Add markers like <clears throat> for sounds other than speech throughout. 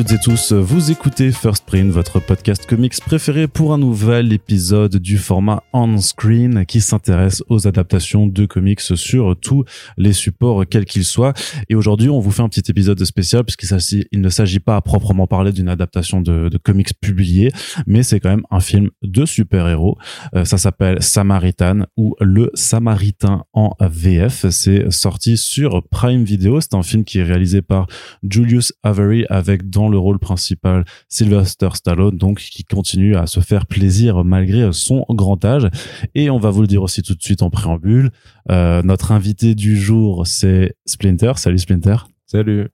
Toutes et tous, vous écoutez First Print, votre podcast comics préféré pour un nouvel épisode du format on-screen qui s'intéresse aux adaptations de comics sur tous les supports quels qu'ils soient. Et aujourd'hui, on vous fait un petit épisode spécial puisqu'il il ne s'agit pas à proprement parler d'une adaptation de, de, comics publiée, mais c'est quand même un film de super-héros. Euh, ça s'appelle Samaritan ou Le Samaritain en VF. C'est sorti sur Prime Video. C'est un film qui est réalisé par Julius Avery avec dans le rôle principal Sylvester Stallone, donc qui continue à se faire plaisir malgré son grand âge. Et on va vous le dire aussi tout de suite en préambule. Euh, notre invité du jour, c'est Splinter. Salut Splinter. Salut.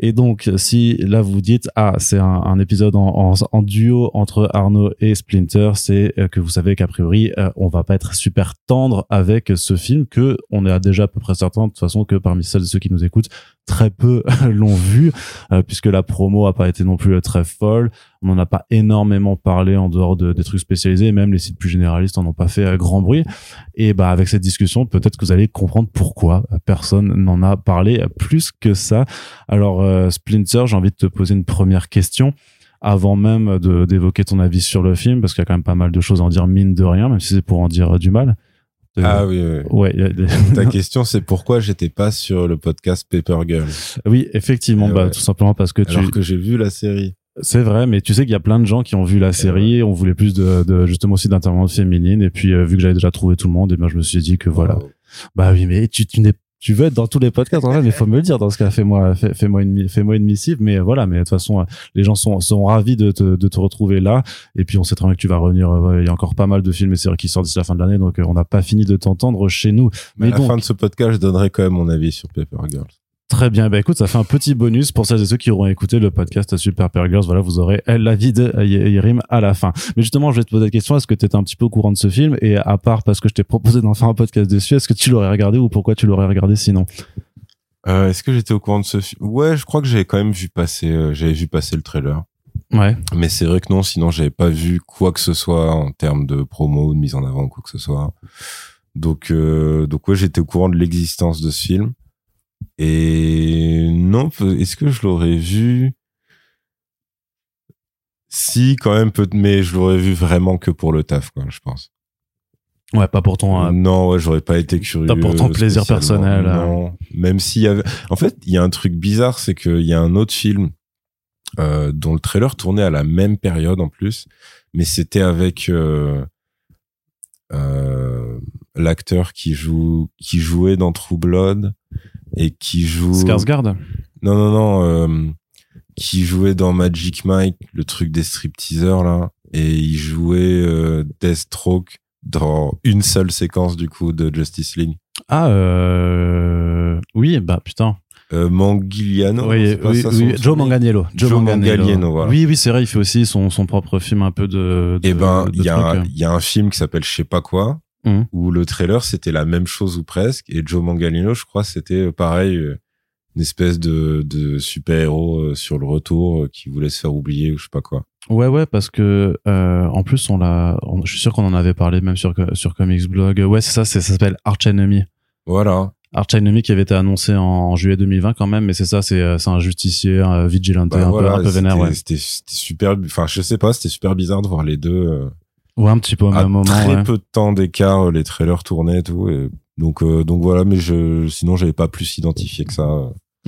Et donc, si là vous dites, ah, c'est un, épisode en, en, duo entre Arnaud et Splinter, c'est euh, que vous savez qu'a priori, euh, on va pas être super tendre avec ce film, que on est déjà à peu près certain, de toute façon, que parmi celles et ceux qui nous écoutent, très peu <laughs> l'ont vu, euh, puisque la promo a pas été non plus très folle. On n'en a pas énormément parlé en dehors de, des trucs spécialisés, même les sites plus généralistes en ont pas fait grand bruit. Et bah avec cette discussion, peut-être que vous allez comprendre pourquoi personne n'en a parlé plus que ça. Alors euh, Splinter, j'ai envie de te poser une première question avant même d'évoquer ton avis sur le film, parce qu'il y a quand même pas mal de choses à en dire mine de rien, même si c'est pour en dire du mal. Ah oui, oui. Ouais, <laughs> Ta <laughs> question, c'est pourquoi j'étais pas sur le podcast Paper Girl. Oui, effectivement, bah, tout simplement parce que Alors que j'ai vu la série. C'est vrai, mais tu sais qu'il y a plein de gens qui ont vu la série, et on voulait plus de, de justement aussi d'intervention féminine, et puis euh, vu que j'avais déjà trouvé tout le monde, et ben je me suis dit que voilà. Bah oui, mais tu, tu n'es tu veux être dans tous les podcasts en fait, mais faut me le dire dans ce cas fais-moi fais-moi une fais-moi une missive mais voilà mais de toute façon les gens sont sont ravis de te, de te retrouver là. Et puis on sait très bien que tu vas revenir il y a encore pas mal de films et séries qui sortent d'ici la fin de l'année donc euh, on n'a pas fini de t'entendre chez nous. Mais, à la fin de ce podcast je donnerai quand même mon avis sur Paper Girls Très bien. Bah écoute, ça fait un petit bonus pour celles et ceux qui auront écouté le podcast Super Pair Girls. Voilà, vous aurez l'avis de Yerim à la fin. Mais justement, je vais te poser la question est-ce que tu étais un petit peu au courant de ce film? Et à part parce que je t'ai proposé d'en faire un podcast dessus, est-ce que tu l'aurais regardé ou pourquoi tu l'aurais regardé sinon? Euh, Est-ce que j'étais au courant de ce film Ouais, je crois que j'avais quand même vu passer. Euh, j'avais vu passer le trailer. Ouais. Mais c'est vrai que non, sinon j'avais pas vu quoi que ce soit en termes de promo de mise en avant quoi que ce soit. Donc, euh, donc ouais, j'étais au courant de l'existence de ce film. Et non, est-ce que je l'aurais vu? Si, quand même, peut mais je l'aurais vu vraiment que pour le taf, quoi, je pense. Ouais, pas pour ton. Euh, non, ouais, j'aurais pas été curieux. Pas pour ton plaisir personnel. Euh. Non, même s'il y avait. En fait, il y a un truc bizarre, c'est qu'il y a un autre film euh, dont le trailer tournait à la même période en plus, mais c'était avec euh, euh, l'acteur qui joue, qui jouait dans True Blood et qui joue. Skarsgård. Non, non, non. Euh, qui jouait dans Magic Mike, le truc des stripteasers là, et il jouait euh, Deathstroke dans une seule séquence du coup de Justice League. Ah euh... oui, bah putain. Euh, Mangigliano. Oui, oui, oui. Joe Manganiello. Joe, Manganiello. voilà. Oui, oui, c'est vrai, il fait aussi son, son propre film un peu de. de eh ben, il y, a, y a un film qui s'appelle Je sais pas quoi, Mmh. où le trailer c'était la même chose ou presque. Et Joe Manganiello je crois c'était euh, pareil euh, une espèce de, de super héros euh, sur le retour qui voulait se faire oublier ou je sais pas quoi. Ouais ouais parce que en plus on l'a je suis sûr qu'on en avait parlé même sur sur Comics Blog. Ouais c'est ça ça s'appelle Arch Enemy. Voilà. Arch Enemy qui avait été annoncé en, juillet 2020 quand même mais c'est ça c'est un justicier un vigilante bah un, peu, un peu vénère ouais. c'était super enfin je sais pas c'était super bizarre de voir les deux Ouais, un petit peu au même moment. Très peu de temps d'écart, les trailers tournaient et tout. Et donc, euh, donc voilà, mais je, sinon, j'avais pas plus identifié que ça.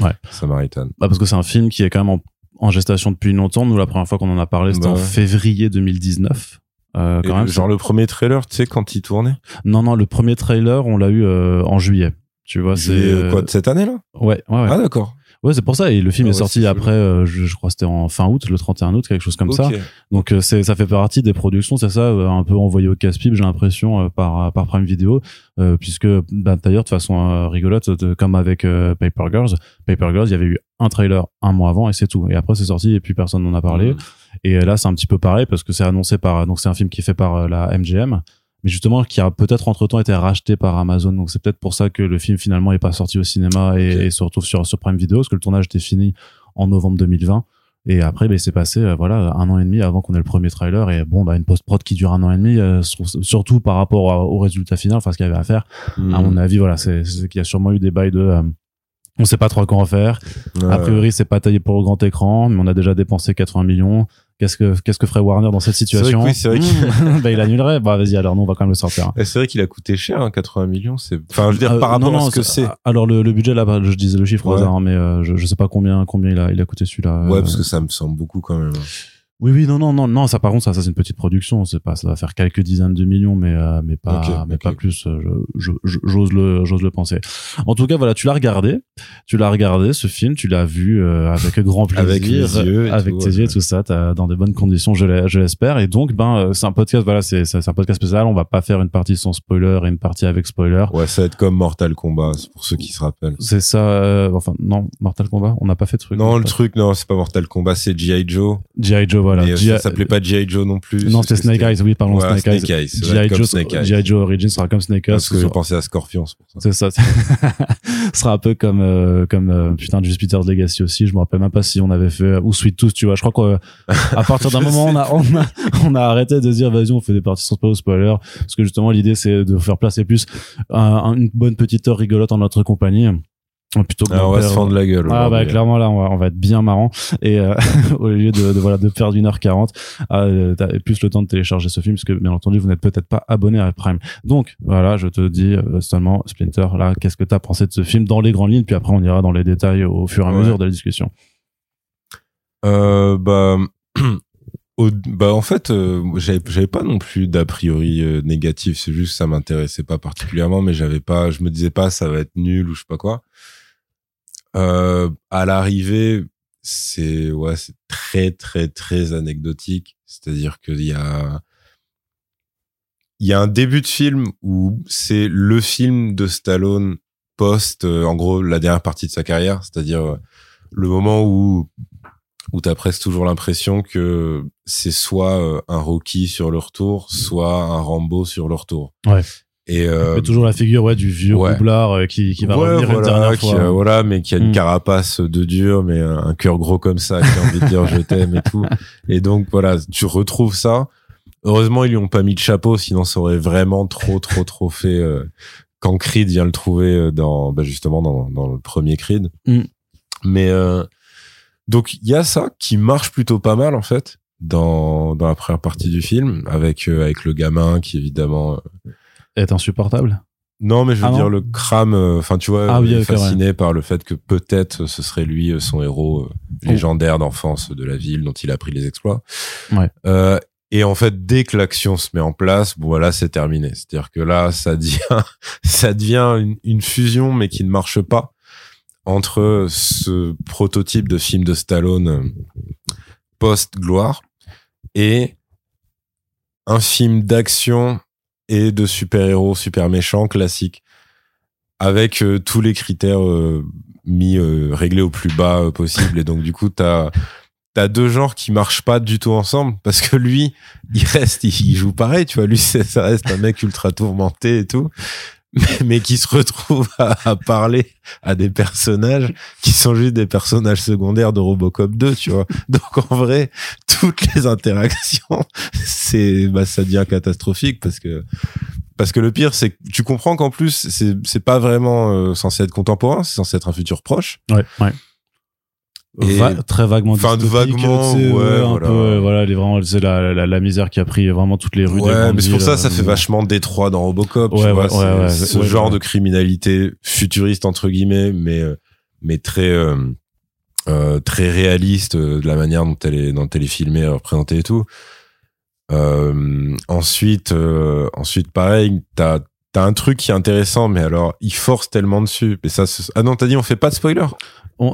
Ouais. Samaritan. Bah parce que c'est un film qui est quand même en, gestation depuis longtemps. Nous, la première fois qu'on en a parlé, c'était en bah février 2019. Euh, quand même, genre le premier trailer, tu sais, quand il tournait? Non, non, le premier trailer, on l'a eu euh, en juillet. Tu vois, c'est euh, quoi de cette année là? Ouais, ouais, ouais, Ah d'accord. Ouais, c'est pour ça. Et le film ah est sorti après, euh, je, je, crois c'était en fin août, le 31 août, quelque chose comme ça. Donc euh, c'est ça fait partie des productions, c'est ça, euh, un peu envoyé au casse-pipe, j'ai l'impression par par Prime Video, puisque bah, d'ailleurs de façon rigolote, comme avec Paper Girls, Paper Girls, il y avait eu un trailer un mois avant et c'est tout. Et après c'est sorti et puis personne n'en a parlé. Mmh. Et là c'est un petit peu pareil parce que c'est annoncé par donc c'est un film qui est fait par la MGM mais justement qui a peut-être entre temps été racheté par Amazon donc c'est peut-être pour ça que le film finalement est pas sorti au cinéma et, se retrouve sur, sur Prime Video parce que le tournage était fini en novembre 2020 et après ben c'est passé euh, voilà un an et demi avant qu'on ait le premier trailer et bon bah une post prod qui dure un an et demi euh, surtout par rapport au résultat final enfin ce qu'il y avait à faire à hmm. mon avis voilà c'est qu'il y a sûrement eu des bails de euh, On sait pas trop à quoi en faire. A priori, c'est pas taillé pour le grand écran, mais on a déjà dépensé 80 millions. Qu'est-ce que qu'est-ce que ferait Warner dans cette situation C'est vrai, mmh. <laughs> bah, il annulerait. Bah vas-y, alors nous on va quand même le sortir. C'est vrai qu'il a coûté cher, hein, 80 millions. C'est enfin, je veux dire euh, par rapport à ce que c'est. Alors le, le, budget là, je disais le chiffre au hasard, hein, mais euh, je, je sais pas combien combien il a il a coûté celui-là. Ouais, parce que ça me semble beaucoup quand même. Oui, oui, non, non, non, non, ça par contre, ça, ça c'est une petite production, c'est pas, ça va faire quelques dizaines de millions, mais, euh, mais pas, mais pas plus. Euh, je, j'ose le, j'ose le penser. En tout cas, voilà, tu l'as regardé, tu l'as regardé ce film, tu l'as vu euh, avec grand <laughs> plaisir, avec tes yeux, avec tes yeux, tout ça, t'as dans des bonnes conditions, je l'espère. Et donc, ben, c'est un podcast, voilà, c'est, c'est un podcast spécial. On va pas faire une partie sans spoiler et une partie avec spoiler. Ouais, ça va être comme Mortal Kombat, pour ceux qui se rappellent. C'est ça, enfin, non, Mortal Kombat, on n'a pas fait de truc. Non, le truc, non, c'est pas Mortal Kombat, c'est G.I. Joe. G.I. Joe, voilà pas G.I. Joe non plus. Non, c'était Snake Eyes, oui, parlons Snake, Snake Eyes. G.I. Joe, G.I. Joe Origins sera comme Snake Eyes. Parce que je pensais à Scorpion, c'est ça. Ça. <laughs> sera un peu comme, euh, comme, euh, putain, Jupiter's Legacy aussi. Je me rappelle même pas si on avait fait, ou Sweet Tooth, tu vois. Je crois qu'à <laughs> partir d'un moment, on a, on a, <laughs> on a arrêté de dire, vas-y, on fait des parties sans spoiler. Parce que justement, l'idée, c'est de faire placer plus une bonne petite heure rigolote en notre compagnie. Plutôt que ah, on va se fendre la gueule. Ah bah clairement là on va, on va être bien marrant et euh, <laughs> au lieu de, de, voilà de perdre une heure quarante, euh, t'as plus le temps de télécharger ce film parce que bien entendu vous n'êtes peut-être pas abonné à Prime. Donc voilà je te dis euh, seulement Splinter là qu'est-ce que t'as pensé de ce film dans les grandes lignes? Puis après on ira dans les détails au fur et à mesure de la discussion. Euh, bah <clears throat> au, bah en fait j'avais j'avais pas non plus d'a priori négatif c'est juste que ça m'intéressait pas particulièrement mais j'avais pas je me disais pas ça va être nul ou je sais pas quoi euh, à l'arrivée, c'est ouais, c'est très très très anecdotique. C'est-à-dire qu'il y a il y a un début de film où c'est le film de Stallone post, euh, en gros, la dernière partie de sa carrière, c'est-à-dire euh, le moment où où t'as presque toujours l'impression que c'est soit un Rocky sur le retour, soit un Rambo sur le retour. Ouais. Et euh, toujours la figure ouais du vieux ouais. Euh, qui, qui va revenir voilà, une dernière fois. Qui, voilà, mais qui a une mm. carapace de dur, mais un cœur gros comme ça, qui a envie de dire je t'aime et tout. Et donc voilà, tu retrouves ça. Heureusement, ils lui ont pas mis de chapeau, sinon ça aurait vraiment trop, trop, trop fait. Euh, quand Creed vient le trouver euh, dans, bah justement dans, dans le premier Creed. Mm. Mais euh, donc il y a ça qui marche plutôt pas mal en fait dans dans la première partie du film avec euh, avec le gamin qui évidemment est insupportable non, mais je veux ah dire le crame. Euh, enfin, tu vois, ah, fasciné par le fait que peut-être ce serait lui euh, son héros euh, oh. légendaire d'enfance de la ville dont il a pris les exploits. Ouais. Euh, et en fait, dès que l'action se met en place, bon, voilà, c'est terminé. C'est-à-dire que là, ça devient, <laughs> ça devient une, une, fusion, mais qui ne marche pas entre ce prototype de film de Stallone post-gloire et un film d'action et de super-héros super méchants classiques avec euh, tous les critères euh, mis euh, réglés au plus bas possible. Et donc du coup t'as t'as deux genres qui marchent pas du tout ensemble parce que lui il reste il, joue pareil tu vois. Lui <laughs> ça reste un mec ultra tourmenté et tout mais, qui se retrouve à, parler à des personnages qui sont juste des personnages secondaires de Robocop 2, tu vois. Donc en vrai, toutes les interactions, c'est bah ça devient catastrophique parce que parce que le pire c'est que tu comprends qu'en plus c'est c'est pas vraiment euh, censé être contemporain, c'est censé être un futur proche. Très vaguement enfin vaguement ouais, un voilà. peu voilà les vraiment c'est la, la, la, misère qui a pris vraiment toutes les rues ouais mais c'est pour ça ça fait vachement détroit dans Robocop ouais, tu vois ce genre de criminalité futuriste entre guillemets mais euh, mais très euh, euh, très réaliste euh, de la manière dont elle est dont elle est filmée représentée et tout. Euh, ensuite ensuite pareil t'as t'as un truc qui est intéressant mais alors il force tellement dessus mais ça ah non t'as dit on fait pas de spoiler?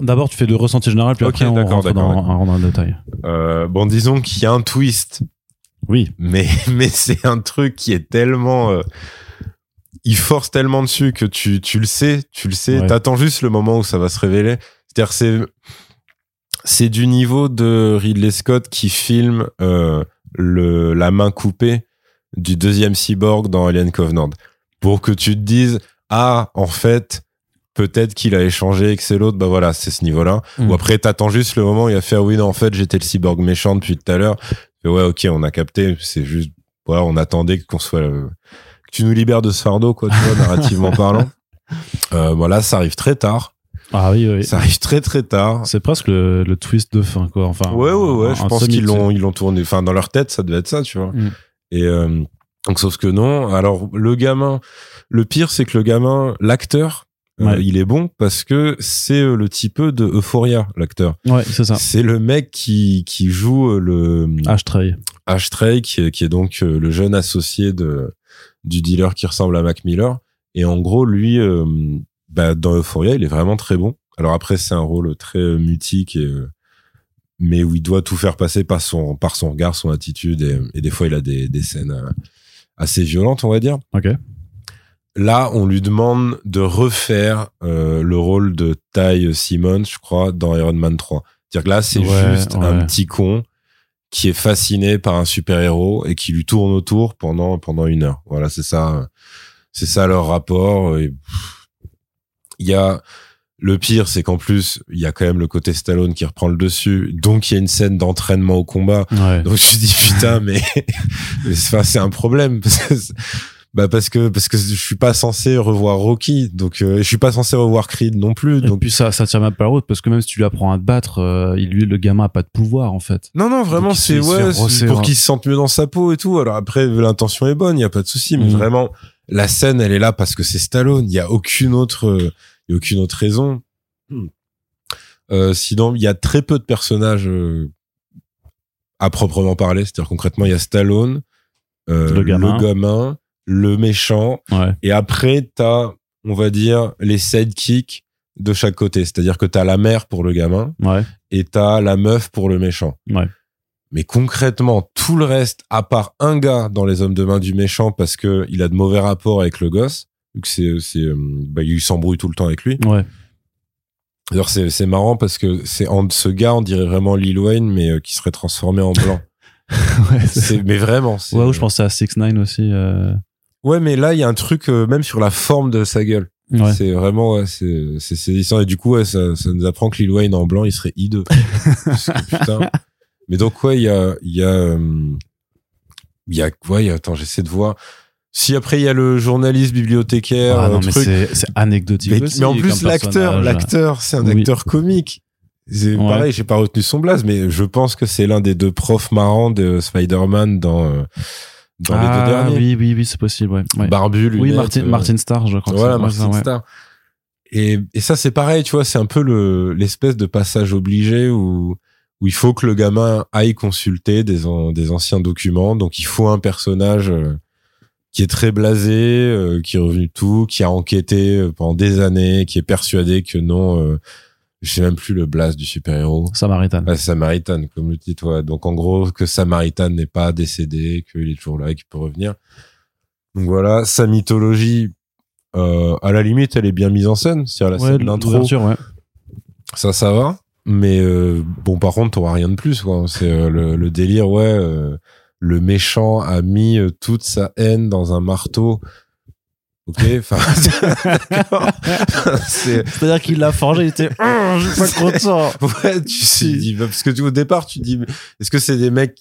D'abord, tu fais le ressenti général, puis après, on rentre dans, dans le détail. Euh, bon, disons qu'il y a un twist. Oui. Mais, <laughs> mais c'est un truc qui est tellement... Euh, il force tellement dessus que tu, tu le sais, tu le sais. T'attends juste le moment où ça va se révéler. C'est-à-dire, c'est... C'est du niveau de Ridley Scott qui filme euh, le, la main coupée du deuxième cyborg dans Alien Covenant. Pour que tu te dises, ah, en fait, peut-être qu'il a échangé et que c'est l'autre, bah voilà, c'est ce niveau-là. Mm. Ou après, t'attends juste le moment où il a fait, ah oui, non, en fait, j'étais le cyborg méchant depuis tout à l'heure. Ouais, ok, on a capté, c'est juste, voilà, on attendait qu'on soit, que tu nous libères de ce fardeau, quoi, tu vois, <laughs> narrativement parlant. Euh, voilà, ça arrive très tard. Ah oui, oui. Ça arrive très très tard. C'est presque le, le, twist de fin, quoi. Enfin. Ouais, ouais, ouais. je pense qu'ils l'ont, ils l'ont tourné. Enfin, dans leur tête, ça devait être ça, tu vois. Mm. Et euh, donc, sauf que non. Alors, le gamin, le pire, c'est que le gamin, l'acteur, euh, il est bon parce que c'est euh, le type de Euphoria, l'acteur. Ouais, c'est ça. C'est le mec qui, qui joue euh, le Ashtray. Ashtray, qui est, qui est donc le jeune associé de du dealer qui ressemble à Mac Miller. Et en gros, lui, bah, dans Euphoria, il est vraiment très bon. Alors après, c'est un rôle très mutique et mais où il doit tout faire passer par son par son regard, son attitude et, et des fois il a des, des scènes assez violentes, on va dire. Ok. Là, on lui demande de refaire euh, le rôle de Ty Simmons, je crois, dans Iron Man 3. C'est-à-dire que là, c'est juste un petit con qui est fasciné par un super-héros et qui lui tourne autour pendant pendant une heure. Voilà, c'est ça, c'est ça leur rapport. Il y a le pire, c'est qu'en plus, il y a quand même le côté Stallone qui reprend le dessus. Donc, il y a une scène d'entraînement au combat. Donc, je me dis, putain, mais, <laughs> c'est un problème. Bah parce que parce que je suis pas censé revoir Rocky, donc euh, je suis pas censé revoir Creed non plus. Et puis ça ça tient même pas la route parce que même si tu lui apprends à te battre, euh, il lui le gamin a pas de pouvoir en fait. Non non vraiment c'est ouais pour qu'il se sente mieux dans sa peau et tout. Alors après l'intention est bonne, il y a pas de souci, mais mm. vraiment la scène elle est là parce que c'est Stallone. Il y a aucune autre il y a aucune autre raison. Euh, sinon il y a très peu de personnages euh, à proprement parler, c'est-à-dire concrètement il y a Stallone, euh, le gamin, le gamin le méchant. Et après, t'as, on va dire, les sidekicks de chaque côté. C'est-à-dire que t'as la mère pour le gamin ouais. et t'as la meuf pour le méchant. Ouais. Mais concrètement, tout le reste, à part un gars dans les hommes de main du méchant parce que il a de mauvais rapports avec le gosse, que c'est, c'est, euh, bah, il s'embrouille tout le temps avec lui. Ouais. Alors c'est, c'est marrant parce que c'est en ce gars, on dirait vraiment Lil Wayne, mais euh, qui serait transformé en blanc. <laughs> ouais, c'est, mais vraiment. Ouais, je pensais à 6 9 aussi. Euh... Ouais, mais là, il y a un truc, euh, même sur la forme de sa gueule. C'est vraiment, ouais, c'est, saisissant. Et du coup, ouais, ça, ça nous apprend que Lil Wayne en blanc, il serait hideux. <laughs> putain. Mais donc, ouais, il y a, il y a, euh, il y a, ouais, attends, j'essaie de voir. Si après il y a le journaliste bibliothécaire, ah, non, mais c'est, anecdotique mais, mais en plus l'acteur, l'acteur, c'est un acteur comique. C'est pareil, j'ai pas retenu son blaze, mais je pense que c'est l'un des deux profs marrants de Spider-Man dans euh, dans les deux ah, derniers. Oui, oui, oui, c'est possible, ouais. Barbu, Oui, Martin, euh, Martin Starr, je crois. Voilà, Martin Starr. Et, et ça, c'est pareil, tu vois, c'est un peu le, l'espèce de passage obligé où, où il faut que le gamin aille consulter des, des anciens documents. Donc, il faut un personnage euh, qui est très blasé, euh, qui est revenu tout, qui a enquêté pendant des années, qui est persuadé que non, je sais même plus le blast du super-héros. Samaritan. Ah, Samaritan, comme le titre. Donc en gros, que Samaritan n'est pas décédé, qu'il est toujours là et qu'il peut revenir. Donc voilà, sa mythologie, euh, à la limite, elle est bien mise en scène. C'est-à-dire la scène d'intro. Ouais. Ça, ça va. Mais euh, bon, par contre, t'auras rien de plus. C'est euh, le, le, délire, ouais. Le méchant a mis toute sa haine dans un marteau Ok, enfin, <laughs> c'est-à-dire qu'il l'a forgé, il était, oh, je suis pas content. ouais, tu sais, parce que tu, au départ, tu dis, est-ce que c'est des mecs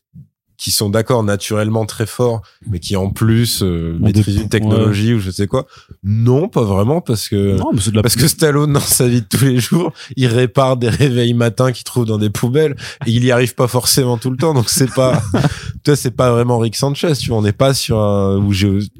qui sont d'accord naturellement très forts, mais qui en plus euh, maîtrisent une technologie ou je sais quoi. Non, pas vraiment, parce que non, parce que Stallone dans sa vie de tous les jours, il répare des réveils matins qu'il trouve dans des poubelles et il y arrive pas forcément tout le temps. Donc c'est pas, <laughs> toi c'est pas vraiment Rick Sanchez. Tu vois, on n'est pas sur un où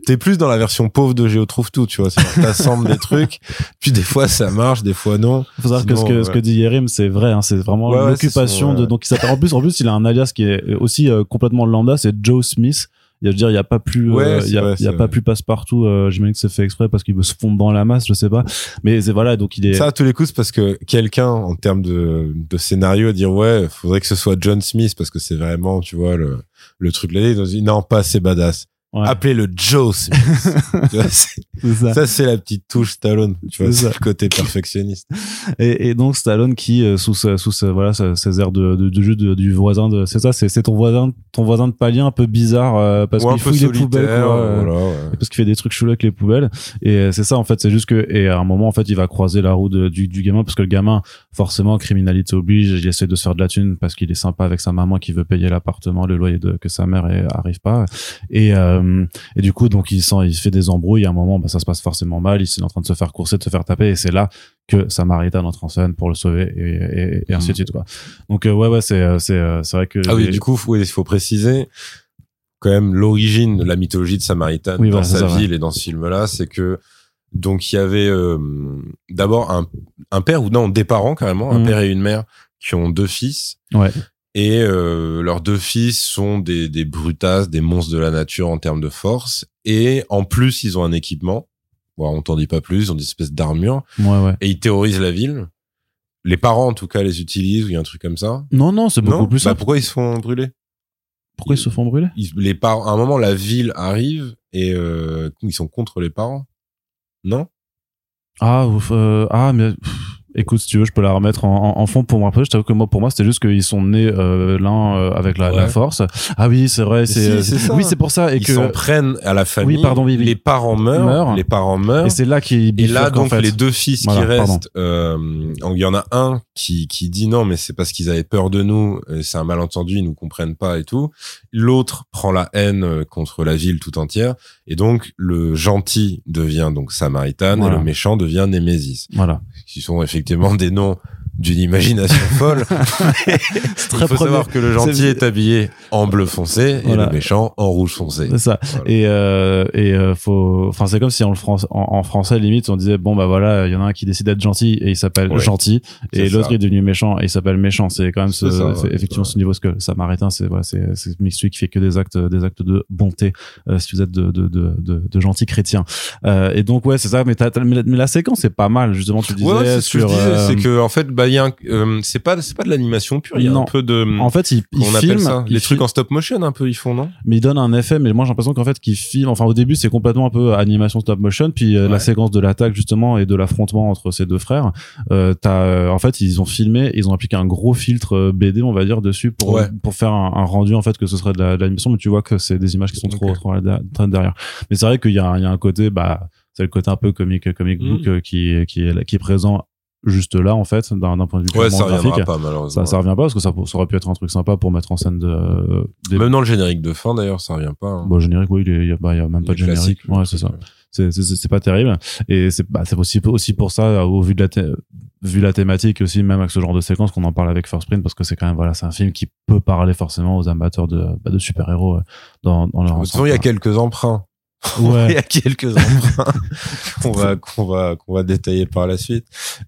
t'es plus dans la version pauvre de Géo trouve tout. Tu vois, t'assembles des trucs, puis des fois ça marche, des fois non. Faut savoir que ce que, ce que dit Yerim, c'est vrai. Hein, c'est vraiment l'occupation de. Donc il s'appelle en plus, en plus il a un alias qui est aussi euh, complètement complètement lambda, c'est Joe Smith. Il y a, je dire, il y a pas plus, euh, il y a, y a pas plus passe-partout. Euh, J'imagine que c'est fait exprès parce qu'il veut se fondre dans la masse, je sais pas. Mais c'est voilà, donc il est. Ça à tous les coups, c'est parce que quelqu'un, en termes de, de scénario, dire ouais, faudrait que ce soit John Smith parce que c'est vraiment, tu vois, le, le truc là. Il dit non, pas assez badass. Ouais. Appelez le Joe <laughs> ça, c'est la petite touche Stallone. Tu vois, c'est le côté perfectionniste. <laughs> Et, et, donc Stallone qui euh, sous sous voilà ses airs de, de, de jeu du voisin de c'est ça c'est c'est ton voisin ton voisin de palier un peu bizarre euh, parce qu'il fouille les poubelles quoi, voilà, ouais. parce qu'il fait des trucs chelous avec les poubelles et euh, c'est ça en fait c'est juste que et à un moment en fait il va croiser la roue de, du, du gamin parce que le gamin forcément criminalité oblige il essaie de se faire de la thune parce qu'il est sympa avec sa maman qui veut payer l'appartement le loyer de que sa mère arrive pas et euh, et du coup donc il sent il fait des embrouilles à un moment bah, ça se passe forcément mal il est en train de se faire courser de se faire taper et c'est là que Samaritan entre en scène pour le sauver et, et, ainsi de suite quoi donc ouais ouais c'est c'est c'est vrai que ah oui du coup il faut préciser quand même l'origine de la mythologie de Samaritan dans sa ville et dans ce film là c'est que donc il y avait euh, d'abord un, un, père ou non des parents carrément, un mhm. père et une mère qui ont deux fils. Ouais. Et euh, leurs deux fils sont des, des brutasses, des monstres de la nature en termes de force. Et en plus, ils ont un équipement. Bon, on t'en dit pas plus, ils ont des espèces d'armures. Ouais, ouais. Et ils terrorisent la ville. Les parents, en tout cas, les utilisent ou il y a un truc comme ça. Non, non, c'est beaucoup plus bah, simple. pourquoi ils se font brûler? Pourquoi ils, se font brûler? Les parents, à un moment, la ville arrive et euh, ils sont contre les parents. Non? Ah, euh, ah, mais Écoute, si tu veux, je peux la remettre en, en, fond pour moi. Après, je t'avoue que moi, pour moi, c'était juste qu'ils sont nés euh, l'un euh, avec la, la, force. Ah oui, c'est vrai. C'est oui, c'est pour ça. Et ils s'en prennent à la famille. Oui, pardon, oui, Les parents meurent, Les parents meurent. Et c'est là qu'ils. Et là, donc, les deux fils qui restent. Euh, il y en a un qui qui dit non, mais c'est parce qu'ils avaient peur de nous. C'est un malentendu. Ils nous comprennent pas et tout. L'autre prend la haine contre la ville tout entière. Et donc, le gentil devient donc Samaritan et le méchant devient Némésis. Voilà. Qui sont effectivement des noms d'une imagination <laughs> folle. <laughs> Il faut savoir que le gentil est... habillé en bleu foncé et le méchant en rouge foncé. C'est ça. Et euh, et euh, faut, enfin c'est comme si en, le France, en, français limite on disait bon bah voilà il y en a un qui décide d'être gentil et il s'appelle gentil et l'autre est devenu méchant et il s'appelle méchant. C'est quand même ce, effectivement ce niveau ce que Samaritain c'est voilà c'est c'est celui qui fait que des actes des actes de bonté euh, si vous êtes de de de de, de gentils chrétiens. Euh, et donc ouais c'est ça mais, mais, la séquence est pas mal justement tu disais sur c'est que en fait bah il y a euh, c'est pas c'est pas de l'animation pure, il y a un peu de En fait, ils, ils filment ça? les trucs en stop motion un peu ils font non? Mais ils donnent un effet mais moi j'ai l'impression qu'en fait qu'ils filment enfin au début c'est complètement un peu animation stop motion puis euh, la séquence de l'attaque justement et de l'affrontement entre ces deux frères euh, t'as euh, en fait ils ont filmé, ils ont appliqué un gros filtre BD on va dire dessus pour pour faire un, rendu en fait que ce serait de l'animation mais tu vois que c'est des images qui sont trop trop derrière. Mais c'est vrai qu'il y a il y a un côté bah c'est le côté un peu comique comic book mm. qui qui est qui est présent juste là en fait d'un point de vue ouais, ça graphique pas, malheureusement. ça ça revient pas parce que ça, ça, aurait pu être un truc sympa pour mettre en scène de des... même dans le générique de fin d'ailleurs ça revient pas hein. bon générique oui il y a, bah, y a même pas de générique. ouais c'est ça. c'est pas terrible. Et c'est bah, c'est aussi aussi pour ça au vu de la vu la thématique aussi même avec ce genre de séquence qu'on en parle avec First Print parce que c'est quand même voilà c'est un film qui peut parler forcément aux amateurs de bah, de super héros euh, dans dans leur il y a quelques emprunts <laughs> Ouais. il y a quelques emprunts qu'on <laughs> va qu'on va qu'on va détailler par la suite.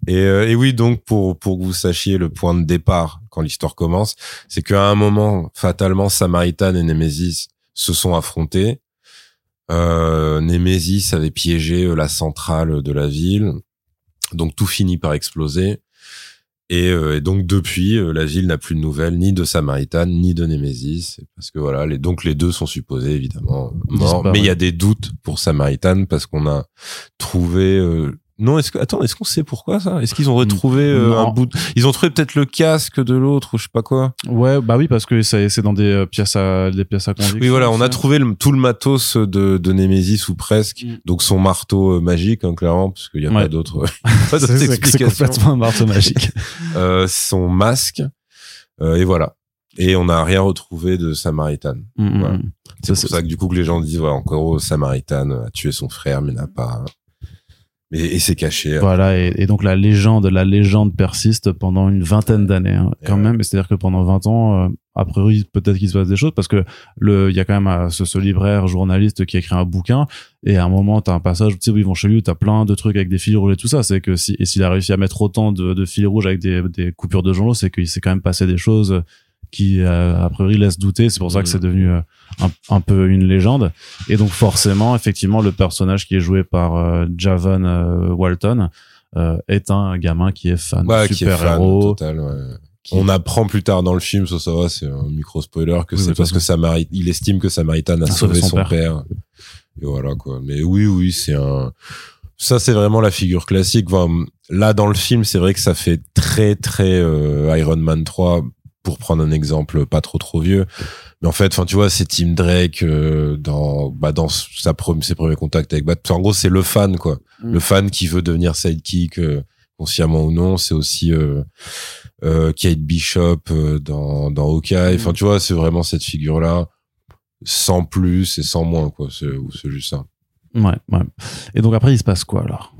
Et, euh, et oui, donc pour pour que vous sachiez le point de départ quand l'histoire commence, c'est qu'à un moment, fatalement, Samaritan et Nemesis se sont affrontés. Euh, Nemesis avait piégé euh, la centrale de la ville, donc tout finit par exploser. Euh, et, donc depuis, euh, la ville n'a plus de nouvelles ni de Samaritan ni de Nemesis, parce que voilà, les, donc les deux sont supposés évidemment morts. Mais il y a des doutes pour Samaritan parce qu'on a trouvé euh, non, est-ce que attends, est-ce qu'on sait pourquoi ça? Est-ce qu'ils ont retrouvé euh, un bout Ils ont trouvé peut-être le casque de l'autre ou je sais pas quoi? Ouais, bah oui parce que c'est dans des euh, pièces à des pièces à conviction. Oui, voilà, on a trouvé tout le matos de de Nemesis ou presque. Mm. Donc son marteau euh, magique hein, clairement parce qu'il y a pas d'autres <laughs> pas d'autres explications. C'est complètement un marteau magique. <laughs> euh, son masque et voilà. Et on n'a rien retrouvé de Samaritan. Mm, mm, voilà. C'est pour ça que du coup que les gens disent voilà encore Samaritan a tué son frère mais n'a pas et, et c'est caché. Voilà, et, et, donc la légende, la légende persiste pendant une vingtaine d'années, hein, quand même. C'est-à-dire que pendant 20 ans, euh, a priori, peut-être qu'il se passe des choses parce que le, il y a quand même euh, ce, ce, libraire journaliste qui a écrit un bouquin et à un moment, t'as un passage, tu sais, où ils vont chez lui, t'as plein de trucs avec des fils rouges et tout ça. C'est que si, et s'il a réussi à mettre autant de, de fils rouges avec des, des coupures de journaux, c'est qu'il s'est quand même passé des choses qui euh, a priori laisse douter. C'est pour ça que c'est devenu euh, un, un, peu une légende. Et donc forcément, effectivement, le personnage qui est joué par euh, Javon Walton est un gamin qui est fan de super-héros. On apprend plus tard dans le film, ça, ça va, c'est un micro spoiler, que c'est parce que Samarit, il estime que Samaritan a sauvé son, père. Et voilà, quoi. Mais oui, oui, c'est un, ça, c'est vraiment la figure classique. là, dans le film, c'est vrai que ça fait très, très Iron Man 3 pour prendre un exemple pas trop trop vieux. Mais en fait, enfin tu vois, c'est Tim Drake euh, dans bah dans sa ses premiers contacts avec Batman. En gros, c'est le fan quoi, mm. le fan qui veut devenir sidekick euh, consciemment ou non. C'est aussi euh, euh Kate Bishop dans dans Hawkeye. Enfin mm. tu vois, c'est vraiment cette figure là. sans plus et sans moins, quoi. C'est juste ça. Ouais, ouais. Et donc après, il se passe quoi alors?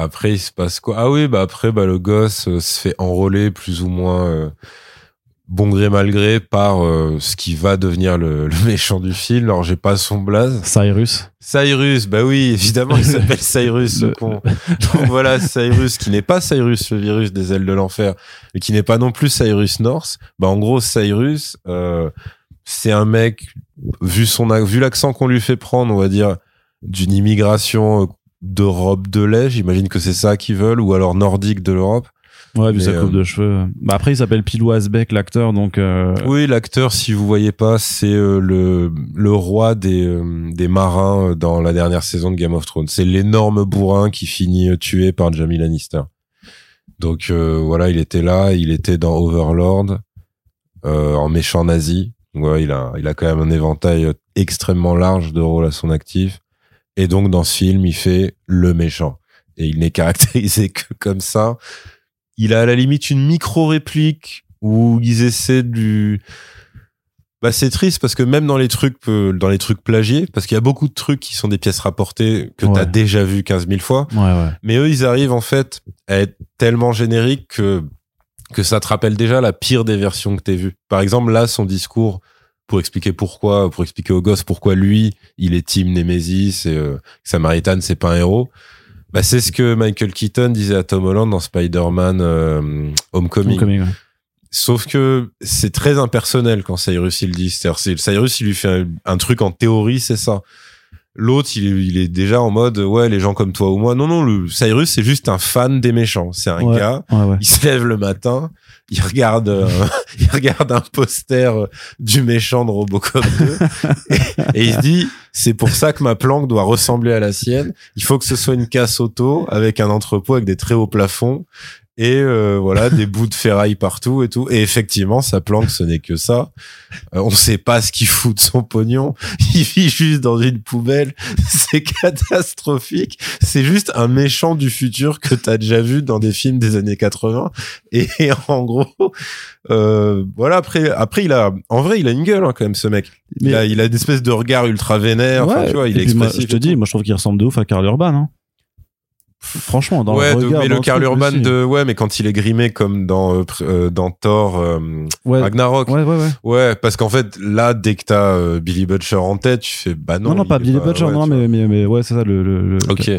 Après, il se passe quoi? Ah oui, bah après, bah le gosse euh, se fait enrôler plus ou moins euh, bon gré mal gré par euh, ce qui va devenir <laughs> le, méchant du film. Alors j'ai pas son blaze. Cyrus. Cyrus, bah oui, évidemment, il s'appelle <laughs> Cyrus. Donc voilà, Cyrus qui n'est pas Cyrus, le virus des ailes de l'enfer, et qui n'est pas non plus Cyrus North. Bah en gros, Cyrus, c'est un mec vu son vu l'accent qu'on lui fait prendre, on va dire d'une immigration euh, d'Europe de l'Est. J'imagine que c'est ça qu'ils veulent, ou alors nordique de l'Europe. Ouais, vu sa coupe euh, de cheveux. Bah après, il s'appelle Pilou Asbeck, l'acteur, donc. Euh... Oui, l'acteur, si vous voyez pas, c'est euh, le le roi des des marins dans la dernière saison de Game of Thrones. C'est l'énorme bourrin qui finit tué par Jamie Lannister. Donc voilà, il était là, il était dans Overlord en méchant nazi. Ouais, il a il a quand même un éventail extrêmement large de rôles à son actif. Et donc, dans ce film, il fait le méchant. Et il n'est caractérisé <laughs> que comme ça. Il a à la limite une micro-réplique où ils essaient du... Bah, c'est triste parce que même dans les trucs, euh, dans les trucs plagiés, parce qu'il y a beaucoup de trucs qui sont des pièces rapportées que t'as déjà vu 15 000 fois. Ouais, ouais. Mais eux, ils arrivent en fait à être tellement génériques que, que ça te rappelle déjà la pire des versions que t'as vues. Par exemple, là, son discours pour expliquer pourquoi, pour expliquer au gosse pourquoi lui, il est Team Nemesis et euh, Samaritan, c'est pas un héros. Bah, c'est ce que Michael Keaton disait à Tom Holland dans Spider-Man euh, Homecoming. Sauf que c'est très impersonnel quand Cyrus il dit. C'est-à-dire, Cyrus il lui fait un, truc en théorie, c'est ça. L'autre, il, il, est déjà en mode ouais, les gens comme toi ou moi. Non, non, le Cyrus c'est juste un fan des méchants. C'est un gars. il se lève le matin, il regarde, euh, <laughs> il regarde un poster du méchant de Robocop 2 <laughs> et, il se dit c'est pour ça que ma planque doit ressembler à la sienne. Il faut que ce soit une casse auto avec un entrepôt avec des très hauts plafonds et euh, voilà des bouts de ferraille partout et tout. Et effectivement sa planque ce n'est que ça. Euh, on sait pas ce qu'il fout de son pognon. <laughs> Il vit juste dans une poubelle. <laughs> C'est catastrophique. C'est juste un méchant du futur que t'as déjà vu dans des films des années 80 <laughs> et, en gros euh, voilà après après il a en vrai il a une gueule hein, quand même ce mec. Il a il a une espèce de regard ultra vénère. Tu vois il est expressif je te dis moi je trouve qu'il ressemble de ouf à Karl Urban hein. Franchement, dans ouais, le regard, mais le Karl Urban de ouais, mais quand il est grimé comme dans euh, euh, dans Thor euh, Ragnarok. Ouais, ouais, ouais. Ouais, parce qu'en fait là, dès que t'as Billy Butcher en tête, tu fais bah non. Non, non, pas Billy Butcher, non, mais, mais, mais ouais, c'est ça le, le, Ok.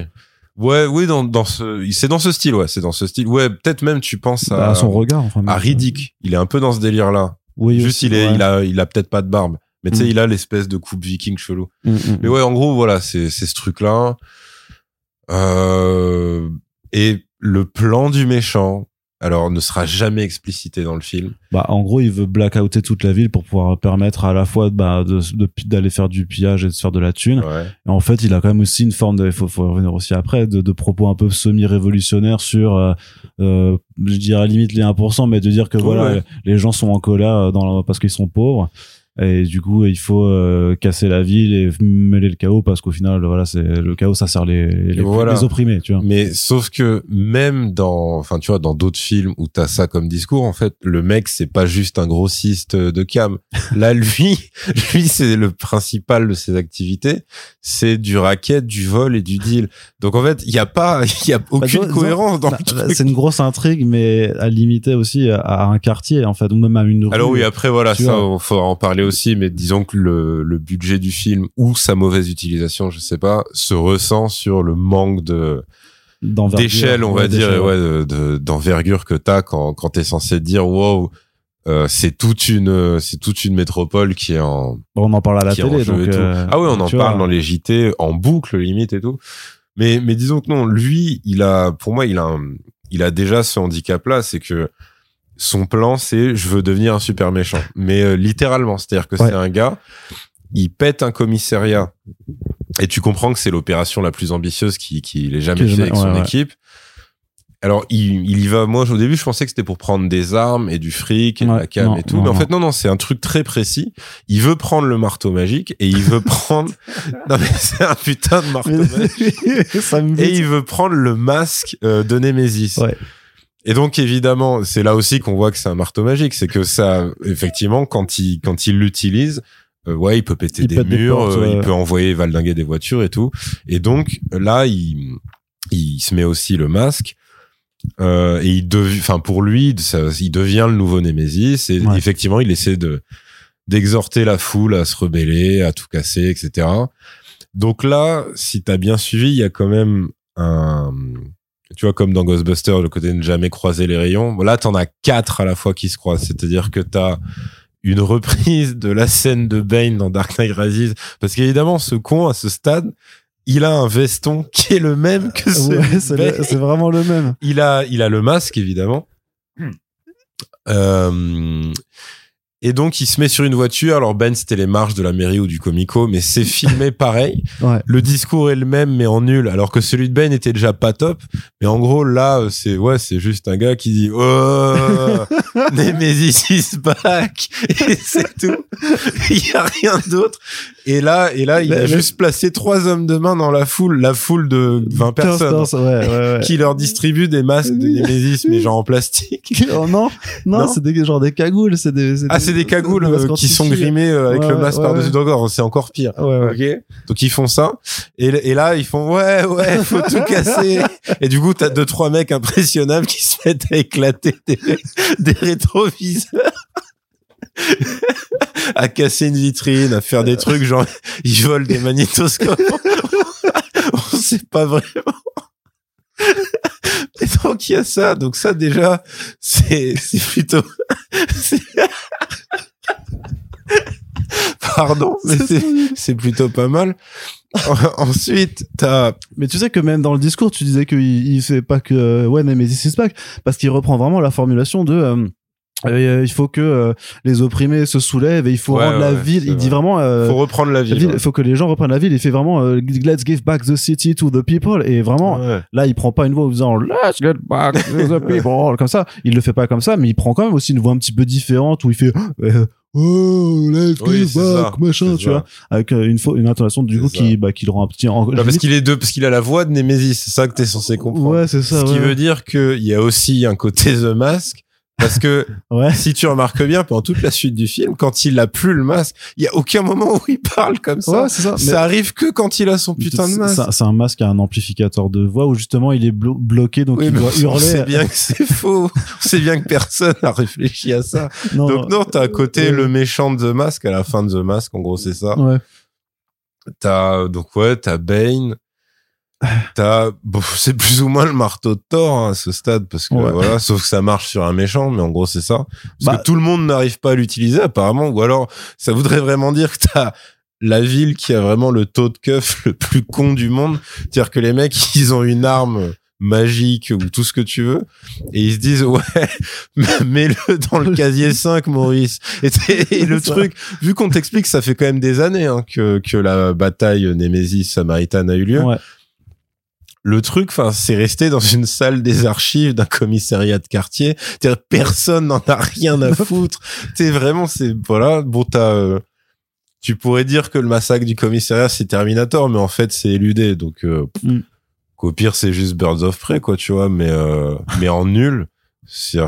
Ouais, oui, dans dans ce, c'est dans ce style, ouais, c'est dans ce style. Ouais, peut-être même tu penses à, bah, à son regard, enfin. À Riddick, il est un peu dans ce délire là. Oui. Juste, il est, il a, il a peut-être pas de barbe, mais tu sais, mm. il a l'espèce de coupe viking chelou. Mm, mm, mais ouais, en gros, voilà, c'est c'est ce truc là. Euh, et le plan du méchant, alors ne sera jamais explicité dans le film. Bah en gros, il veut blackouter toute la ville pour pouvoir permettre à la fois bah, de d'aller faire du pillage et de se faire de la thune. Et en fait, il a quand même aussi une forme de, il faut, faut revenir aussi après, de, de propos un peu semi-révolutionnaires sur, euh, euh, je dirais limite les 1%, mais de dire que voilà, les gens sont en colère euh, dans, parce qu'ils sont pauvres et du coup il faut euh, casser la ville et mêler le chaos parce qu'au final voilà c'est le chaos ça sert les les, opprimés tu vois. Mais sauf que même dans enfin tu vois dans d'autres films où t'as ça comme discours en fait le mec c'est pas juste un grossiste de cam. <laughs> Là lui lui c'est le principal de ses activités. C'est du racket du vol et du deal. Donc en fait il y a pas <laughs> il y a bah, aucune cohérence dans le truc. c'est une grosse intrigue mais à limiter aussi à, un quartier en fait ou même à une rue, alors oui après voilà ça il faut en parler aussi, mais disons que le, le budget du film ou sa mauvaise utilisation, je sais pas, se ressent sur le manque de d'échelle, on va dire, ouais, d'envergure que t'as quand quand t'es censé dire wow. Euh, c'est toute une c'est toute une métropole qui est en on en parle à la télé donc euh, ah oui on en parle dans les JT en boucle limite et tout. Mais mais disons que non lui il a pour moi il a il a déjà ce handicap là c'est que son plan, c'est je veux devenir un super méchant. Mais euh, littéralement, c'est-à-dire que c'est un gars, il pète un commissariat et tu comprends que c'est l'opération la plus ambitieuse qu'il qui ait jamais fait avec son équipe. Alors, il, il, y va. Moi, au début, je pensais que c'était pour prendre des armes et du fric et de la cam et tout. mais en fait, non, non, c'est un truc très précis. Il veut prendre le marteau magique et il veut <laughs> prendre. <laughs> non, mais c'est un putain de marteau magique. <laughs> et il veut prendre le masque euh, de Nemesis. Ouais. Et donc évidemment, c'est là aussi qu'on voit que c'est un marteau magique, c'est que ça, effectivement, quand il quand il l'utilise, ouais, il peut péter des murs, il peut envoyer valdinguer des voitures et tout. Et donc là, il il se met aussi le masque. Euh, et il devient, enfin pour lui, ça, il devient le nouveau Némésis et effectivement, il essaie de d'exhorter la foule à se rebeller, à tout casser, etc. Donc là, si t'as bien suivi, il y a quand même un, tu vois, comme dans Ghostbusters, le côté de ne jamais croiser les rayons. Là, t'en as quatre à la fois qui se croisent, c'est-à-dire que t'as une reprise de la scène de Bane dans Dark Knight Rises, parce qu'évidemment, ce con à ce stade, il a un veston qui est le même que celui C'est vraiment le même. Il a, il a le masque, évidemment. Hmm. Euh, et donc, il se met sur une voiture. Alors, Ben, c'était les marches de la mairie ou du Comico, mais c'est <laughs> filmé pareil. Le discours est le même, mais en nul. Alors que celui de Ben était déjà pas top. Mais en gros, là, c'est, ouais, c'est juste un gars qui dit, oh, <laughs> Nemesis is back. Et c'est tout. Il y a rien d'autre. Et là, et là, il a juste placé trois hommes de main dans la foule, la foule de 20 personnes. Qui leur distribue des masques de <laughs> Nemesis, mais genre en plastique. Oh non, non, c'est des, genre des cagoules, c'est des, ah, c'est des cagoules euh, qui sont grimées euh, avec le masque par-dessus ouais. c'est encore pire. ok Donc ils font ça. Et, et, là, ils font ouais, ouais, faut tout casser. <laughs> Et du coup, t'as deux, trois mecs impressionnables qui se mettent à éclater des, des rétroviseurs. à casser une vitrine, à faire des trucs genre ils volent des magnétoscopes. <laughs> On sait pas vraiment. Et donc il y a ça, donc ça déjà c'est c'est plutôt <laughs> Pardon, mais c'est plutôt pas mal. Ensuite, t'as. Mais tu sais que même dans le discours, tu disais qu'il il fait pas que ouais, mais c'est pas parce qu'il reprend vraiment la formulation de. Euh, euh, il faut que euh, les opprimés se soulèvent et il faut rendre la ville. Il dit vraiment. Il faut reprendre la ville. Il faut que les gens reprennent la ville. Il fait vraiment Let's give back the city to the people. Et vraiment, là, il prend pas une voix en disant Let's get back to the <laughs> people comme ça. Il le fait pas comme ça, mais il prend quand même aussi une voix un petit peu différente où il fait <gasps> oh let's give back machin tu vois. Avec une une intonation du coup qui bah qui le rend un petit non, parce qu'il est deux parce qu'il a la voix de Nemesis c'est ça que t'es censé comprendre. Ouais c'est ça ce qui veut dire qu'il y a aussi un côté The Mask parce que <laughs> si tu remarques bien, pendant toute la suite du film, quand il a plus le masque, il y a aucun moment où il parle comme ça. ça. ça arrive que quand il a son putain de masque. C'est un masque à un amplificateur de voix où justement il est bloqué, donc il doit hurler. On sait bien que c'est <laughs> faux. on sait bien que personne n'a réfléchi à ça. donc non, t'as à côté le méchant de The Mask à la fin de The Mask. En gros, c'est ça. Ouais. T'as donc ouais, t'as Bane. <sighs> T'as, bon, c'est plus ou moins le marteau de Thor hein, à ce stade parce que voilà, sauf que ça marche sur un méchant, mais en gros c'est ça. Parce que bah tout le monde n'arrive pas à l'utiliser apparemment, ou alors ça voudrait vraiment dire que t'as la ville qui a vraiment le taux de keuf <laughs> le plus con du monde, c'est-à-dire que les mecs <laughs> ils ont une arme magique ou tout ce que tu veux et ils se disent ouais <laughs> mets-le dans le casier 5 Maurice. Et, le truc vu qu'on t'explique ça fait quand même des années hein, que que la bataille Némésis Samaritan a eu lieu le truc, enfin, c'est resté dans une salle des archives d'un commissariat de quartier. Personne n'en a rien à <laughs> foutre. C'est vraiment, c'est voilà. Bon, t'as, euh, tu pourrais dire que le massacre du commissariat c'est Terminator, mais en fait c'est éludé. Donc, euh, mm. au pire c'est juste Birds of Prey, quoi, tu vois. Mais euh, mais en nul. C'est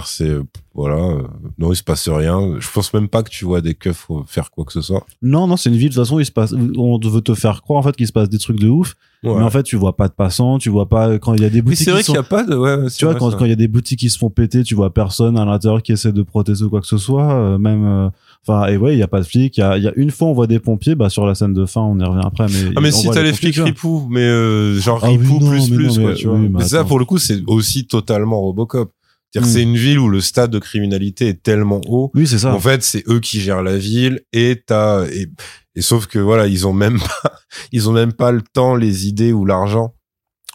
voilà, euh, non il se passe rien. Je pense même pas que tu vois des keufs faire quoi que ce soit. Non non, c'est une ville de toute façon il se passe. On veut te faire croire en fait qu'il se passe des trucs de ouf, mais en fait tu vois pas de passants, tu vois pas quand il y a des boutiques. c'est vrai qu'il y a pas de. Ouais, tu vois quand, quand il y a des boutiques qui se font péter, tu vois personne à l'intérieur qui essaie de protéger ou quoi que ce soit, euh, même. Euh, enfin et ouais, il y a pas de flics. Il y a, y a, une fois on voit des pompiers, bah sur la scène de fin on y revient après. Mais ah mais si t'as les, flics ripoux, mais genre ah ripoux plus plus quoi, tu vois. mais ça pour le coup c'est aussi totalement Robocop cest c'est hmm. une ville où le stade de criminalité est tellement haut. Oui, c'est ça. En fait, c'est eux qui gèrent la ville et t'as et, et sauf que voilà, ils ont même <laughs> pas ils ont même pas le temps, les idées ou l'argent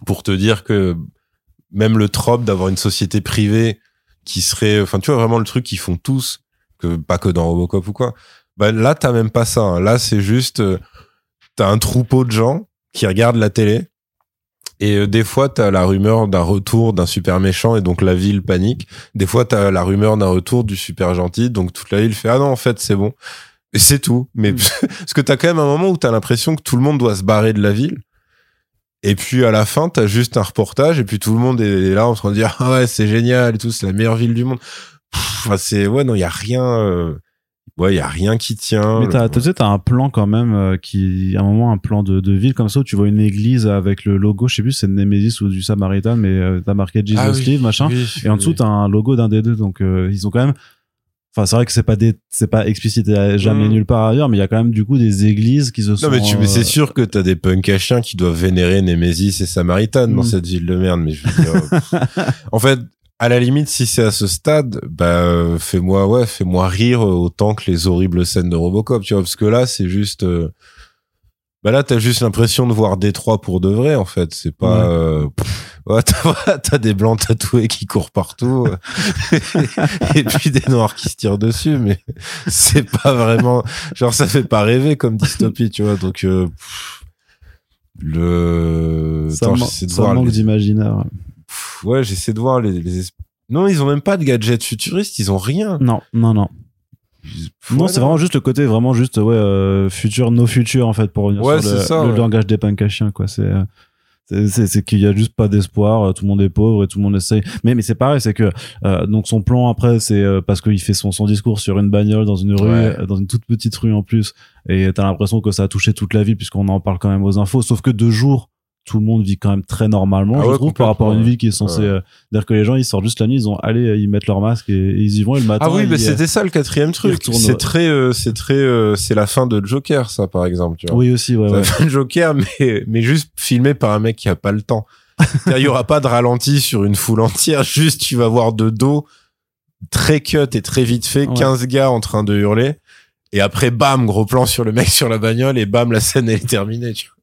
pour te dire que même le trope d'avoir une société privée qui serait enfin tu vois vraiment le truc qu'ils font tous que pas que dans Robocop ou quoi. Bah là t'as même pas ça. Hein. Là c'est juste euh, t'as un troupeau de gens qui regardent la télé et euh, des fois, t'as la rumeur d'un retour d'un super méchant et donc la ville panique. Des fois, t'as la rumeur d'un retour du super gentil, donc toute la ville fait ah non en fait c'est bon. Et c'est tout. Mais mm. <laughs> parce que t'as quand même un moment où t'as l'impression que tout le monde doit se barrer de la ville. Et puis à la fin, t'as juste un reportage et puis tout le monde est là en train de dire ah ouais c'est génial et tout, c'est la meilleure ville du monde. Enfin c'est ouais non il y a rien. Euh, ouais, il y a rien qui tient. Mais t'as, tu sais, t'as un plan quand même euh, qui, à un moment, un plan de, de ville comme ça où tu vois une église avec le logo, je sais plus, c'est Nemesis ou du Samaritan, mais euh, t'as marqué Jesus Ah oui, Live, machin. oui, Et en dessous, t'as un logo d'un des deux, donc euh, ils ont quand même. Enfin, c'est vrai que c'est pas des, c'est pas explicité jamais Mm. nulle part ailleurs, mais il y a quand même du coup des églises qui se sont. Non mais tu mais euh, c'est sûr que t'as des punks à chiens qui doivent vénérer Némésis et Samaritan dans Mm. cette ville de merde mais je veux dire, euh, <laughs> en fait à la limite si c'est à ce stade bah euh, fais-moi ouais fais-moi rire autant que les horribles scènes de Robocop tu vois parce que là c'est juste euh, bah là t'as juste l'impression de voir Détroit pour de vrai en fait c'est pas Ouais. euh, pff, ouais, <laughs> t'as des blancs tatoués qui courent partout euh, <laughs> et puis des noirs qui se tirent dessus mais c'est pas vraiment genre ça fait pas rêver comme dystopie tu vois donc euh, pff, le ça, Attends, man- j'essaie de ça voir manque les- d'imaginaire. Ouais j'essaie de voir les, les es- non ils ont même pas de gadgets futuristes ils ont rien Non, non, non. Non, c'est vraiment juste le côté vraiment juste ouais euh, futur, no future en fait pour revenir Ouais, sur le, ça, le ouais. langage des punks à chiens quoi. C'est euh, c'est qu'il y a juste pas d'espoir, euh, tout le monde est pauvre et tout le monde essaye. Mais mais c'est pareil, c'est que euh, donc son plan après c'est euh, parce qu'il fait son son discours sur une bagnole dans une rue, Ouais. euh, dans une toute petite rue en plus, et t'as l'impression que ça a touché toute la ville puisqu'on en parle quand même aux infos. Sauf que deux jours tout le monde vit quand même très normalement, Ah je ouais, trouve, par rapport à une ville qui est censée. ouais. euh, dire que les gens ils sortent juste la nuit, ils ont allez, ils mettent leur masque et, et ils y vont et le matin. ah oui mais c'était ça le quatrième truc c'est ouais. très euh, c'est très euh, c'est la fin de Joker ça par exemple tu vois Oui aussi, ouais. La fin de Joker <laughs> mais mais juste filmé par un mec qui a pas le temps il y aura pas de ralenti sur une foule entière <laughs> juste tu vas voir de dos très cut et très vite fait Ouais. 15 gars en train de hurler et après bam gros plan sur le mec sur la bagnole et bam la scène elle est terminée tu vois.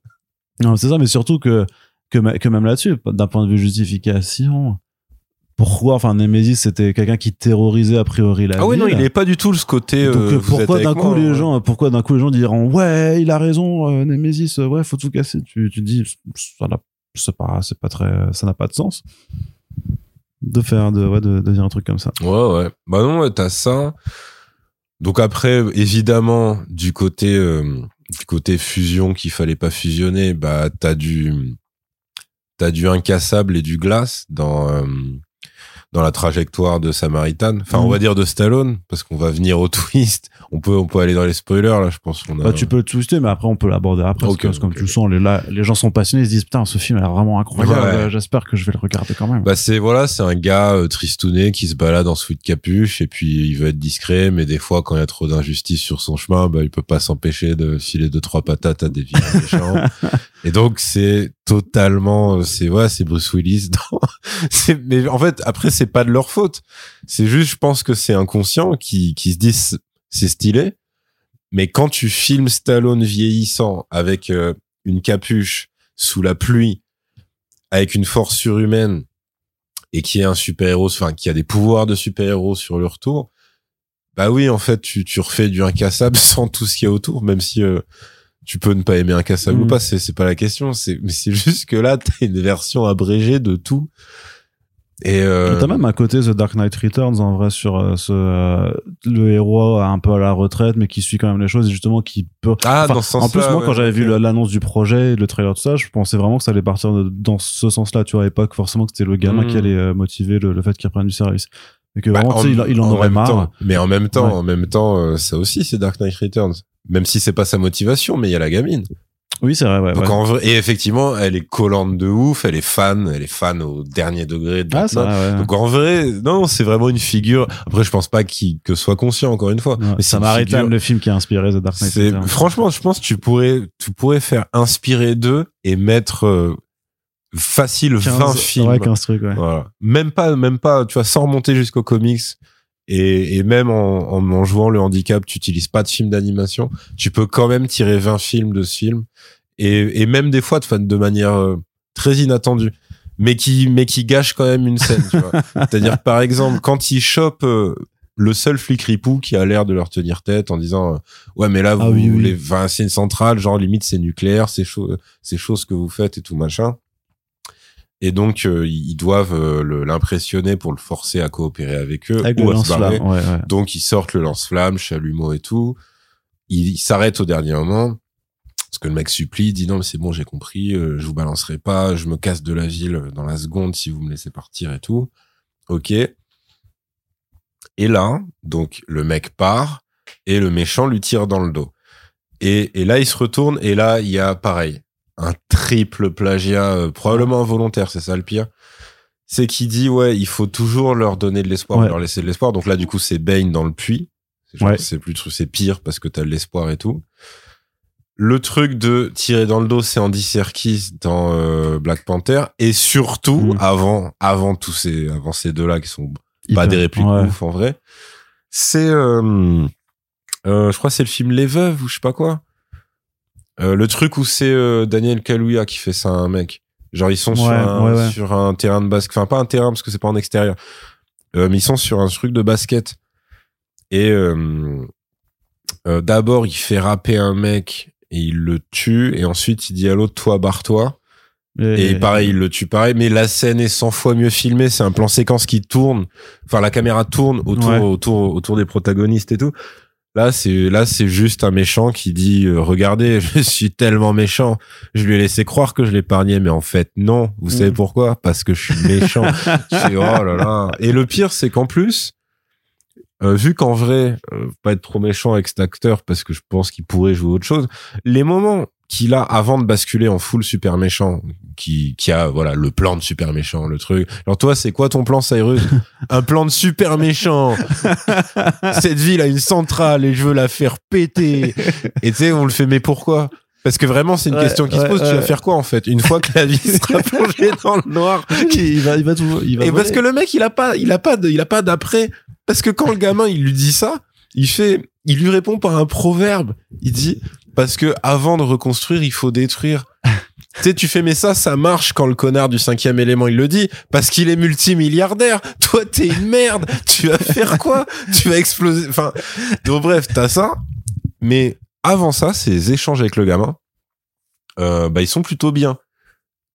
Non, c'est ça, mais surtout que, que, même là-dessus, d'un point de vue justification, pourquoi, enfin, Nemesis, c'était quelqu'un qui terrorisait a priori la ah oui non ville. il est pas du tout ce côté Donc, euh, êtes pourquoi d'un moi, coup les hein. gens, pourquoi d'un coup les gens diront ouais, il a raison, euh, Nemesis, euh, ouais, faut tout casser. Tu, tu te dis, ça c'est pas, c'est pas très, ça n'a pas de sens de faire, de, ouais, de, de dire un truc comme ça. Ouais, ouais. Bah non, ouais, t'as ça. Donc après, évidemment, du côté euh, du côté fusion qu'il fallait pas fusionner, bah t'as du t'as du incassable et du glace dans euh, dans la trajectoire de Samaritan. Enfin, on Mhm. va dire de Stallone, parce qu'on va venir au <laughs> twist. On peut on peut aller dans les spoilers là, je pense qu'on a. Bah, tu peux le twister, mais après on peut l'aborder après. Ok, parce que, comme tu le sens, les, là, les gens sont passionnés, ils se disent putain, ce film l'air vraiment incroyable. Ouais. J'espère que je vais le regarder quand même. Bah c'est voilà, c'est un gars euh, tristouné qui se balade en sweat capuche et puis il veut être discret, mais des fois quand il y a trop d'injustice sur son chemin, bah il peut pas s'empêcher de filer deux trois patates à des vilains <laughs> méchants. Et donc c'est totalement, euh, c'est ouais, c'est Bruce Willis. Dans... <laughs> mais en fait après c'est pas de leur faute. C'est juste, je pense que c'est inconscient qui qui se disent c'est stylé, mais quand tu filmes Stallone vieillissant avec euh, une capuche sous la pluie avec une force surhumaine et qui est un super-héros, enfin, qui a des pouvoirs de super-héros sur le retour, bah oui, en fait, tu, tu refais du incassable <laughs> sans tout ce qu'il y a autour, même si euh, tu peux ne pas aimer incassable ou Mm. pas, c'est, c'est pas la question, c'est, mais c'est <laughs> juste que là, t'as une version abrégée de tout. Et, euh, T'as même à côté The Dark Knight Returns en vrai sur euh, ce euh, le héros un peu à la retraite mais qui suit quand même les choses et justement qui peut ah, Enfin, dans ce en sens-là. plus moi ouais, quand j'avais vu l'annonce du projet le trailer tout ça je pensais vraiment que ça allait partir de- dans ce sens-là tu vois et pas que forcément que c'était le gamin Mm. qui allait euh, motiver le, le fait qu'il reprenne du service et que Bah, vraiment sais, il, il en, aurait marre temps. mais en même temps, Ouais. en même temps, euh, ça aussi, c'est Dark Knight Returns. Même si c'est pas sa motivation, mais il y a la gamine. oui c'est vrai ouais, Donc ouais. en vrai, et effectivement, elle est collante de ouf, elle est fan, elle est fan au dernier degré de ah vrai ouais. Donc en vrai, non, c'est vraiment une figure. Après, je pense pas qu'il que ce soit conscient encore une fois. Mais ça m'arrête figure- le film qui a inspiré The Dark Knight franchement, je pense que tu pourrais, tu pourrais faire inspirer d'eux et mettre euh, facile 20 15 films. ouais 15 trucs ouais. Voilà. Même pas, même pas, tu vois, sans remonter jusqu'aux comics. Et, et même en, en, en jouant le handicap, tu utilises pas de film d'animation. Tu peux quand même tirer 20 films de ce film. Et, et même des fois de, de manière euh, très inattendue. Mais qui, mais qui gâche quand même une scène. <laughs> C'est-à-dire, par exemple, quand ils chopent euh, le seul flic ripou qui a l'air de leur tenir tête en disant, euh, ouais, mais là, vous, Ah oui, c'est une centrale, genre, limite, c'est nucléaire, c'est chaud, c'est choses que vous faites et tout machin. Et donc, euh, ils doivent euh, l'impressionner pour le forcer à coopérer avec eux avec ou à se barrer. lance-flamme ouais, ouais. Donc, ils sortent le lance-flamme, chalumeau et tout. Il, il s'arrête au dernier moment. Parce que le mec supplie, il dit non, mais c'est bon, j'ai compris, euh, je vous balancerai pas, je me casse de la ville dans la seconde si vous me laissez partir et tout. Ok. Et là, donc, le mec part, et le méchant lui tire dans le dos. Et, et là, il se retourne et là, il y a pareil, un triple plagiat, euh, probablement involontaire, c'est ça le pire. C'est qu'il dit, ouais, il faut toujours leur donner de l'espoir, leur laisser de l'espoir. Donc là, du coup, c'est Bane dans le puits. C'est plus c'est pire parce que t'as de l'espoir et tout. Le truc de tirer dans le dos, c'est Andy Serkis dans euh, Black Panther. Et surtout, mm. avant, avant tous ces, avant ces deux-là qui sont pas des répliques ouf en vrai, c'est, euh, euh, je crois c'est le film Les Veuves ou je sais pas quoi. Euh, le truc où c'est euh, Daniel Kaluuya qui fait ça un mec. Genre ils sont sur, un, sur un terrain de basket, enfin pas un terrain parce que c'est pas en extérieur, euh, mais ils sont sur un truc de basket. Et d'abord il fait rapper un mec et il le tue et ensuite il dit à l'autre toi barre-toi. Et, pareil, il le tue pareil, mais la scène est 100 fois mieux filmée. C'est un plan séquence qui tourne. Enfin, la caméra tourne autour, autour, autour des protagonistes et tout. Là, c'est là, c'est juste un méchant qui dit euh, "Regardez, <laughs> je suis tellement méchant. Je lui ai laissé croire que je l'épargnais, mais en fait, non. Vous savez mm. pourquoi? Parce que je suis méchant. <laughs> oh là là. Et le pire, c'est qu'en plus, euh, vu qu'en vrai, euh, pas être trop méchant avec cet acteur, parce que je pense qu'il pourrait jouer autre chose. Les moments qu'il a avant de basculer en full super méchant, qui, qui a voilà le plan de super méchant, le truc. Alors toi, c'est quoi ton plan, Cyrus? <laughs> Un plan de super méchant. <laughs> Cette ville a une centrale et je veux la faire péter. Et tu sais, on le fait, mais pourquoi? Parce que vraiment, c'est une question qui se pose. tu vas faire quoi en fait? Une fois que la vie sera <laughs> plongée dans le noir Il va, il va tout. Il va et parce que le mec, il a pas, il a pas de, il a pas d'après. Parce que quand le gamin, il lui dit ça, il fait, il lui répond par un proverbe. Il dit, parce que avant de reconstruire, il faut détruire. <laughs> tu sais, tu fais, mais ça, ça marche quand le connard du cinquième élément, il le dit, parce qu'il est multimilliardaire. Toi, t'es une merde. <laughs> Tu vas faire quoi? tu vas exploser. Enfin, donc bref, t'as ça. Mais avant ça, ces échanges avec le gamin, euh, bah, ils sont plutôt bien.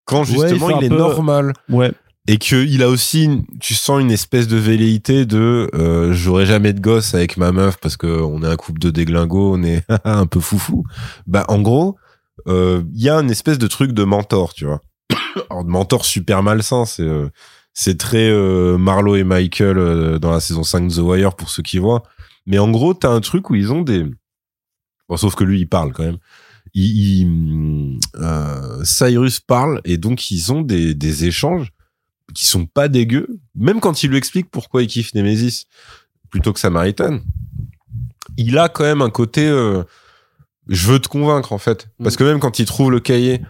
Quand justement, il, est normal. Ouais et que il a aussi tu sens une espèce de velléité de euh, j'aurai jamais de gosse avec ma meuf parce que on est un couple de déglingos on est <laughs> un peu foufou. Bah en gros euh, il y a une espèce de truc de mentor tu vois. <coughs> Alors de mentor super malsain c'est euh, c'est très Marlowe et Michael dans la saison 5 de The Wire pour ceux qui voient. Mais en gros t'as un truc où ils ont des bon, sauf que lui il parle quand même. Il, Cyrus parle et donc ils ont des, des échanges qui sont pas dégueux, même quand il lui explique pourquoi il kiffe Nemesis plutôt que Samaritan, il a quand même un côté euh, je veux te convaincre en fait. Parce que même quand il trouve le cahier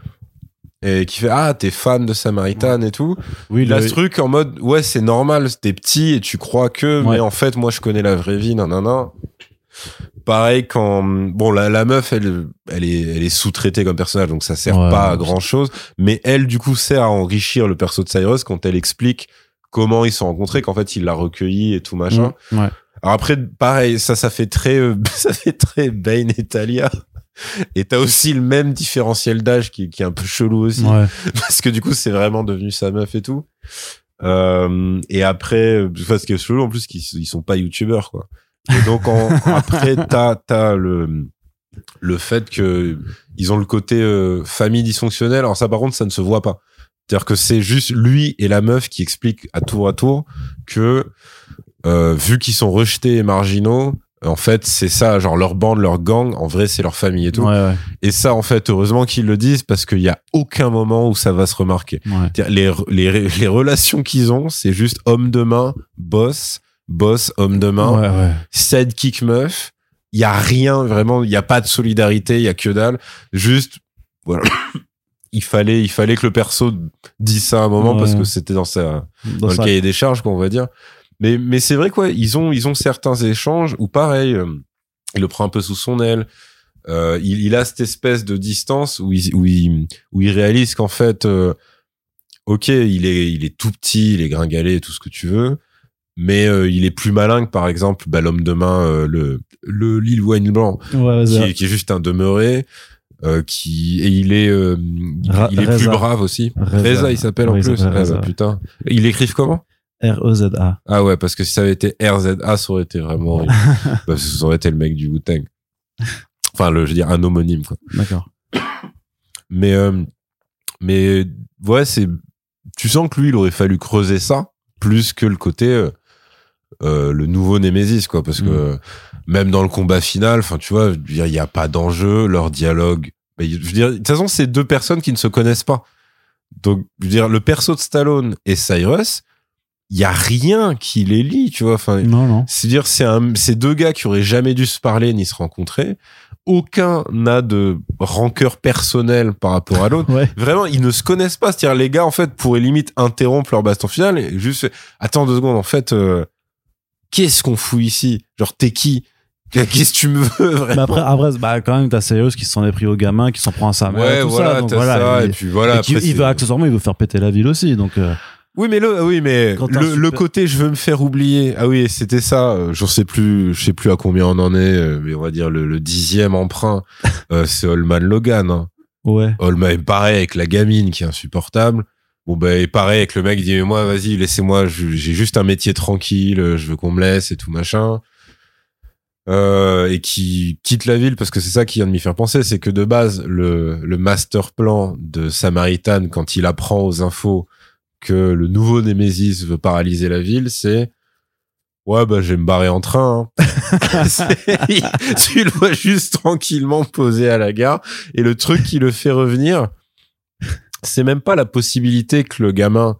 et qui fait ah t'es fan de Samaritan et tout oui il a ce truc en mode ouais c'est normal t'es petit et tu crois que mais en fait moi je connais la vraie vie non pareil quand bon la, la meuf elle elle est elle est sous-traitée comme personnage donc ça sert pas à grand chose mais elle du coup sert à enrichir le perso de Cyrus quand elle explique comment ils se sont rencontrés qu'en fait il l'a recueilli et tout machin. Mmh, ouais. alors après pareil ça ça fait très euh, <laughs> ça fait très Bane et Talia et t'as aussi le même différentiel d'âge qui, qui est un peu chelou aussi. <laughs> Parce que du coup c'est vraiment devenu sa meuf et tout. Euh, et après parce que chelou en plus qu'ils ils sont pas youtubeurs quoi et donc <laughs> après, t'as as le le fait que ils ont le côté euh, famille dysfonctionnelle. Alors ça, par contre, ça ne se voit pas. C'est-à-dire que c'est juste lui et la meuf qui expliquent à tour à tour que euh, vu qu'ils sont rejetés et marginaux, en fait, c'est ça, genre leur bande, leur gang, en vrai, c'est leur famille et tout. Ouais, ouais. Et ça, en fait, heureusement qu'ils le disent parce qu'il y a aucun moment où ça va se remarquer. Les, les, les relations qu'ils ont, c'est juste homme de main, boss, boss, homme de main, ouais, ouais. sidekick meuf. Il y a rien vraiment, il y a pas de solidarité, il y a que dalle. Juste, voilà. <coughs> il fallait, il fallait que le perso dise ça à un moment parce que c'était dans sa, dans, le cahier des charges, qu'on va dire. Mais, mais c'est vrai quoi, ils ont, ils ont certains échanges où pareil, euh, il le prend un peu sous son aile. Euh, il, il, a cette espèce de distance où il, où il, où il réalise qu'en fait, euh, ok, il est, il est tout petit, il est gringalé, tout ce que tu veux, mais euh, il est plus malin que par exemple bah, l'homme de main euh, le le Lil Wayne blanc ouais, qui, est, qui, est juste un demeuré euh, qui et il est euh, il, est plus brave aussi. Reza, il s'appelle en plus. Reza, putain. Il écrive comment? R E Z A. Ah ouais parce que si ça avait été R Z A ça aurait été vraiment bah, <laughs> ça aurait été le mec du Wu Tang enfin le je veux dire un homonyme quoi. D'accord. Mais mais ouais c'est tu sens que lui il aurait fallu creuser ça plus que le côté euh, le nouveau Nemesis quoi parce que mm. même dans le combat final, enfin, tu vois, il y a pas d'enjeu, leur dialogue. je veux dire, de toute façon, c'est deux personnes qui ne se connaissent pas. Donc, je veux dire, le perso de Stallone et Cyrus, il y a rien qui les lie, tu vois. Enfin, non, non. C'est un, c'est deux gars qui auraient jamais dû se parler ni se rencontrer. Aucun n'a de rancœur personnelle par rapport à l'autre. <laughs> Vraiment, ils ne se connaissent pas. C'est-à-dire, les gars, en fait, pourraient limite interrompre leur baston final et juste, attends deux secondes, en fait, euh, qu'est-ce qu'on fout ici? Genre, t'es qui? Qu'est-ce que tu me veux vraiment? mais après, après bah, quand même, t'as Sirius qui s'en est pris au gamin, qui s'en prend à sa mère. Ouais, tout voilà, ça, donc, voilà ça, et, puis voilà. Et il veut accessoirement, il veut faire péter la ville aussi, donc. Euh... Oui, mais le, oui, mais le, le, côté je veux me faire oublier. Ah oui, c'était ça. Euh, je sais plus, je sais plus à combien on en est, euh, mais on va dire le, le dixième emprunt. euh, c'est Holman Logan. Hein. Ouais. Holman pareil avec la gamine qui est insupportable. Bon ben, pareil avec le mec, il dit mais moi, vas-y, laissez-moi, j'ai juste un métier tranquille, je veux qu'on me laisse et tout machin euh, et qui quitte la ville parce que c'est ça qui vient de m'y faire penser, c'est que de base le, le master plan de Samaritan quand il apprend aux infos que le nouveau Nemesis veut paralyser la ville, c'est ouais bah je vais me barrer en train. Hein. <laughs> tu le vois juste tranquillement posé à la gare et le truc qui le fait revenir, c'est même pas la possibilité que le gamin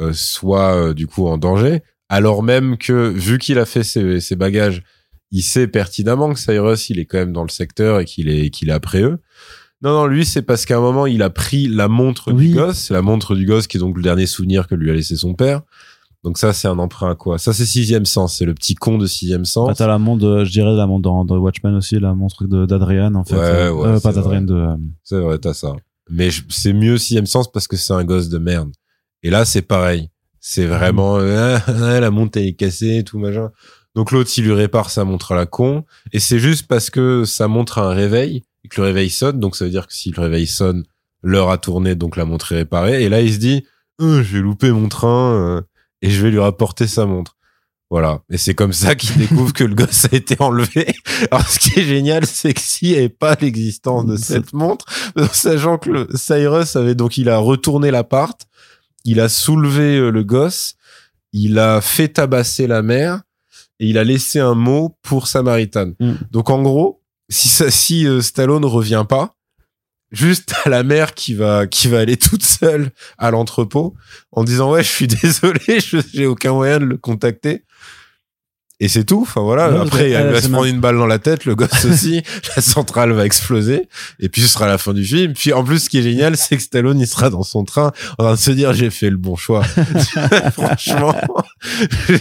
euh, soit euh, du coup en danger, alors même que vu qu'il a fait ses, ses bagages il sait pertinemment que Cyrus, il est quand même dans le secteur et qu'il est, qu'il est après eux. Non, non, lui, c'est parce qu'à un moment, il a pris la montre du gosse. C'est la montre du gosse qui est donc le dernier souvenir que lui a laissé son père. Donc ça, c'est un emprunt à quoi? Ça, c'est sixième sens. C'est le petit con de sixième sens. Ah, t'as la montre, je dirais la montre dans, Watchmen aussi, la montre d'Adrian, en fait. Ouais, ouais, euh, pas d'Adrian, de... C'est vrai, t'as ça. Mais c'est mieux sixième sens parce que c'est un gosse de merde. Et là, c'est pareil. C'est vraiment, <laughs> ah, la montre, elle est cassée, tout machin. Donc l'autre, il lui répare sa montre à la con. Et c'est juste parce que sa montre a un réveil et que le réveil sonne. Donc ça veut dire que si le réveil sonne, l'heure a tourné, donc la montre est réparée. Et là, il se dit, euh, je vais louper mon train euh, et je vais lui rapporter sa montre. Voilà. Et c'est comme ça qu'il découvre que le gosse a été enlevé. Alors, ce qui est génial, c'est que s'il n'y avait pas l'existence de cette montre, sachant que le Cyrus avait donc, il a retourné l'appart, il a soulevé euh, le gosse, il a fait tabasser la mère, et il a laissé un mot pour Samaritan. Mm. Donc en gros, si ça, si euh, Stallone revient pas, juste à la mère qui va qui va aller toute seule à l'entrepôt en disant ouais je suis <laughs> désolé, je j'ai aucun moyen de le contacter. Et c'est tout. Enfin voilà. Après, il va se prendre une balle dans la tête, le gosse <laughs> aussi. la centrale va exploser. Et puis ce sera la fin du film. Puis en plus, ce qui est génial, c'est que Stallone, il sera dans son train en train de se dire j'ai fait le bon choix. <laughs> <laughs> Franchement,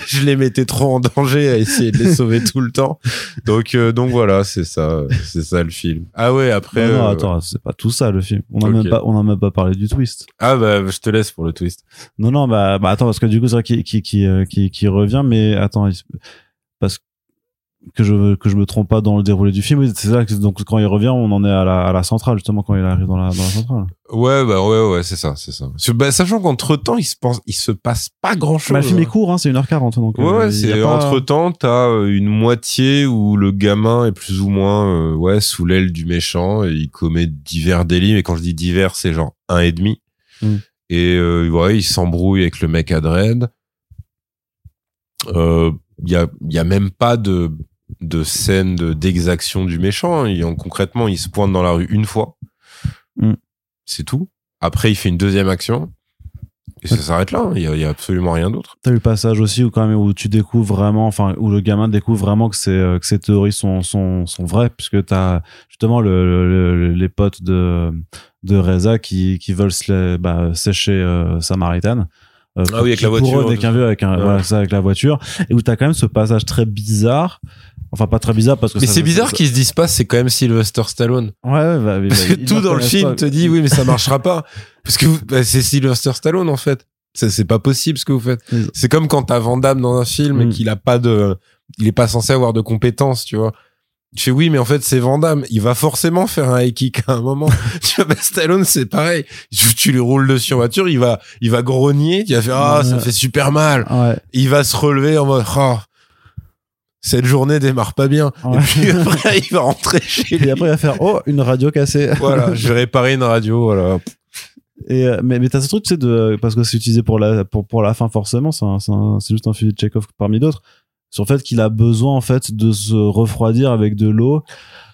je les mettais trop en danger à essayer de les sauver tout le temps. Donc euh, donc voilà, c'est ça, c'est ça le film. Ah ouais. Après. Non, non euh, attends, c'est pas tout ça le film. On a même pas, on a même pas parlé du twist. Ah bah je te laisse pour le twist. Non non bah, bah attends parce que du coup c'est vrai qui qui qui, qui, qui revient mais attends parce que je que je me trompe pas dans le déroulé du film. C'est ça donc quand il revient on en est à la, à la centrale justement quand il arrive dans la dans la centrale. Ouais bah ouais ouais c'est ça c'est ça. Bah, sachant qu'entre temps il se pense il se passe pas grand chose bah, le film est court hein, c'est 1h40 donc ouais, ouais c'est entre temps t'as euh, une moitié où le gamin est plus ou moins euh, ouais sous l'aile du méchant et il commet divers délits. Mais quand je dis divers c'est genre un et demi. Mm. et euh, ouais il s'embrouille avec le mec à dread euh, il y a, y a même pas de, de scène d'exaction du méchant. Il, concrètement, il se pointe dans la rue une fois. Mm. C'est tout. Après, il fait une deuxième action. Et ça s'arrête là. Il y, a, y a, absolument rien d'autre. T'as eu le passage aussi où quand même où tu découvres vraiment, enfin où le gamin découvre vraiment que euh, que ces théories sont sont sont vraies puisque t'as justement le, les potes de de Reza qui qui veulent bah, sécher euh, Samaritan ah oui, avec la voiture. Avec un vieux, avec un, voilà, ça, avec la voiture. Et où t'as quand même ce passage très bizarre. Enfin, pas très bizarre parce que. Mais c'est bizarre qu'ils se disent pas, c'est quand même Sylvester Stallone. Ouais, ouais, bah, Parce que tout dans le film te dit, oui, mais ça marchera pas. Parce que bah, c'est Sylvester Stallone, en fait. C'est pas possible ce que vous faites. C'est comme quand t'as Van Damme dans un film et mm. qu'il a pas de, il est pas censé avoir de compétences, tu vois. Je fais oui, mais en fait, c'est Vandame. Il va forcément faire un high kick à un moment. <laughs> tu vois, Stallone, c'est pareil. Tu lui roules dessus en voiture, il va, il va grogner, il va faire, ah, ça fait super mal. Il va se relever en mode, oh, cette journée démarre pas bien. Et puis après, il va rentrer chez <laughs> lui. Et après, il va faire, oh, une radio cassée. voilà, <laughs> je vais réparer une radio, voilà. Et euh, mais mais t'as ce truc, c'est de parce que c'est utilisé pour la pour pour la fin forcément, c'est c'est juste un fusil de Chekhov parmi d'autres sur le fait qu'il a besoin en fait de se refroidir avec de l'eau.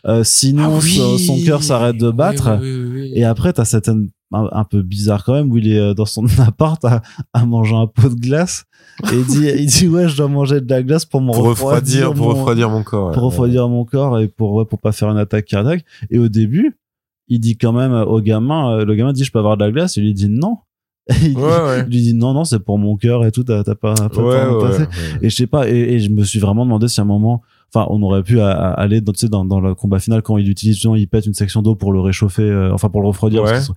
Euh, sinon, Ah son cœur s'arrête de battre. Oui, oui, oui, oui. Et après, t'as cette un, un peu bizarre quand même où il est euh, dans son <laughs> appart à, à manger un pot de glace et il dit, il dit ouais, je dois manger de la glace pour me pour refroidir, pour mon- refroidir mon corps. ouais. pour refroidir mon corps et pour ouais, pour pas faire une attaque cardiaque. Et au début, il dit quand même au gamin, euh, le gamin dit je peux avoir de la glace, il lui dit non. Et <laughs> il, Ouais, ouais. il lui dit non non c'est pour mon cœur et tout, t'as pas, pas Ouais. Et je sais pas, et, et je me suis vraiment demandé si à un moment, enfin, on aurait pu à- à aller dans, tu sais, dans, dans le combat final quand il utilise, justement, il pète une section d'eau pour le réchauffer, euh, enfin, pour le refroidir. parce que-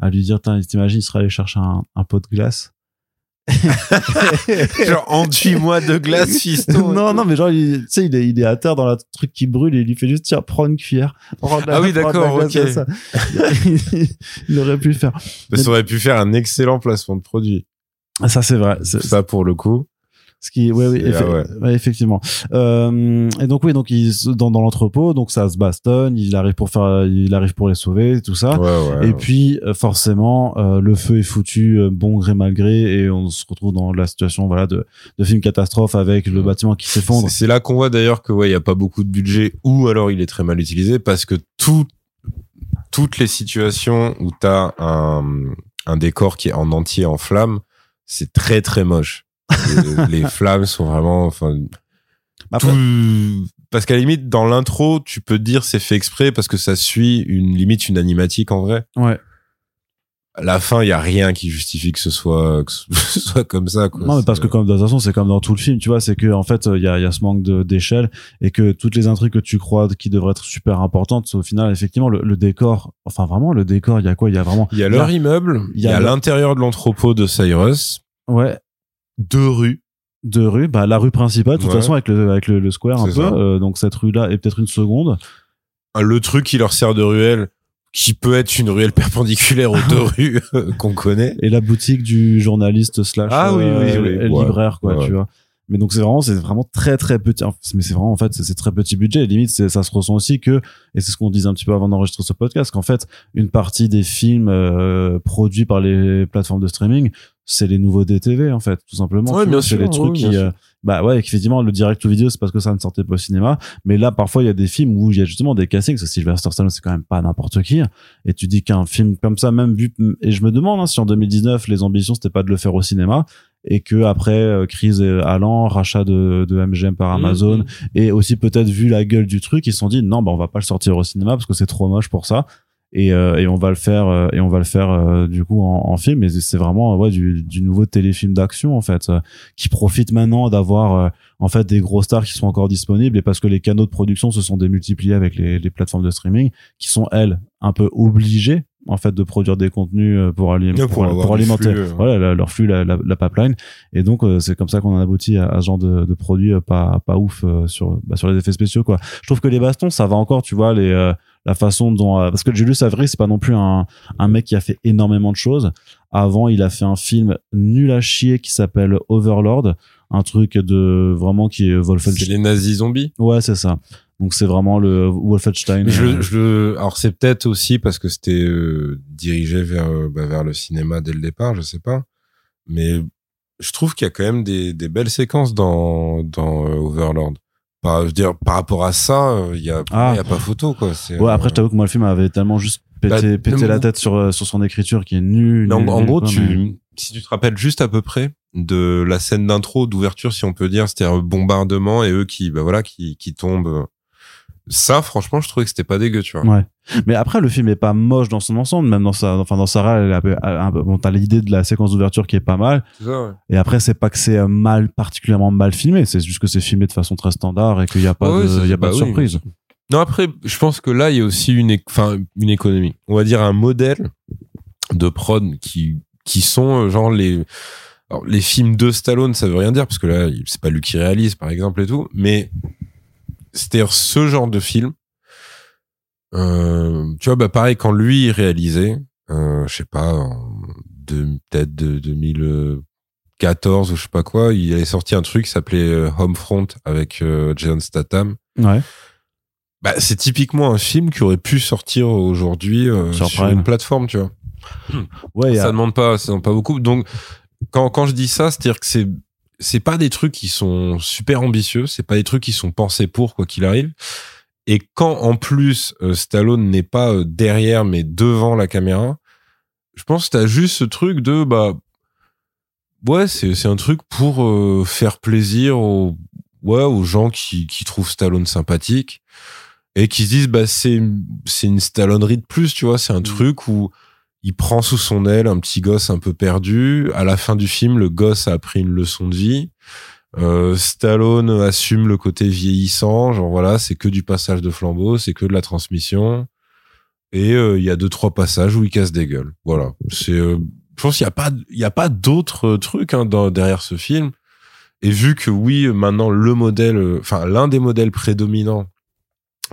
à lui dire, t'imagines, il serait allé chercher un, un pot de glace. <laughs> Genre, enduis-moi de glace, <laughs> fiston. non, non, mais genre, tu sais, il est, il est à terre dans le truc qui brûle et il lui fait juste, tiens, prends une cuillère. Prends la- Ah oui, la d'accord, ok. ça. il, <laughs> il aurait pu le faire. Mais ça aurait pu faire un excellent placement de produit. Ça, c'est vrai. Ça, pour le coup. Ce qui, ouais, oui, effe- ah ouais. effectivement. Euh, et donc oui, donc il se- dans, dans l'entrepôt, donc ça se bastonne, il arrive pour faire, il arrive pour les sauver, tout ça. Ouais, ouais. Et puis euh, forcément, euh, le feu est foutu, euh, bon gré mal gré, et on se retrouve dans la situation, voilà, de, de film catastrophe avec le Ouais. bâtiment qui s'effondre. C'est là qu'on voit d'ailleurs que ouais, il y a pas beaucoup de budget ou alors il est très mal utilisé parce que tout, toutes les situations où t'as un, un décor qui est en entier en flammes, c'est très très moche. Les, les <laughs> flammes sont vraiment, enfin, Après, tout- parce qu'à la limite dans l'intro, tu peux te dire c'est fait exprès parce que ça suit une limite une animatique en vrai. ouais. À la fin, il y a rien qui justifie que ce soit que ce <laughs> soit comme ça. Quoi. Non, mais parce que comme de toute façon, c'est comme dans tout le film, tu vois, c'est que en fait, il y a, il y a ce manque d'échelle et que toutes les intrigues que tu crois qui devraient être super importantes, au final, effectivement, le, le décor, enfin vraiment, le décor, il y a quoi? Il y a vraiment, il y a leur immeuble, il y a, l'intérieur de l'entrepôt de Cyrus, ouais, deux rues. deux rues, bah la rue principale, de toute Ouais. façon, avec le avec le, le square un peu, euh, donc cette rue-là et peut-être une seconde. le truc qui leur sert de ruelle, qui peut être une ruelle perpendiculaire aux deux <laughs> rues euh, qu'on connaît. et la boutique du journaliste slash Ah oui, oui, euh, oui. libraire quoi Ouais. tu vois mais donc c'est vraiment c'est vraiment très très petit. Mais c'est vraiment en fait c'est très petit budget. Limite ça se ressent aussi que et c'est ce qu'on disait un petit peu avant d'enregistrer ce podcast qu'en fait une partie des films euh, produits par les plateformes de streaming c'est les nouveaux DTV en fait tout simplement. Ouais, bien c'est les trucs qui euh, bah ouais effectivement le direct to vidéo c'est parce que ça ne sortait pas au cinéma. Mais là parfois il y a des films où il y a justement des castings Sylvester Stallone c'est quand même pas n'importe qui et tu dis qu'un film comme ça même vu et je me demande hein, si en 2019 les ambitions c'était pas de le faire au cinéma et que après euh, crise allant rachat de, de MGM par Amazon Mhm. et aussi peut-être vu la gueule du truc ils se sont dit non bah on va pas le sortir au cinéma parce que c'est trop moche pour ça et, euh, et on va le faire euh, et on va le faire euh, du coup en, en film et c'est vraiment ouais du, du nouveau téléfilm d'action en fait euh, qui profite maintenant d'avoir euh, en fait des gros stars qui sont encore disponibles et parce que les canaux de production se sont démultipliés avec les, les plateformes de streaming qui sont elles un peu obligées en fait de produire des contenus euh, pour, ali- Ouais, pour, pour alimenter. flux, euh. voilà la- leur flux la, la, la pipeline. Et donc euh, c'est comme ça qu'on en aboutit à, à ce genre de, euh, pas pas ouf sur bah, sur les effets spéciaux quoi. Je trouve que les bastons ça va encore tu vois les la façon dont parce que Julius Avery c'est pas non plus un un mec qui a fait énormément de choses. Avant il a fait un film nul à chier qui s'appelle Overlord un truc de vraiment qui est C'est Wolfenstein les nazis zombies. ouais c'est ça donc c'est vraiment le Wolfenstein je, euh, je, alors c'est peut-être aussi parce que c'était euh, dirigé vers euh, bah, vers le cinéma dès le départ, je sais pas. Mais je trouve qu'il y a quand même des, des belles séquences dans dans euh, Overlord. Par, je veux dire, par rapport à ça, il y a Ah. y a pas photo quoi. C'est, ouais après je t'avoue que moi le film avait tellement juste pété, Bah, pété non, la tête sur sur son écriture qui est nulle en, gros, quoi, tu, mais- si tu te rappelles juste à peu près de la scène d'intro, d'ouverture, si on peut dire, c'était un bombardement et eux qui, bah voilà, qui, qui tombent. Ça, franchement, je trouvais que c'était pas dégueu, tu vois. Ouais. Mais après, le film est pas moche dans son ensemble, même dans sa, enfin, dans Sarah, elle bon, t'as l'idée de la séquence d'ouverture qui est pas mal. C'est ça, ouais. Et après, c'est pas que c'est euh, mal, particulièrement mal filmé, c'est juste que c'est filmé de façon très standard et qu'il y a pas Ouais, de, y a pas bah de oui. surprise. Non, après, je pense que là, il y a aussi une, enfin, une économie. On va dire un modèle de prod qui, qui sont euh, genre les, alors, les films de Stallone, ça veut rien dire parce que là, c'est pas lui qui réalise, par exemple, et tout, mais c'est-à-dire ce genre de film. Euh, tu vois, bah pareil, quand lui il réalisait, euh, je sais pas, peut-être de 2014 ou je sais pas quoi, il avait sorti un truc qui s'appelait euh, Homefront avec euh, Jason Statham. Ouais. Bah, c'est typiquement un film qui aurait pu sortir aujourd'hui euh, Sur une plateforme, tu vois. Ouais, y a- Ça demande pas, ça demande pas beaucoup. Donc, quand, quand je dis ça, c'est-à-dire que c'est, c'est pas des trucs qui sont super ambitieux, c'est pas des trucs qui sont pensés pour quoi qu'il arrive. Et quand en plus euh, Stallone n'est pas euh, derrière mais devant la caméra, je pense que t'as juste ce truc de bah ouais c'est c'est un truc pour euh, faire plaisir aux ouais aux gens qui qui trouvent Stallone sympathique et qui se disent bah c'est c'est une Stallonerie de plus tu vois c'est un mmh. truc où il prend sous son aile un petit gosse un peu perdu à la fin du film le gosse a appris une leçon de vie euh, Stallone assume le côté vieillissant, genre voilà, c'est que du passage de flambeau, c'est que de la transmission. Et euh, il y a deux trois passages où il casse des gueules. Voilà. Euh, je pense qu'il y a pas, il y a hein, derrière ce film. Et vu que oui, maintenant le modèle, l'un des modèles prédominants,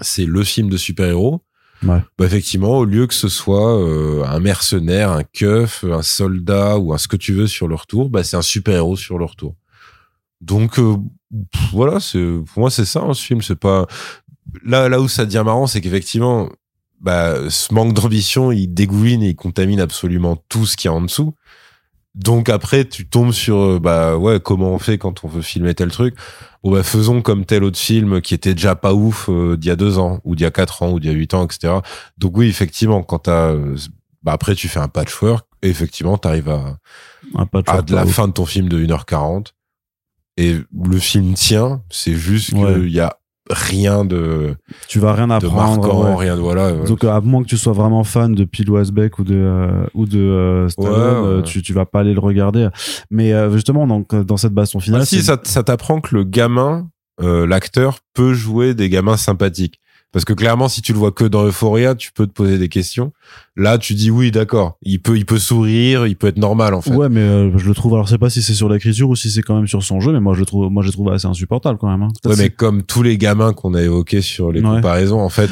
c'est le film de super-héros. Bah effectivement, au lieu que ce soit un mercenaire, un keuf, un soldat ou un ce que tu veux sur le retour, bah c'est un super-héros sur le retour. Donc euh, voilà, c'est pour moi c'est ça hein, ce film. C'est pas là là où ça devient marrant, c'est qu'effectivement, bah, ce manque d'ambition, il dégouline et il contamine absolument tout ce qu'il y a en dessous. Donc après, tu tombes sur euh, bah ouais, comment on fait quand on veut filmer tel truc? Bon bah faisons comme tel autre film qui était déjà pas ouf euh, d'il y a deux ans ou d'il y a quatre ans ou d'il y a huit ans, etc. Donc oui, effectivement, quand t'as bah après tu fais un patchwork et effectivement t'arrives à à de la fin de ton film de 1h40 et le film tient, c'est juste qu'il y a rien de tu vas rien apprendre rien de voilà donc à moins que tu sois vraiment fan de Pile Westbeck ou de euh, ou de euh, Stallone euh, tu tu vas pas aller le regarder. Mais justement donc dans cette baston finale ah, si ça ça t'apprend que le gamin l'acteur peut jouer des gamins sympathiques. Parce que clairement, si tu le vois que dans Euphoria, tu peux te poser des questions. Là, tu dis oui, d'accord. Il peut, il peut sourire, il peut être normal en fait. Ouais, mais euh, je le trouve. Alors, je sais pas si c'est sur l'écriture ou si c'est quand même sur son jeu, mais moi, je le trouve, moi, je le trouve assez insupportable quand même. Hein. Ouais, mais comme tous les gamins qu'on a évoqués sur les comparaisons, en fait,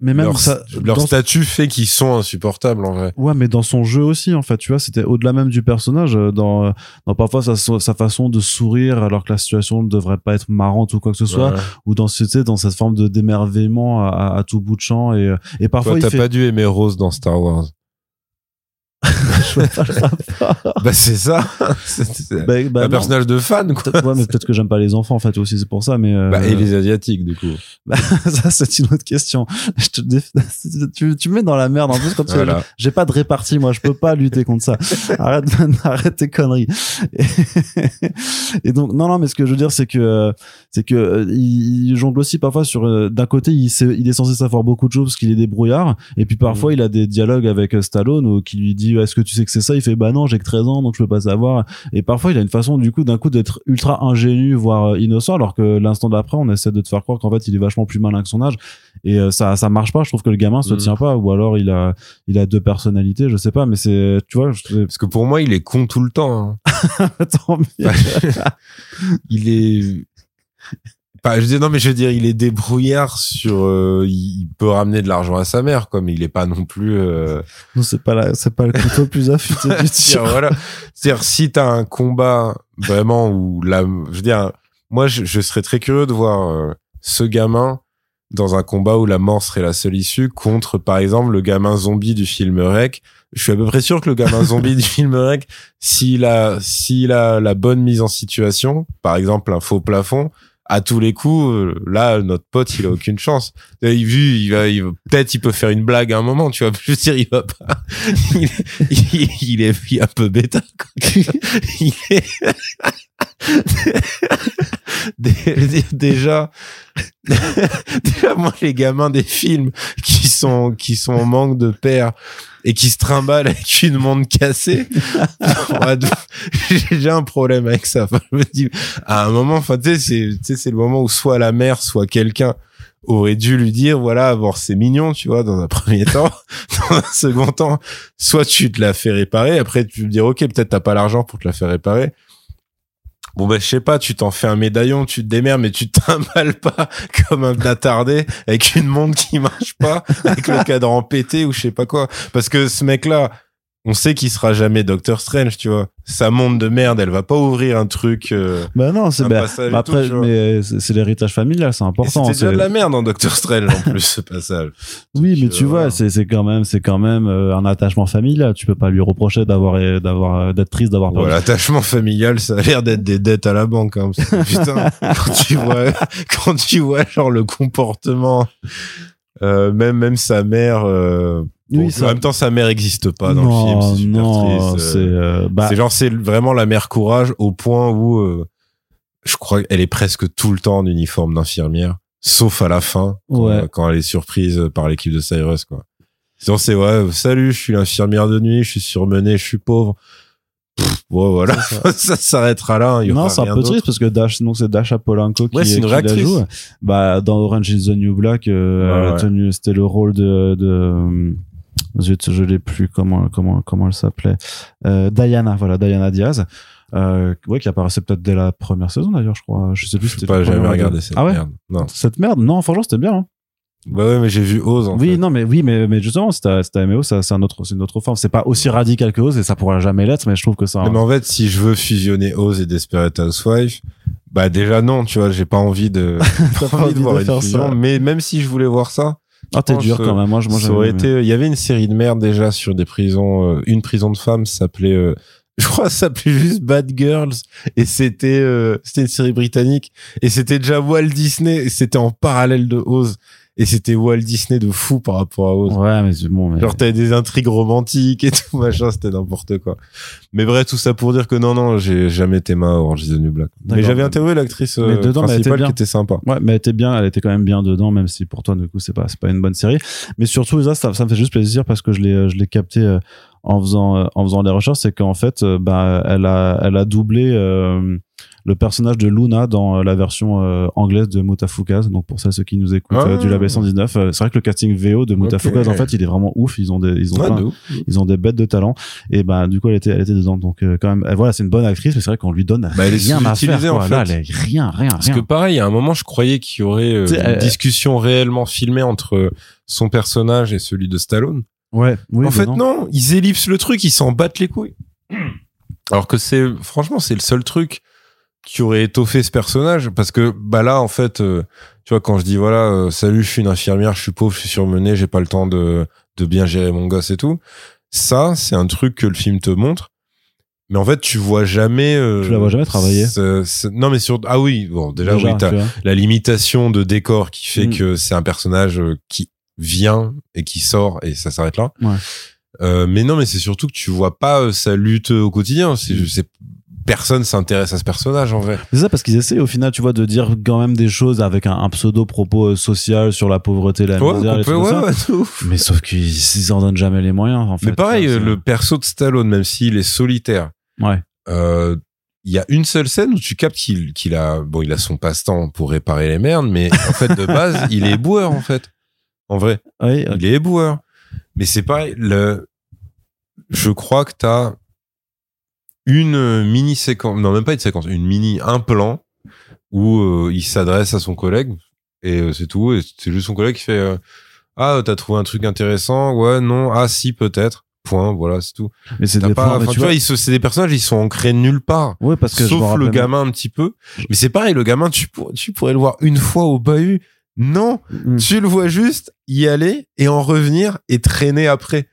mais même leur, ça, leur statut fait qu'ils sont insupportables en vrai. Ouais, mais dans son jeu aussi, en fait, tu vois, c'était au-delà même du personnage. Euh, dans, euh, dans parfois sa, sa façon de sourire alors que la situation ne devrait pas être marrante ou quoi que ce soit, ou dans, sais, dans cette forme de d'émerveillement à, tout bout de champ et, et parfois t'as pas dû aimer Rose dans Star well <laughs> Bah c'est ça. <laughs> Bah, bah, un personnage de fan quoi. ouais mais peut-être que j'aime pas les enfants en fait aussi c'est pour ça mais euh... bah, et les asiatiques du coup. Bah, <laughs> ça c'est une autre question. Je te tu, tu me mets dans la merde en plus quand voilà. j'ai pas de répartie moi je peux pas lutter contre ça. Arrête arrête tes conneries. Et, et, donc non non mais ce que je veux dire c'est que c'est que euh, il, jongle aussi parfois sur euh, d'un côté il, est, il est censé savoir beaucoup de choses parce qu'il est débrouillard et puis parfois mm. il a des dialogues avec euh, Stallone où qui lui dit est-ce que tu sais que c'est ça? Il fait bah non j'ai que 13 ans donc je peux pas savoir. Et parfois il a une façon du coup d'un coup d'être ultra ingénu voire innocent alors que l'instant d'après on essaie de te faire croire qu'en fait il est vachement plus malin que son âge. Et ça ça marche pas je trouve que le gamin se mm. tient pas. Ou alors il a il a deux personnalités je sais pas mais c'est tu vois parce que pour moi il est con tout le temps hein. <laughs> <laughs> il est je dis non, mais je veux dire, il est débrouillard sur. Euh, il peut ramener de l'argent à sa mère, comme il est pas non plus. Euh... Non, c'est pas la, c'est pas le couteau plus affûté du <laughs> tir. voilà. C'est-à-dire, si t'as un combat vraiment où la, je veux dire, moi, je, je serais très curieux de voir euh, ce gamin dans un combat où la mort serait la seule issue contre, par exemple, le gamin zombie du film Rec. Je suis à peu près sûr que le gamin zombie du film Rec, s'il a, s'il a la bonne mise en situation, par exemple un faux plafond, à tous les coups, euh, là, notre pote, il a aucune chance. Il vu, il va, il, peut-être, il peut faire une blague à un moment, tu vois. Je veux dire, il va pas. <laughs> Il, est, il un peu bêta. <laughs> Il est <laughs> déjà, déjà, moi, les gamins des films qui sont, qui sont en manque de père et qui se trimballent avec une montre cassée, <laughs> j'ai un problème avec ça. Enfin, je me dis, à un moment, enfin, tu sais, c'est, le moment où soit la mère, soit quelqu'un aurait dû lui dire, voilà, bon, c'est mignon, tu vois, dans un <laughs> premier temps. dans un second temps, soit tu te la fais réparer, après tu me dire, ok, peut-être t'as pas l'argent pour te la faire réparer Bon ben je sais pas, tu t'en fais un médaillon, tu te démerdes, mais tu t'impales <laughs> pas comme un attardé avec une montre qui marche pas, avec le cadran pété ou je sais pas quoi. Parce que ce mec-là, on sait qu'il sera jamais Doctor Strange, tu vois. Sa monde de merde, elle va pas ouvrir un truc. Euh, bah non, c'est bah, après, mais c'est l'héritage familial, c'est important. C'est déjà de la merde en Doctor Strange en plus ce passage. <laughs> Oui, mais tu vois, c'est c'est quand même c'est quand même euh, un attachement familial. Tu peux pas lui reprocher d'avoir d'avoir d'être triste d'avoir. Ouais, L'attachement familial, ça a l'air d'être des dettes à la banque. Hein, putain, <laughs> quand tu vois quand tu vois genre le comportement, euh, même même sa mère. Euh, oui, En même temps, sa mère n'existe pas dans le film. C'est non, c'est euh, bah... genre c'est vraiment la mère courage au point où euh, je crois qu'elle est presque tout le temps en uniforme d'infirmière, sauf à la fin quand, elle est surprise par l'équipe de Cyrus quoi. Sinon c'est ouais, salut, je suis l'infirmière de nuit, je suis surmenée, je suis pauvre. bon, voilà, <laughs> ça, s'arrêtera là. Hein, non, c'est un peu triste parce que Dash, sinon c'est Dash Apolanko qui, qui la joue. Bah, dans Orange is the New Black, euh, elle a tenu, c'était le rôle de, de Zut, je l'ai plus. Comment comment comment elle s'appelait euh, Diana, voilà Diana Diaz. Euh, ouais, qui apparaissait peut-être dès la première saison d'ailleurs, je crois. Je sais plus. Je sais pas, jamais regardé cette ah ouais merde. Non. Cette merde, non, franchement, c'était bien. Hein. Bah ouais, mais j'ai vu Oz. En oui, non, mais oui, mais mais justement, si t'as si aimé Oz, c'est un autre, c'est une autre forme. C'est pas aussi radical que Oz et ça pourra jamais l'être, mais je trouve que ça. Mais, en fait, si je veux fusionner Oz et Desperate Housewives, bah déjà non, tu vois, j'ai pas envie de, <laughs> pas envie de voir une fusion. Mais même si je voulais voir ça, ah, t'es dur quand même. Moi, moi, ça aurait été. Il y avait une série de merde déjà sur des prisons. Euh, une prison de femmes s'appelait. Euh, <laughs> je crois ça s'appelait juste Bad Girls et c'était euh, c'était une série britannique et c'était déjà Walt Disney et c'était en parallèle de Oz et c'était Walt Disney de fou par rapport à Oz. Ouais, mais c'est bon. Mais... Genre t'avais des intrigues romantiques et tout <laughs> machin, c'était n'importe quoi. Mais bref, tout ça pour dire que non, non, j'ai jamais été ma Orange is the New Black. Mais j'avais interviewé l'actrice euh, principale qui était sympa. Ouais, mais elle était bien, elle était quand même bien dedans, même si pour toi, du coup, c'est pas, c'est pas une bonne série. Mais surtout, ça, ça, ça me fait juste plaisir parce que je l'ai, je l'ai capté euh, en faisant, euh, en faisant les recherches, c'est qu'en fait, bah, elle a, elle a doublé le personnage de Luna dans euh, la version euh, anglaise de Mutafukaz. Donc pour ça, ceux qui nous écoutent euh, du ah. Label 119, c'est vrai que le casting VO de Mutafukaz, en fait, il est vraiment ouf. Ils ont des, ils ont, ils ont des bêtes de talent. Et bah du coup, elle était, elle était dedans. Donc quand même, voilà, c'est une bonne actrice, mais c'est vrai qu'on lui donne bah, rien à faire. En fait. Là, elle rien, rien, Parce que pareil, à un moment, je croyais qu'il y aurait une discussion réellement filmée entre son personnage et celui de Stallone. Ouais. Oui, en fait, non. Ils ellipsent le truc, ils s'en battent les couilles. Alors que c'est, franchement, c'est le seul truc qui aurait étoffé ce personnage parce que bah là en fait euh, tu vois quand je dis voilà euh, salut je suis une infirmière je suis pauvre je suis surmenée j'ai pas le temps de de bien gérer mon gosse et tout ça c'est un truc que le film te montre mais en fait tu vois jamais euh, tu la vois jamais travailler non mais sur ah oui bon déjà, oui t'as la limitation de décor qui fait mm. que c'est un personnage qui vient et qui sort et ça s'arrête là ouais. mais non mais c'est surtout que tu vois pas sa lutte au quotidien c'est mm personne s'intéresse à ce personnage en vrai. C'est ça parce qu'ils essaient au final, tu vois, de dire quand même des choses avec un, pseudo propos euh, social sur la pauvreté, la misère, et tout ça. Mais sauf qu'ils en donnent jamais les moyens. En fait, Mais pareil, le perso de Stallone, même s'il est solitaire, ouais. Euh, il y a une seule scène où tu captes qu'il qu'il a bon il a son passe-temps pour réparer les merdes mais en fait de base <laughs> il est éboueur en fait en vrai oui, il est éboueur mais c'est pareil le je crois que t'as une mini séquence, non même pas une séquence, une mini, un plan où euh, il s'adresse à son collègue et euh, c'est tout. Et c'est juste son collègue qui fait euh, Ah, t'as trouvé un truc intéressant? Ouais, non, ah si, peut-être. Point, voilà, c'est tout. Mais c'est des, pas, tu vois, c'est des personnages, ils sont ancrés nulle part. Ouais, parce que sauf le gamin un petit peu. Mais c'est pareil, le gamin, tu, tu pourrais le voir une fois au bahut. Non, mm. tu le vois juste y aller et en revenir et traîner après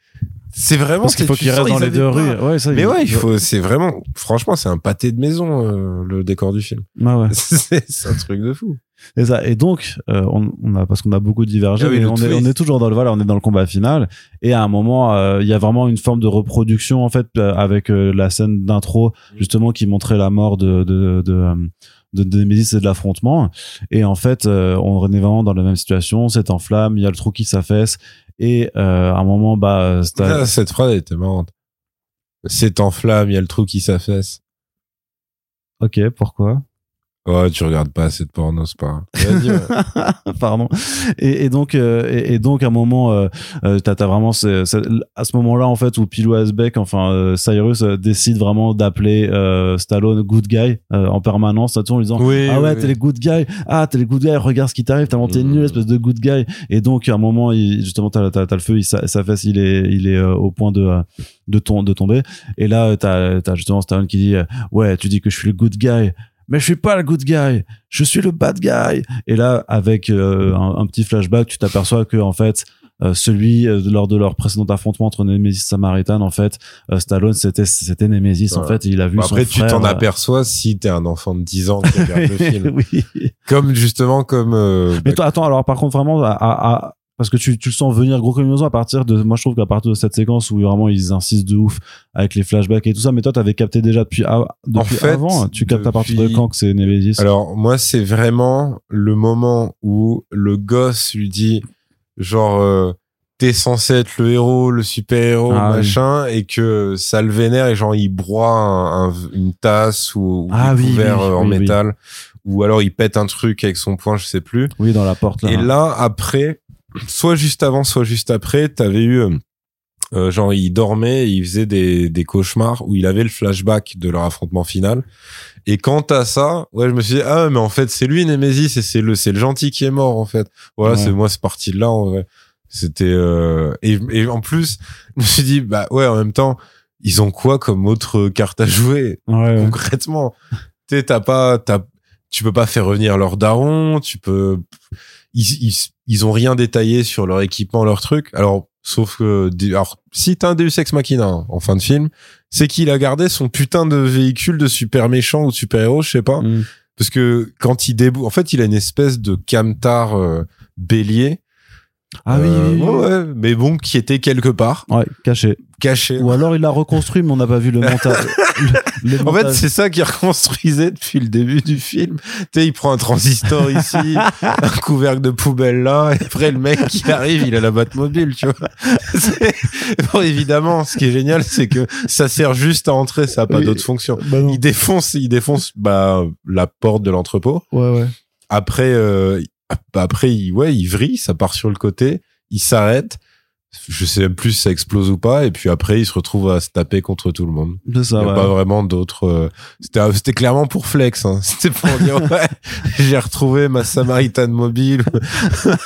c'est vraiment parce qu'il faut qu'il reste dans les deux rues. Ouais, ça, mais ouais, il faut. C'est vraiment. Franchement, c'est un pâté de maison euh, le décor du film. Ah ouais. <laughs> c'est un truc de fou. Et ça. Et donc, euh, on, on, a parce qu'on a beaucoup divergé, ah mais on, est, on est toujours dans le voilà, on est dans le combat final. Et à un moment, euh, il y a vraiment une forme de reproduction en fait avec la scène d'intro justement qui montrait la mort de de, de de, de Nemesis et de l'affrontement. Et en fait, on est vraiment dans la même situation. C'est en flamme, il y a le trou qui s'affaisse et euh, à un moment, bah, ah, cette phrase était marrante. C'est en flamme, il y a le trou qui s'affaisse. Ok, pourquoi? Ouais, tu regardes pas assez de porno, c'est pas. <laughs> Pardon. Et, et donc, euh, et, donc, à un moment, euh, euh t'as as vraiment à ce moment-là en fait où Pilou Asbeck, enfin euh, Cyrus décide vraiment d'appeler Stallone good guy en permanence, à en lui disant ah ouais t'es les good guy, ah t'es les good guy, regarde ce qui t'arrive, t'as monté nul, mmh. espèce de good guy. Et donc à un moment, il, justement, t'as as, le feu, il, sa, fesse, il est, il est au point de de, de tomber. Et là, t'as as justement Stallone qui dit ouais, tu dis que je suis le good guy mais je suis pas le good guy, je suis le bad guy. Et là, avec euh, un, petit flashback, tu t'aperçois que en fait, euh, celui euh, lors de leur précédent affrontement entre Nemesis et Samaritan, en fait, Stallone c'était c'était Nemesis. En fait, il a vu. après, tu t'en aperçois si t'es un enfant de 10 ans qui regarde le <laughs> film. oui. Comme justement comme. Mais toi, attends. Alors, par contre, vraiment, à, à, parce que tu, tu le sens venir gros comme une à partir de moi je trouve qu'à partir de cette séquence où vraiment ils insistent de ouf avec les flashbacks et tout ça mais toi t'avais capté déjà depuis, depuis avant tu captes à partir de quand que c'est Nemesis? Alors moi c'est vraiment le moment où le gosse lui dit genre euh, t'es censé être le héros le super héros ah machin et que ça le vénère et genre il broie une tasse ou, ah, un verre en métal ou alors il pète un truc avec son poing je sais plus. Oui dans la porte là. Et là après soit juste avant, soit juste après, t'avais eu euh, euh, genre il dormait, il faisait des, des cauchemars où il avait le flashback de leur affrontement final. Et quant à ça, ouais, je me suis dit ah mais en fait c'est lui Nemesis et c'est le c'est le gentil qui est mort en fait. Voilà, c'est moi c'est parti de là en vrai. C'était euh... et, et en plus je me suis dit bah ouais en même temps ils ont quoi comme autre carte à jouer concrètement? Tu t'as pas t'as tu peux pas faire revenir leur daron, tu peux ils, ils, ils ont rien détaillé sur leur équipement, leur truc. Alors, sauf que, alors, si t'as un Deus Ex Machina en fin de film, c'est qu'il a gardé son putain de véhicule de super méchant ou de super héros, je sais pas. Mm. Parce que quand il déboule, en fait, il a une espèce de camtar euh, bélier ah oui, oui, ouais, mais bon, qui était quelque part. Ouais, caché. Caché. Ou alors il l'a reconstruit, mais on n'a pas vu le <laughs> montage. En fait, c'est ça qu'il reconstruisait depuis le début du film. Tu sais, il prend un transistor <laughs> ici, un couvercle de poubelle là, et après le mec qui arrive, il a la mobile, tu vois. <laughs> Bon, évidemment, ce qui est génial, c'est que ça sert juste à entrer, ça n'a pas d'autre fonction. Bah il défonce, il défonce bah, la porte de l'entrepôt. Ouais, ouais. Après, euh, après, il, ouais, il vrille, ça part sur le côté, il s'arrête. Je sais même plus si ça explose ou pas. Et puis après, il se retrouve à se taper contre tout le monde. Ça, il n'y a pas vraiment d'autres. Euh, c'était, c'était clairement pour flex. Hein. <laughs> C'était pour dire ouais, j'ai retrouvé ma Samaritan mobile.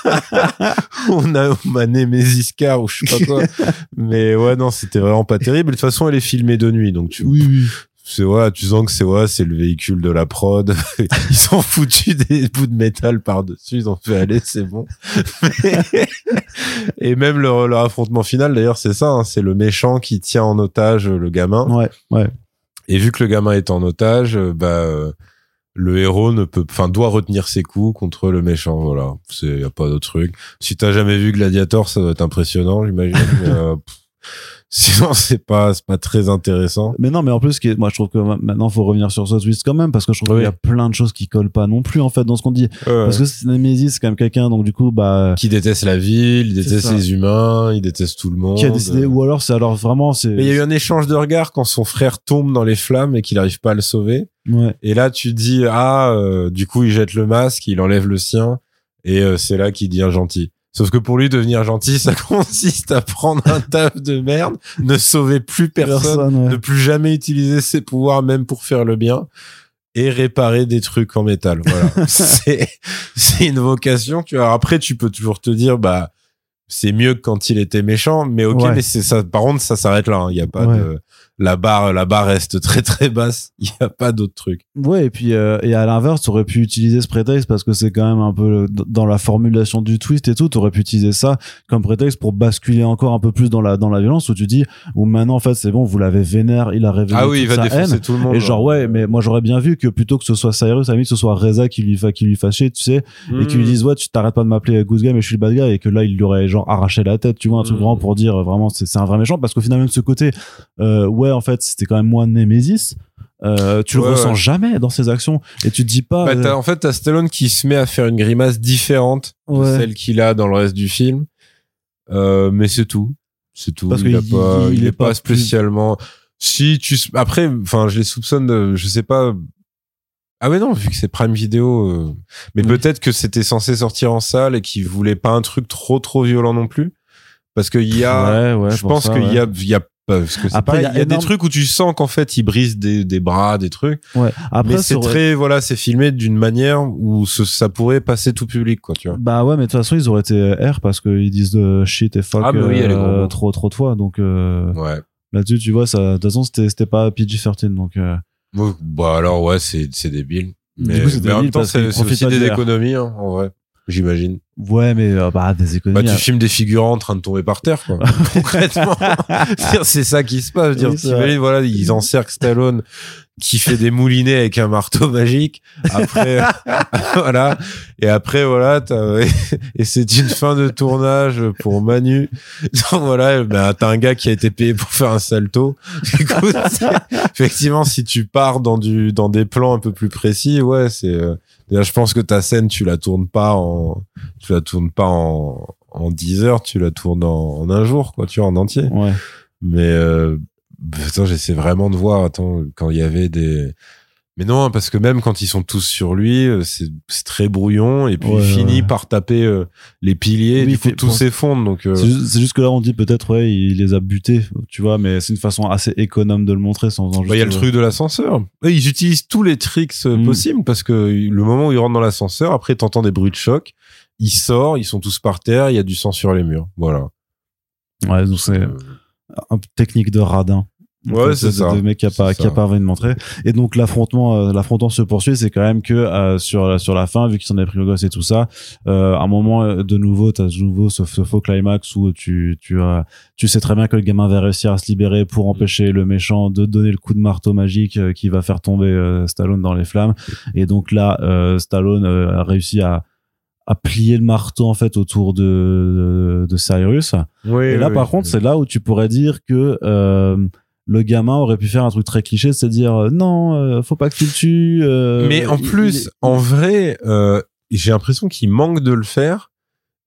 <laughs> on a ma Nemesis car ou je sais pas quoi. <laughs> Mais ouais, non, c'était vraiment pas terrible. De toute façon, elle est filmée de nuit, donc tu. Oui, oui c'est ouais, tu sens que c'est ouais, c'est le véhicule de la prod. <laughs> ils ont foutu des bouts de métal par dessus, ils ont fait aller, c'est bon. <laughs> et même leur, leur affrontement final, d'ailleurs, c'est ça, hein, c'est le méchant qui tient en otage le gamin. Ouais, ouais. Et vu que le gamin est en otage, bah le héros ne peut, enfin, doit retenir ses coups contre le méchant. Voilà, c'est y a pas d'autre truc. Si t'as jamais vu Gladiator, ça doit être impressionnant, j'imagine. euh, <laughs> Sinon, c'est pas, c'est pas très intéressant. Mais non, mais en plus, moi, je trouve que maintenant, faut revenir sur ce twist quand même, parce que je trouve qu'il y a plein de choses qui collent pas non plus, en fait, dans ce qu'on dit. Parce que Nemesis, c'est quand même quelqu'un, donc du coup, bah. Qui déteste la ville, il déteste les humains, il déteste tout le monde. Qui a décidé, ou alors, c'est alors vraiment, c'est. Mais il y a eu un échange de regards quand son frère tombe dans les flammes et qu'il arrive pas à le sauver. Ouais. Et là, tu dis, ah, euh, du coup, il jette le masque, il enlève le sien, et euh, c'est là qu'il devient gentil. Sauf que pour lui, devenir gentil, ça <laughs> consiste à prendre un taf de merde, ne sauver plus personne, ne plus jamais utiliser ses pouvoirs même pour faire le bien et réparer des trucs en métal. Voilà. <laughs> c'est, c'est une vocation. Tu vois. Après, tu peux toujours te dire, bah, c'est mieux que quand il était méchant, mais ok, mais c'est ça. Par contre, ça s'arrête là. Hein. Il n'y a pas de, la barre la barre reste très très basse. <laughs> Il y a pas d'autre truc. Ouais et puis euh, et à l'inverse tu aurais pu utiliser ce prétexte parce que c'est quand même un peu dans la formulation du twist et tout tu aurais pu utiliser ça comme prétexte pour basculer encore un peu plus dans la dans la violence où tu dis où maintenant en fait c'est bon vous l'avez vénère il a révélé ah oui il va défoncer tout le monde et genre ouais mais moi j'aurais bien vu que plutôt que ce soit Cyrus à que ce soit Reza qui lui qui lui fâchait tu sais et qui lui hmm. dise ouais tu t'arrêtes pas de m'appeler good guy mais je suis le bad guy et que là il lui aurait genre arraché la tête tu vois un truc grand hmm. pour dire vraiment c'est un vrai méchant. Parce qu'au final même ce côté euh, ouais en fait c'était quand même moins Nemesis. Euh, tu le ressens jamais dans ses actions et tu te dis pas bah, en fait t'as Stallone qui se met à faire une grimace différente de celle qu'il a dans le reste du film. Euh, mais c'est tout. C'est tout. Parce il, a pas, il, est, pas, spécialement. Si tu après enfin je les soupçonne de, je sais pas. Ah ouais non, vu que c'est Prime Video, euh, mais peut-être que c'était censé sortir en salle et qu'ils voulaient pas un truc trop trop violent non plus, parce qu'il y a, Ouais, ouais, je pense qu'il ouais. y a, il y a parce que c'est Après, il y a y a, des trucs où tu sens qu'en fait ils brisent des, des bras, des trucs, Ouais. Après, mais c'est sur- très voilà, c'est filmé d'une manière où ce- ça pourrait passer tout public quoi, tu vois. Bah ouais, mais de toute façon, ils auraient été R parce qu'ils disent de shit et fuck Ah, mais oui, il y a les gros euh, mots. trop, trop de fois. Donc euh, Ouais. là-dessus, tu vois, ça, de toute façon, c'était c'était pas PG-13. Donc euh, Ouais, Bah alors ouais, c'est c'est débile. Du Mais, coup, c'est mais en même temps, c'est aussi des du R. économies hein, en vrai, j'imagine. Ouais, mais euh, bah des Bah, économies. tu filmes des figurants en train de tomber par terre, quoi. <laughs> Concrètement. C'est ça qui se passe. Dire, Oui, voilà, ils encerclent Stallone qui fait des moulinets avec un marteau magique. Après, <laughs> voilà. Et après, voilà, <laughs> et c'est une fin de tournage pour Manu. Donc, voilà, ben, t'as un gars qui a été payé pour faire un salto. Écoute, effectivement, si tu pars dans du, dans des plans un peu plus précis, ouais, c'est, euh, déjà, je pense que ta scène, tu la tournes pas en, tu la tournes pas en, en 10 heures, tu la tournes en, en un jour, quoi, tu vois, en entier. Ouais. Mais, euh, attends, j'essaie vraiment de voir, attends, quand il y avait des, mais non, parce que même quand ils sont tous sur lui, euh, c'est très brouillon et puis Ouais, il finit ouais. par taper euh, les piliers, Oui, il fait- tout bon, s'effondre. Donc euh, C'est juste, que là, on dit peut-être, ouais, il les a butés, tu vois, mais c'est une façon assez économe de le montrer sans en bah, il y a le truc de l'ascenseur. Ils utilisent tous les tricks Mm. possibles parce que le moment où ils rentrent dans l'ascenseur, après t'entends des bruits de choc, il sort, ils sont tous par terre, il y a du sang sur les murs. Voilà. Ouais, donc c'est Euh, un technique de radin. Ouais, c'est de- ça. De mec qui a pas, qui a ça. pas envie de montrer. Et donc, l'affrontement, euh, l'affrontement se poursuit. C'est quand même que, euh, sur, la- sur la fin, vu qu'ils s'en est pris au gosse et tout ça, euh, à un moment, euh, de nouveau, t'as de nouveau ce, ce faux climax où tu, tu, tu sais très bien que le gamin va réussir à se libérer pour empêcher le méchant de donner le coup de marteau magique euh, qui va faire tomber euh, Stallone dans les flammes. Et donc là, euh, Stallone euh, a réussi à, à plier le marteau, en fait, autour de, de, de Cyrus. oui, Et là, oui, par oui. contre, c'est là où tu pourrais dire que euh, le gamin aurait pu faire un truc très cliché, c'est dire euh, non, euh, faut pas que tu le tues. euh, Mais en il- plus, en vrai, euh, j'ai l'impression qu'il manque de le faire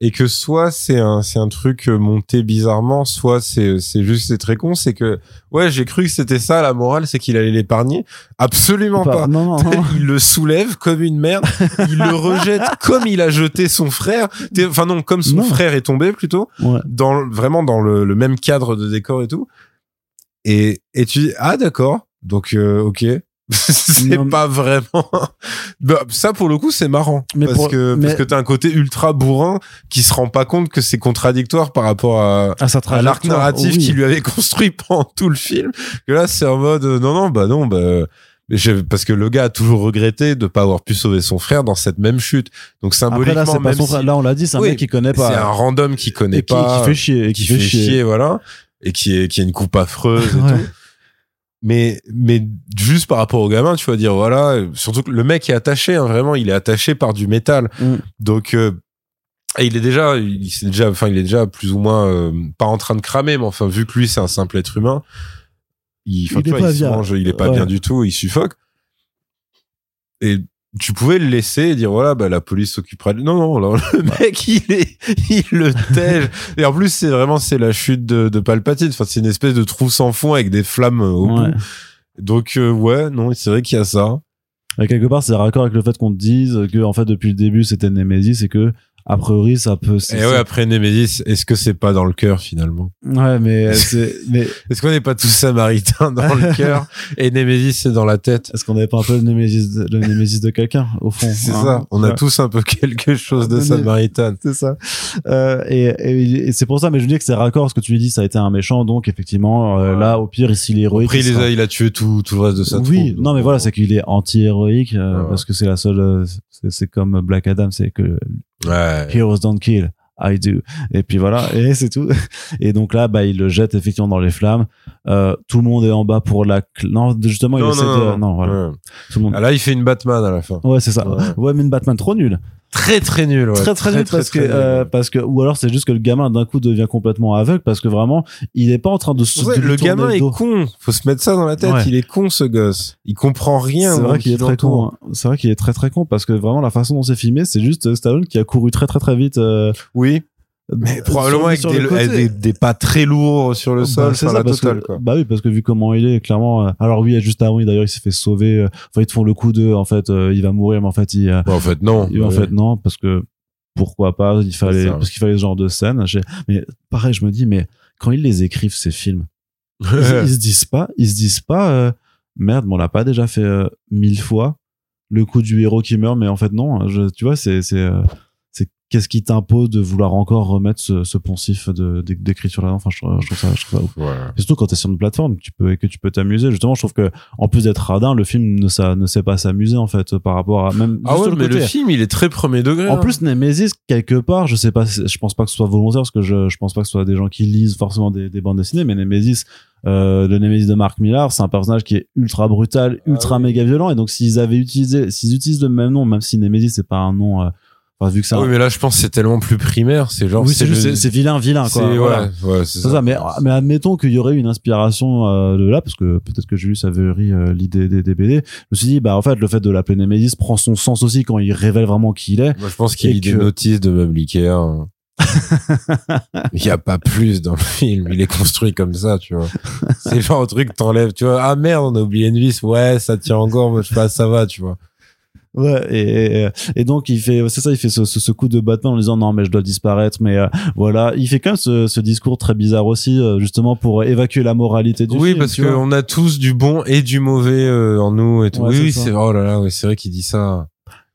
et que soit c'est un c'est un truc euh, monté bizarrement, soit c'est c'est juste c'est très con. C'est que ouais, j'ai cru que c'était ça la morale, c'est qu'il allait l'épargner. Absolument pas- pas. Non, non, non. Il le soulève comme une merde, il le rejette <laughs> comme il a jeté son frère. Enfin non, comme son frère est tombé plutôt Ouais. dans le- vraiment dans le, le même cadre de décor et tout. Et et tu dis ah d'accord donc euh, ok <laughs> c'est Non, pas vraiment bah, ça pour le coup c'est marrant Mais parce pour- que mais- parce que t'as un côté ultra bourrin qui se rend pas compte que c'est contradictoire par rapport à À l'arc narratif oui. qu'il lui avait construit pendant tout le film que là c'est en mode euh, non non bah non bah parce que le gars a toujours regretté de pas avoir pu sauver son frère dans cette même chute donc Après symboliquement là, pas son si- on l'a dit, c'est un Oui, mec qui connaît c'est un pas. random qui connaît et qui, pas qui fait chier. Et qui, fait, chier. voilà, et qui est qui a une coupe affreuse et Ouais. tout. Mais mais juste par rapport au gamin, tu vas dire voilà, surtout que le mec est attaché, hein, vraiment, il est attaché par du métal. Mm. Donc euh, et il est déjà, il s'est déjà, enfin il est déjà plus ou moins euh, pas en train de cramer, mais enfin vu que lui c'est un simple être humain, il, Il est vois, pas il mange, il est pas Ouais. bien du tout, il suffoque. Et tu pouvais le laisser et dire voilà bah la police s'occupera de non non là, le mec il est il le tège. Et en plus c'est vraiment c'est la chute de, de Palpatine. Enfin c'est une espèce de trou sans fond avec des flammes euh, au Ouais. bout. Donc euh, ouais non c'est vrai qu'il y a ça. Et quelque part, c'est raccord avec le fait qu'on te dise que, en fait, depuis le début, c'était Nemesis et que, a priori, ça peut. et ouais après Nemesis est-ce que c'est pas dans le cœur finalement Ouais, mais <laughs> c'est, mais est-ce qu'on n'est pas tous samaritains dans le <laughs> cœur et Nemesis c'est dans la tête est-ce qu'on n'avait pas un peu le Nemesis, de- le Nemesis de quelqu'un, au fond? c'est hein ça on a tous un peu quelque chose de Mais- samaritain C'est ça. Euh, et, et, et c'est pour ça, mais je dis que c'est raccord, ce que tu lui dis, ça a été un méchant, donc effectivement, euh, Ouais. là, au pire, ici, il est héroïque. après il, sera- a, il a tué tout, tout le reste de sa oui, troupe, non, mais voilà, c'est qu'il est anti-héroïque, euh, Ouais, ouais. parce que c'est la seule, euh, c'est comme Black Adam, c'est que ouais Heroes don't kill, I do. Et puis voilà, et <laughs> c'est tout. Et donc là, bah, il le jette effectivement dans les flammes. Euh, tout le monde est en bas pour la, cl- non, justement, il non, essaie non, de, non, voilà. Ouais. Tout le monde. Ah, là, il fait une Batman à la fin. Ouais, c'est ça. Ouais. Ouais, mais une Batman trop nul. Très très nul. Ouais. très très, nul parce que très nul, euh, parce que ou alors c'est juste que le gamin d'un coup devient complètement aveugle parce que vraiment il est pas en train de se Ouais, de lui le gamin est dos. con. Faut se mettre ça dans la tête. Ouais. Il est con ce gosse. Il comprend rien. C'est vrai qu'il est très con. hein. C'est vrai qu'il est très très con parce que vraiment la façon dont c'est filmé, c'est juste Stallone qui a couru très très très vite. euh, Oui. Mais probablement avec, des, des, pas très lourds sur le bah, sol, c'est la totale, quoi. Bah oui, parce que vu comment il est, clairement. Euh, alors oui, juste avant, d'ailleurs, il s'est fait sauver. Euh, enfin, ils te font le coup de, en fait, euh, il va mourir, mais en fait, il. en fait, non. en fait, non, parce que pourquoi pas Il fallait, parce qu'il fallait ce genre de scène. Mais pareil, je me dis, mais quand ils les écrivent ces films, <laughs> ils, se disent pas, ils se disent pas, merde, mais on l'a pas déjà fait mille fois le coup du héros qui meurt, mais en fait non. Je, tu vois, c'est c'est qu'est-ce qui t'impose de vouloir encore remettre ce, ce poncif d'écriture là enfin je, je, trouve ça je trouve ça ouf. Ouais. surtout quand t'es sur une plateforme tu peux que tu peux t'amuser. Justement je trouve que en plus d'être radin le film ne ça ne sait pas s'amuser en fait par rapport à même ah ouais mais le film il est très premier degré en hein. plus Nemesis quelque part je sais pas je pense pas que ce soit volontaire parce que je je pense pas que ce soit des gens qui lisent forcément des, des bandes dessinées mais Nemesis euh, le Nemesis de Mark Millar, c'est un personnage qui est ultra brutal, ah ultra méga violent, et donc s'ils avaient utilisé, s'ils utilisent le même nom, même si Nemesis c'est pas un nom euh, vu que ça. Oui, mais là, je pense que c'est tellement plus primaire. C'est genre. Oui, c'est c'est vilain, vilain, quoi. Ouais, ouais, c'est ça. Mais, mais admettons qu'il y aurait une inspiration euh, de là, parce que peut-être que Julius avait ri euh, l'idée des, des, BD. Je me suis dit, bah, en fait, le fait de l'appeler Nemesis prend son sens aussi quand il révèle vraiment qui il est. Moi, je pense qu'il y a des notices de meubles <laughs> Ikea. il n'y a pas plus dans le film. Il est construit comme ça, tu vois. C'est genre un truc t'enlèves, tu vois. Ah merde, on a oublié une vis. Ouais, ça tient encore. Moi, je sais pas, ça va, tu vois. Ouais, et, et, donc il fait, c'est ça, il fait ce, ce, coup de Batman en disant non mais je dois disparaître, mais euh, voilà, il fait quand même ce, ce, discours très bizarre aussi, euh, justement pour évacuer la moralité du oui, film. Oui, parce qu'on a tous du bon et du mauvais euh, en nous et tout. oui, c'est oh là là, c'est vrai qu'il dit ça.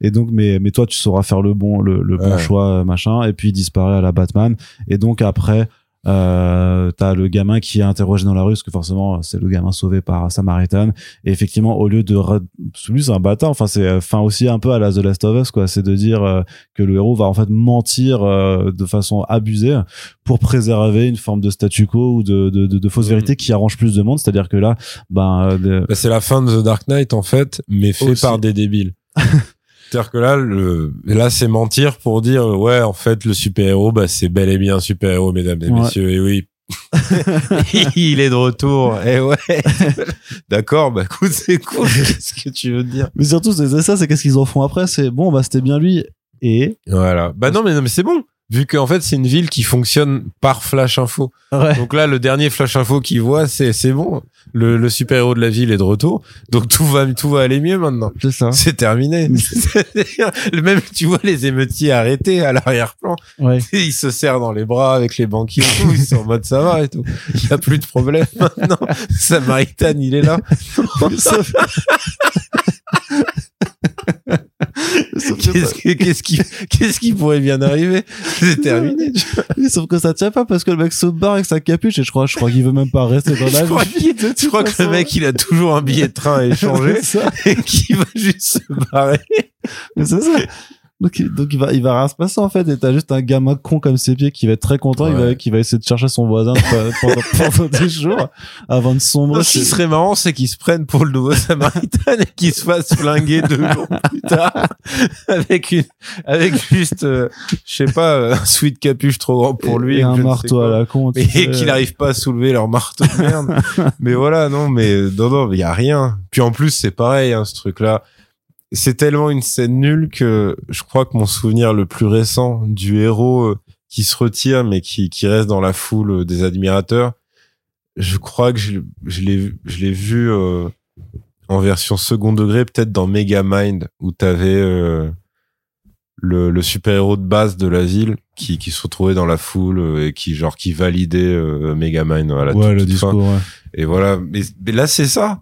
Et donc, mais mais toi, tu sauras faire le bon le, le bon choix, machin. Et puis il disparaît à la Batman. Et donc après, euh, t'as le gamin qui est interrogé dans la rue parce que forcément c'est le gamin sauvé par Samaritan. Et effectivement au lieu de lui c'est un bâtard enfin c'est euh, fin aussi un peu à la The Last of Us quoi. C'est de dire euh, que le héros va en fait mentir euh, de façon abusée pour préserver une forme de statu quo ou de de, de, de fausse mm. vérité qui arrange plus de monde. C'est-à-dire que là ben bah, c'est la fin de The Dark Knight en fait mais fait par des débiles <laughs> C'est-à-dire que là, le, là, c'est mentir pour dire, ouais, en fait, le super-héros, bah, c'est bel et bien un super-héros, mesdames et messieurs, et oui. <laughs> il est de retour. Et ouais. <laughs> D'accord, bah écoute, c'est cool. <laughs> Qu'est-ce que tu veux dire? Mais surtout, c'est ça, c'est qu'est-ce qu'ils en font après? C'est bon, bah c'était bien lui. Et? Voilà. Bah non, mais non, mais c'est bon vu qu'en fait c'est une ville qui fonctionne par flash info. Donc là le dernier flash info qu'il voit c'est c'est bon, le, le super héros de la ville est de retour, donc tout va tout va aller mieux maintenant. C'est ça. C'est terminé. <laughs> <laughs> Même tu vois les émeutiers arrêtés à l'arrière-plan, ouais. <laughs> ils se serrent dans les bras avec les banquiers, ils sont en mode ça va et tout. Il y a plus de problème maintenant. Samaritan il est là. Qu'est-ce qui, <laughs> qu'est-ce qui pourrait bien arriver <laughs> C'est terminé. sauf que ça tient pas parce que le mec se barre avec sa capuche et je crois, je crois qu'il veut même pas rester dans <laughs> la vie. Je crois que le mec, il a toujours un billet de train à échanger et qu'il va juste se barrer. c'est ça. Donc, donc il va, il va rien se passer en fait. Et t'as juste un gamin con comme ses pieds qui va être très content, il va, qui va essayer de chercher son voisin <laughs> pendant, pendant des jours avant de sombrer. Ce qui serait marrant, c'est qu'ils se prennent pour le nouveau Samaritain et qu'ils se fassent flinguer deux jours plus tard <laughs> avec une, avec juste, euh, je sais pas, euh, un sweat capuche trop grand pour lui et, un marteau à la con et qu'il n'arrive pas à soulever leur marteau de merde. <laughs> mais voilà, non, mais non, non, il y a rien. Puis en plus, c'est pareil, hein, ce truc-là c'est tellement une scène nulle que je crois que mon souvenir le plus récent du héros euh, qui se retire mais qui, qui reste dans la foule euh, des admirateurs, je crois que je, je l'ai je l'ai vu euh, en version second degré peut-être dans Megamind où t'avais euh, le, le super héros de base de la ville qui, qui se retrouvait dans la foule et qui genre qui validait euh, Megamind voilà ouais, le discours ouais. et voilà. Mais, mais là c'est ça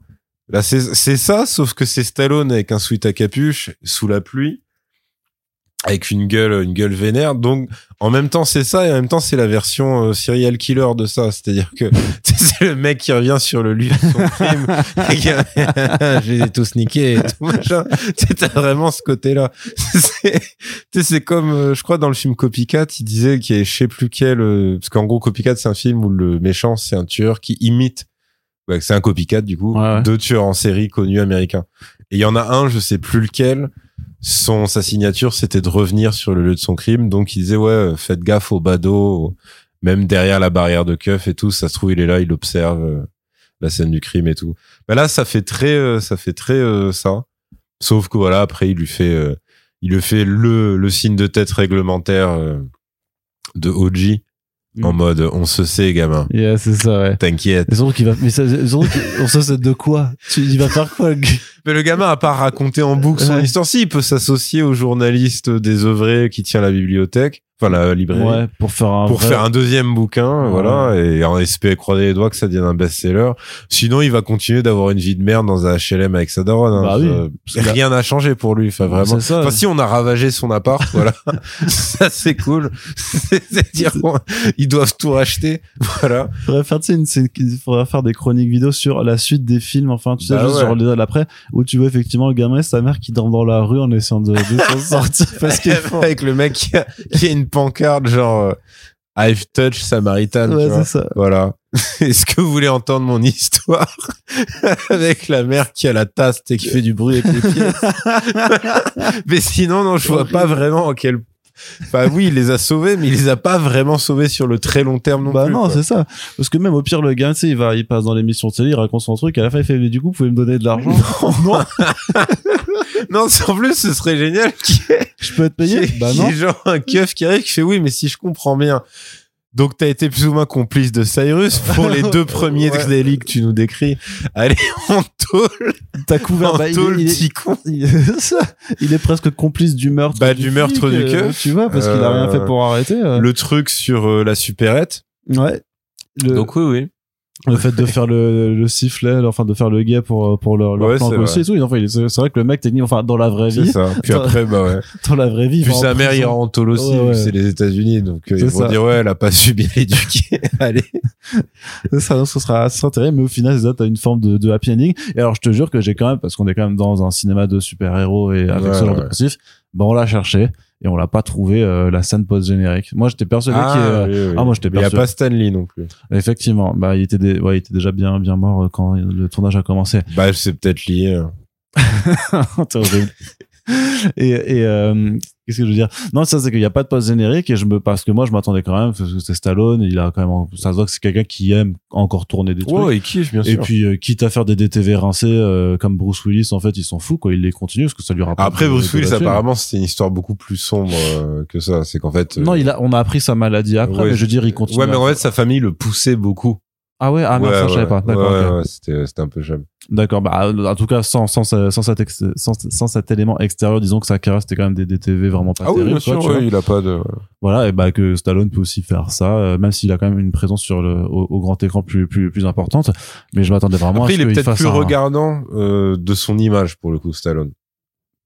Là, c'est ça, sauf que c'est Stallone avec un sweat à capuche, sous la pluie, avec une gueule, une gueule vénère. Donc, en même temps, c'est ça, et en même temps, c'est la version euh, serial killer de ça. C'est-à-dire que <laughs> c'est le mec qui revient sur le lieu de son <laughs> crime, et <laughs> je les ai tous niqués et tout machin. T'as vraiment ce côté-là. C'est comme, euh, je crois, dans le film Copycat, il disait qu'il y avait je sais plus quel, euh, parce qu'en gros, Copycat, c'est un film où le méchant, c'est un tueur qui imite c'est un copycat du coup, deux tueurs en série connus américains. Et il y en a un, je sais plus lequel, son sa signature c'était de revenir sur le lieu de son crime, donc il disait ouais, faites gaffe au badaud, même derrière la barrière de keuf et tout, ça se trouve il est là, il observe euh, la scène du crime et tout. Mais là ça fait très euh, ça fait très euh, ça. Sauf que voilà, après il lui fait il lui fait le le signe de tête réglementaire de OG en mm. mode on se sait gamin. Yeah, c'est ça ouais. T'inquiète. qu'il va mais ça, on se sait de quoi tu, Il va faire quoi Mais le gamin a pas raconté en boucle son histoire si, il peut s'associer au journaliste des œuvrés qui tient la bibliothèque enfin la librairie. Ouais, pour faire un pour faire un deuxième bouquin voilà et en espérant croiser les doigts que ça devienne un best-seller. Sinon il va continuer d'avoir une vie de merde dans un HLM avec sa daronne hein. bah oui, rien n'a changé pour lui enfin vraiment. Enfin si on a ravagé son appart <laughs> voilà. Ça c'est cool. <laughs> C'est dire ils doivent tout racheter voilà. Faudrait faire tu sais il faudrait faire des chroniques vidéo sur la suite des films enfin tu sais bah juste sur l'après où tu vois effectivement le gamin et sa mère qui dorment dans la rue en essayant de, de <laughs> sortir parce avec le mec qui a, qui a une pancarte genre euh, I've touched Samaritan. Ouais, c'est ça. Voilà. <laughs> Est-ce que vous voulez entendre mon histoire <laughs> avec la mère qui a la tasse et qui fait du bruit avec les pieds? <laughs> Mais sinon, non, je vois pas vraiment en quel Enfin oui, il les a sauvés, mais il les a pas vraiment sauvés sur le très long terme non bah plus. Bah non, c'est ça. Parce que même au pire, le gars, tu sais, il va, il passe dans l'émission de télé, il raconte son truc, à la fin, il fait, mais du coup, vous pouvez me donner de l'argent? <laughs> non. non, <laughs> en plus, ce serait génial. Je peux être payé? bah non. genre un keuf qui arrive qui fait, oui, mais si je comprends bien, donc, tu as été plus ou moins complice de Cyrus pour les deux <laughs> premiers ouais. que tu nous décris. Allez, <laughs> on tôle. T'as couvert, bah, il, petit con. <laughs> Il, est presque complice du meurtre. Bah, du, meurtre du keuf. Tu vois, parce qu'il a rien fait pour arrêter. Euh. Le truc sur euh, la supérette. Ouais. Donc oui, oui le fait de faire le, le sifflet enfin de faire le gay pour pour leur, leur plan aussi et tout. enfin c'est vrai que le mec technique enfin dans la vraie vie ça. puis après bah ouais. <laughs> dans la vraie vie puis sa mère il en tôle aussi c'est les États-Unis donc euh, ils vont dire ouais elle a pas su bien éduquer allez. Ça donc ce sera assez intéressant mais au final ça t'as une forme de, de happy ending. Et alors je te jure que j'ai quand même parce qu'on est quand même dans un cinéma de super héros et avec ce genre de principe ben on l'a cherché et on l'a pas trouvé euh, la scène post générique. Moi j'étais persuadé ah, qu'il euh, ah moi j'étais persuadé. Il y a pas Stanley non plus. Effectivement, bah il était ouais, il était déjà bien bien mort euh, quand le tournage a commencé. Bah c'est peut-être lié. Hein. <laughs> et, et euh, qu'est-ce que je veux dire? Non, ça c'est qu'il n'y a pas de post générique et je me parce que moi je m'attendais quand même parce que c'est Stallone, il a quand même ça se voit que c'est quelqu'un qui aime encore tourner des trucs. Ouais, et kiffe bien sûr. Et puis euh, quitte à faire des DTV rincés euh, comme Bruce Willis, en fait, ils s'en fout quoi, il les continue parce que ça lui rapporte. Après Bruce Willis apparemment c'était une histoire beaucoup plus sombre que ça, c'est qu'en fait Non, il a on a appris sa maladie après, mais je veux dire il continue. Ouais, mais en fait sa famille le poussait beaucoup. Ah ouais, ah merde, ça je savais pas. D'accord. Ouais, c'était c'était un peu jamais. D'accord, bah en tout cas sans sans sans cet sans, sans, cet élément extérieur, disons que sa carrière c'était quand même des, des TV vraiment pas ah terribles. Oui, bien sûr, il a pas de. Voilà, et bah que Stallone peut aussi faire ça, euh, même s'il a quand même une présence sur le au, grand écran plus plus plus importante. Mais je m'attendais vraiment Après, à ce il est peut-être plus un... regardant euh, de son image pour le coup, Stallone.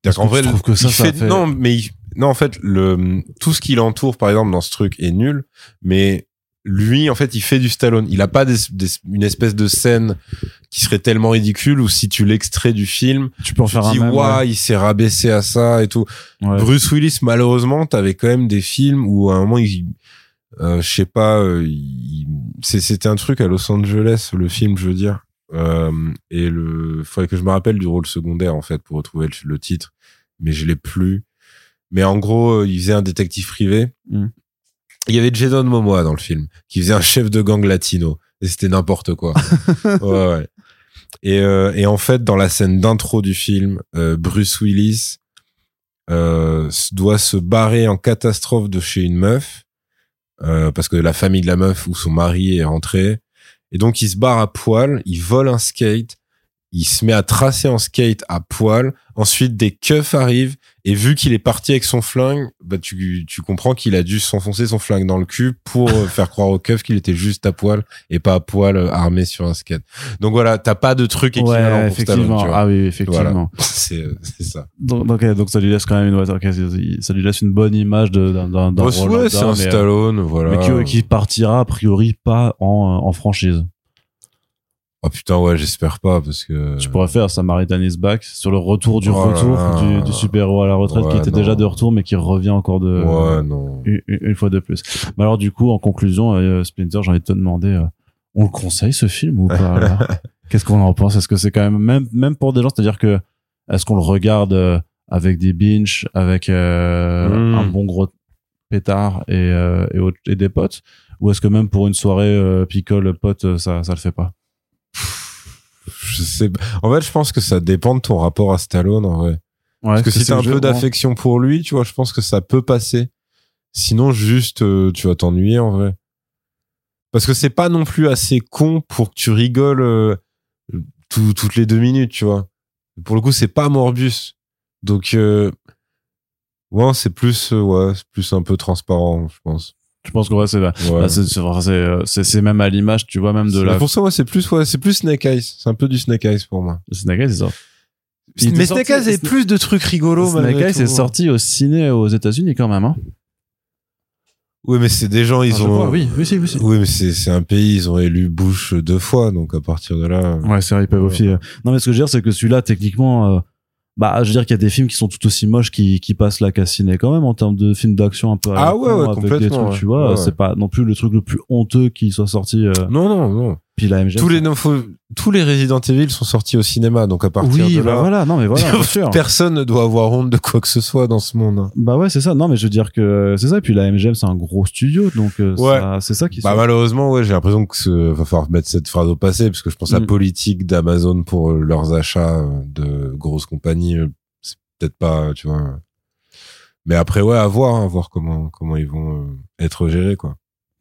Parce qu'en vrai, que ça, ça fait... non, mais non en fait le tout ce qui l'entoure par exemple dans ce truc est nul, mais lui, en fait, il fait du Stallone. Il a pas des, une espèce de scène qui serait tellement ridicule ou si tu l'extrais du film, tu peux en faire dis, un ouais, il s'est rabaissé à ça et tout. Bruce Willis, malheureusement, t'avais quand même des films où à un moment, il, euh, je sais pas, euh, c'était un truc à Los Angeles, le film, je veux dire. Euh, et le, faudrait que je me rappelle du rôle secondaire, en fait, pour retrouver le, titre. Mais je l'ai plus. Mais en gros, il faisait un détective privé. Mm. Il y avait Jason Momoa dans le film, qui faisait un chef de gang latino. Et c'était n'importe quoi. <laughs> ouais, ouais. Et, euh, et en fait, dans la scène d'intro du film, euh, Bruce Willis euh, doit se barrer en catastrophe de chez une meuf, euh, parce que la famille de la meuf ou son mari est rentré. Et donc, il se barre à poil, il vole un skate, il se met à tracer en skate à poil. Ensuite, des keufs arrivent et vu qu'il est parti avec son flingue, bah tu, tu comprends qu'il a dû s'enfoncer son flingue dans le cul pour euh, faire croire aux keufs qu'il était juste à poil et pas à poil euh, armé sur un skate. Donc voilà, t'as pas de truc équivalent pour Stallone, Ah oui, effectivement. <laughs> C'est euh, c'est ça. Donc, donc, ça lui laisse quand même une okay, ça lui laisse une bonne image d'un d'un bah, ouais, c'est un Stallone, voilà. Mais qui, qui partira a priori pas en en franchise. Oh putain ouais j'espère pas parce que tu pourrais faire Samaritan is back sur le retour du oh retour du, du super héros à la retraite qui était déjà de retour mais qui revient encore de ouais, non. Une, fois de plus. Mais alors du coup en conclusion euh, Splinter j'ai envie de te demander euh, on le conseille ce film ou pas <laughs> Qu'est-ce qu'on en pense? Est-ce que c'est quand même même même pour des gens c'est-à-dire que est-ce qu'on le regarde euh, avec des binges avec euh, hmm. un bon gros pétard et, et, et, des potes? Ou est-ce que même pour une soirée picole pote ça ça le fait pas? Je sais en fait je pense que ça dépend de ton rapport à Stallone en vrai parce que si t'as un peu d'affection pour lui tu vois je pense que ça peut passer Sinon, juste, euh, tu vas t'ennuyer en vrai. Parce que c'est pas non plus assez con pour que tu rigoles euh, toutes les deux minutes, tu vois. Pour le coup, c'est pas Morbus. Donc, euh, ouais, c'est plus, ouais, c'est plus un peu transparent, je pense. Je pense que ouais, c'est bah, c'est c'est même à l'image, tu vois, même de la. Pour ça, ouais, c'est plus, ouais, c'est plus Snake Eyes. C'est un peu du Snake Eyes pour moi. Snake Eyes, c'est ça. mais Snake Eyes a plus de trucs rigolos. Snake Eyes est sorti au ciné aux États-Unis quand même. Hein. Oui, mais c'est des gens, ils ah, ont. oui, oui, oui. Oui, mais c'est un pays, ils ont élu Bush deux fois, donc à partir de là. Ouais, c'est vrai, ils peuvent aussi. Euh, non, mais ce que je veux dire, c'est que celui-là, techniquement, euh, bah, je veux dire qu'il y a des films qui sont tout aussi moches qui, qui passent la cassinée quand même en termes de films d'action un peu. Ah ouais, ouais, complètement. tu vois, c'est pas non plus le truc le plus honteux qui soit sorti. Euh, non, non, non. Puis la MGM, tous les tous les Resident Evil sont sortis au cinéma, donc à partir de bah là. voilà, non mais voilà, <laughs> sûr. Personne ne doit avoir honte de quoi que ce soit dans ce monde. Bah ouais, c'est ça. Non mais je veux dire que c'est ça. Et puis la MGM, c'est un gros studio, donc euh, c'est ça qui. Bah malheureusement, ouais, j'ai l'impression que ce... va falloir mettre cette phrase au passé, parce que je pense à la mm. politique d'Amazon pour leurs achats de grosses compagnies. C'est peut-être pas, tu vois. Mais après, ouais, à voir, hein, à voir comment comment ils vont euh, être gérés, quoi.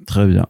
Très bien.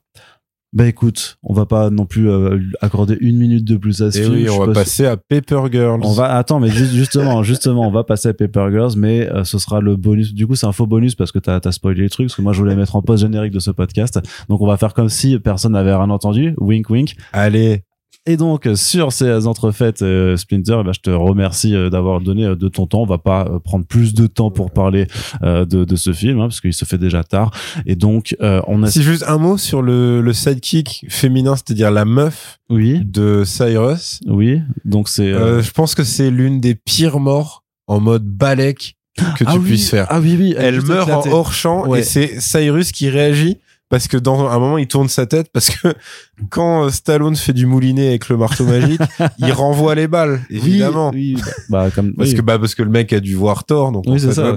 Bah écoute, on va pas non plus euh, accorder une minute de plus à ce Et eh oui, on va passer à Paper Girls. On va attends, mais justement, <laughs> justement, on va passer à Paper Girls, mais euh, ce sera le bonus. Du coup, c'est un faux bonus parce que t'as as spoilé les trucs, parce que moi je voulais mettre en post générique de ce podcast. Donc on va faire comme si personne n'avait rien entendu. Wink, wink. Allez. Et donc sur ces entrefaites euh, Splinter, bah, je te remercie euh, d'avoir donné euh, de ton temps. On va pas prendre plus de temps pour parler de, de ce film hein, parce qu'il se fait déjà tard. Et donc on a. Si juste un mot sur le, le sidekick féminin, c'est-à-dire la meuf oui. de Cyrus. Oui. Donc c'est. je pense que c'est l'une des pires morts en mode balèque que ah tu puisses faire. Ah oui oui. Elle, meurt en hors champ et c'est Cyrus qui réagit parce que dans un moment il tourne sa tête parce que <laughs> quand euh, Stallone fait du moulinet avec le marteau magique, <laughs> il renvoie les balles évidemment. Oui, <laughs> bah, comme, parce que bah parce que le mec a dû voir Thor donc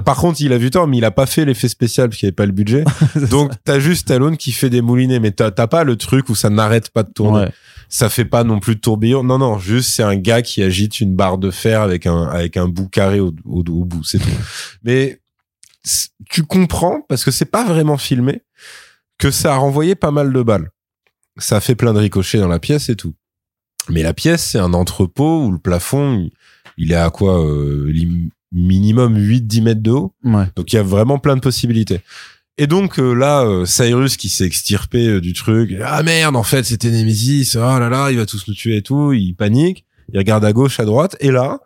par contre il a vu Thor mais il a pas fait l'effet spécial parce qu'il avait pas le budget. donc t'as juste Stallone qui fait des moulinets mais t'as pas le truc où ça n'arrête pas de tourner. Ça fait pas non plus de tourbillon. Non non, juste c'est un gars qui agite une barre de fer avec un avec un bout carré au, au, au bout, c'est tout. mais tu comprends parce que c'est pas vraiment filmé que ça a renvoyé pas mal de balles. Ça a fait plein de ricochets dans la pièce et tout. Mais la pièce, c'est un entrepôt où le plafond, il est à quoi euh, Minimum 8-10 mètres de haut. Donc il y a vraiment plein de possibilités. Et donc euh, là, euh, Cyrus qui s'est extirpé du truc, ah merde, en fait c'était Nemesis, oh là là, il va tous nous tuer et tout, il panique, il regarde à gauche, à droite, et là,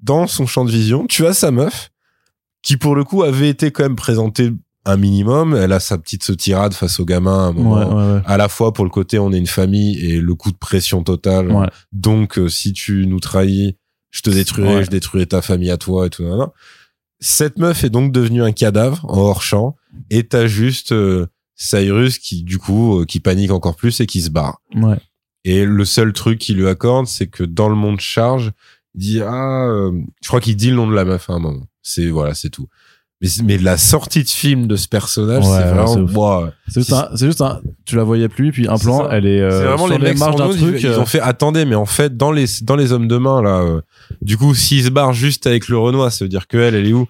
dans son champ de vision, tu as sa meuf, qui pour le coup avait été quand même présentée un minimum. Elle a sa petite tirade face au gamin à un moment. À la fois pour le côté on est une famille et le coup de pression totale. Donc euh, si tu nous trahis, je te détruirai, je détruirai ta famille à toi et tout. Cette meuf est donc devenue un cadavre en hors champ et t'as juste euh, Cyrus qui du coup euh, qui panique encore plus et qui se barre. Et le seul truc qu'il lui accorde, c'est que dans le monde charge, il dit ah, je crois qu'il dit le nom de la meuf à un moment. C'est voilà, c'est tout mais, mais la sortie de film de ce personnage, c'est vraiment C'est juste, un, c'est juste un, tu la voyais plus, puis un plan, elle est, euh, vraiment sur les, les marges d'un truc. Ils, ont euh. fait, attendez, mais en fait, dans les, dans les hommes de main, là, euh, du coup, s'ils se barrent juste avec le Renoir, ça veut dire que elle, elle est où?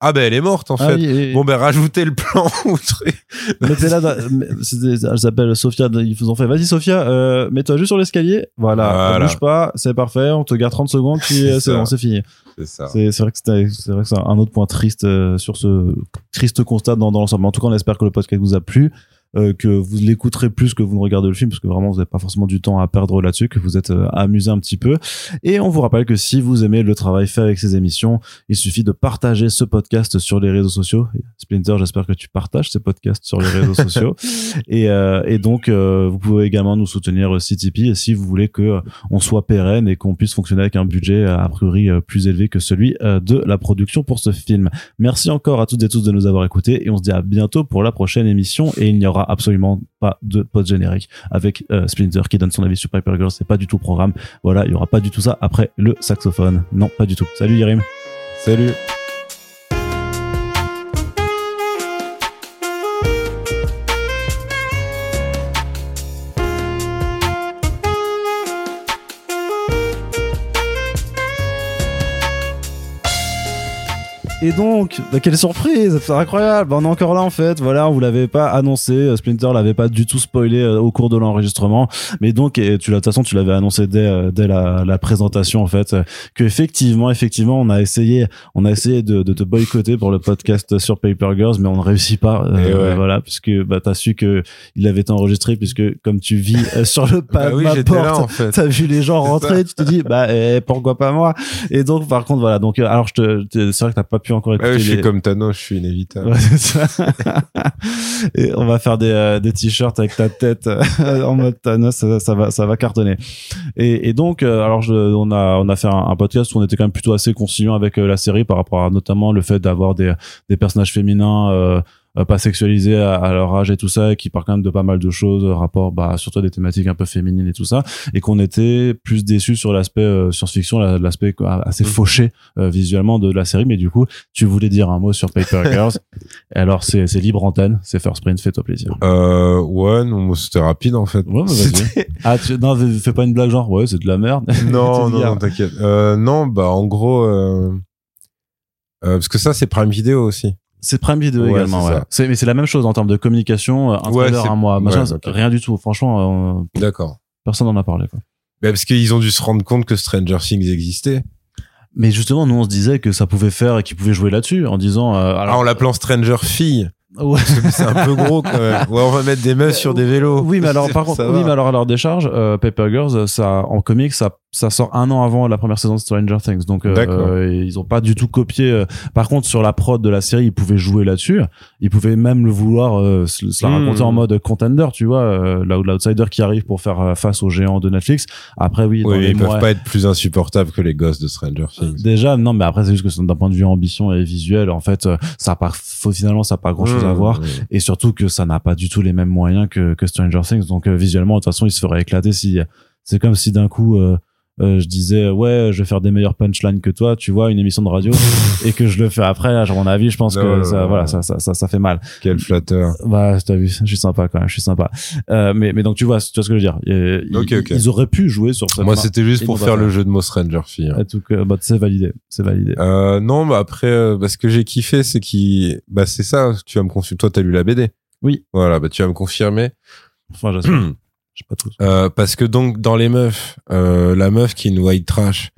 Ah ben elle est morte en ah fait. Bon ben rajoutez le plan. <laughs> Mettez là, elle s'appelle Sophia. Ils vous ont fait. Vas-y Sophia, euh, mets-toi juste sur l'escalier. Voilà, voilà. bouge pas, c'est parfait. On te garde 30 secondes, puis c'est bon, c'est fini. C'est C'est vrai que c'est vrai que c'est un autre point triste euh, sur ce triste constat dans, dans l'ensemble. En tout cas, on espère que le podcast vous a plu. Euh, que vous l'écouterez plus que vous ne regardez le film parce que vraiment vous n'avez pas forcément du temps à perdre là-dessus, que vous êtes euh, amusé un petit peu. Et on vous rappelle que si vous aimez le travail fait avec ces émissions, il suffit de partager ce podcast sur les réseaux sociaux. Splinter, j'espère que tu partages ces podcasts sur les réseaux sociaux. <laughs> Et, euh, et donc vous pouvez également nous soutenir si Tipeee si vous voulez que on soit pérenne et qu'on puisse fonctionner avec un budget a priori plus élevé que celui de la production pour ce film. Merci encore à toutes et tous de nous avoir écoutés et on se dit à bientôt pour la prochaine émission et il n'y aura absolument pas de post générique avec euh, Splinter qui donne son avis sur Piper Girls. C'est pas du tout programme. Voilà, il y aura pas du tout ça après le saxophone. Non, pas du tout. Salut Yerim. Salut. Et donc, bah, quelle surprise, c'est incroyable. Bah, on est encore là en fait. Voilà, on vous l'avait pas annoncé. Euh, Splinter l'avait pas du tout spoilé euh, au cours de l'enregistrement. Mais donc, et tu de toute façon, tu l'avais annoncé dès, euh, dès la, la, présentation en fait, que effectivement, effectivement, on a essayé, on a essayé de, de te boycotter pour le podcast sur Paper Girls, mais on ne réussit pas. Voilà, puisque bah t'as su que il avait été enregistré, puisque comme tu vis sur le pas bah ma porte, en fait. t'as vu les gens rentrer, tu te dis bah eh, pourquoi pas moi? Et donc par contre voilà, donc alors je te, c'est vrai que t'as pas pu encore écouter. je suis comme Thanos, je suis inévitable. <laughs> et on va faire des, euh, des t-shirts avec ta tête euh, en mode Thanos, ça, va, ça va cartonner. Et, et donc, euh, alors je, on a on a fait un, podcast où on était quand même plutôt assez conciliant avec la série par rapport à notamment le fait d'avoir des des personnages féminins pas sexualisés à, leur âge et tout ça, et qui parlent quand même de pas mal de choses, euh, rapport bah, surtout des thématiques un peu féminines et tout ça, et qu'on était plus déçus sur l'aspect euh, science-fiction, l'aspect assez mm. fauché visuellement de la série. Mais du coup, tu voulais dire un mot sur Paper <laughs> Girls. alors c'est libre antenne, c'est First Print, fais-toi plaisir. Euh, ouais, non, c'était rapide en fait. Ouais, ah, tu, non, fais pas une blague genre, ouais, c'est de la merde. <laughs> Non, <laughs> non, non t'inquiète. Euh, non, bah en gros, euh, parce que ça c'est Prime Video aussi. C'est Prime Video également, ouais. C'est, mais c'est la même chose en termes de communication, euh, un trailer, un mois, machin, rien du tout. Franchement, euh, d'accord. Personne n'en a parlé, quoi. Bah, parce qu'ils ont dû se rendre compte que Stranger Things existait. Mais justement, nous, on se disait que ça pouvait faire et qu'ils pouvaient jouer là-dessus en disant. Euh, alors, ah, en l'appelant Stranger Fille. Ouais. C'est un peu gros quand même. Ouais, on va mettre des meufs sur des vélos. Oui, mais alors <laughs> par contre, oui, mais alors à leur décharge, euh, Paper Girls, ça en comics, ça ça sort un an avant la première saison de Stranger Things. Donc euh, ils ont pas du tout copié. Euh, par contre, sur la prod de la série, ils pouvaient jouer là-dessus. Ils pouvaient même le vouloir euh, se, la hmm. raconter en mode contender, tu vois, euh, là où l'outsider qui arrive pour faire face aux géants de Netflix. Après, oui, oui ils peuvent pas être plus insupportables que les gosses de Stranger Things. Déjà, non, mais après c'est juste que d'un point de vue ambition et visuel, en fait, ça a pas finalement ça a pas grand chose à hmm, voir. Et surtout que ça n'a pas du tout les mêmes moyens que, que Stranger Things. Donc visuellement, de toute façon, il se ferait éclater si c'est comme si d'un coup euh, je disais ouais je vais faire des meilleurs punchlines que toi tu vois une émission de radio <laughs> et que je le fais après à mon avis je pense que ça, voilà ça, ça, ça ça fait mal. Quel flatteur. Bah t'as vu je suis sympa quand même je suis sympa. Euh, mais mais donc tu vois tu vois ce que je veux dire. Ils, ils auraient pu jouer sur ça moi c'était juste pour faire le jeu de Moss Ranger fille hein. tout cas bah c'est validé c'est validé. Euh, non bah après euh, bah, ce que j'ai kiffé c'est qui bah c'est ça tu vas me confirmer toi t'as lu la BD oui. Voilà bah tu vas me confirmer. Enfin j'espère <clears throat> pas Euh, parce que donc dans les meufs, euh, la meuf qui est une white trash,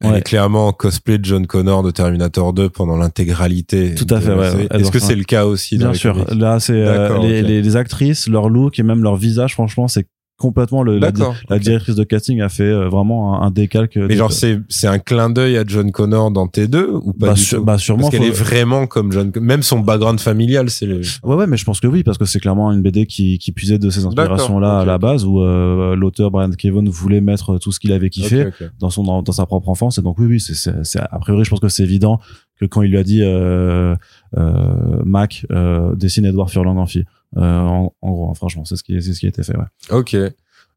elle est clairement en cosplay de John Connor de Terminator 2 pendant l'intégralité. Tout à fait. Ouais, Est-ce que c'est le cas aussi Bien sûr. Là, c'est euh, les, les, les, actrices, leur look et même leur visage. Franchement, c'est complètement le, la, la directrice de casting a fait euh, vraiment un, décalque mais genre c'est c'est un clin d'œil à John Connor dans T2 ou pas bah, du tout? bah sûrement parce qu'elle est vraiment comme John même son background familial c'est le... ouais ouais mais je pense que oui parce que c'est clairement une BD qui qui puisait de ces inspirations là à la base où euh, l'auteur Brian Kevon voulait mettre tout ce qu'il avait kiffé dans son dans, sa propre enfance et donc oui oui c'est c'est a priori je pense que c'est évident que quand il lui a dit euh, euh, Mac euh, dessine Edward Furlong en fille. euh, en, en, gros, hein, franchement, c'est ce qui, c'est ce qui a été fait. Ouais. Ok.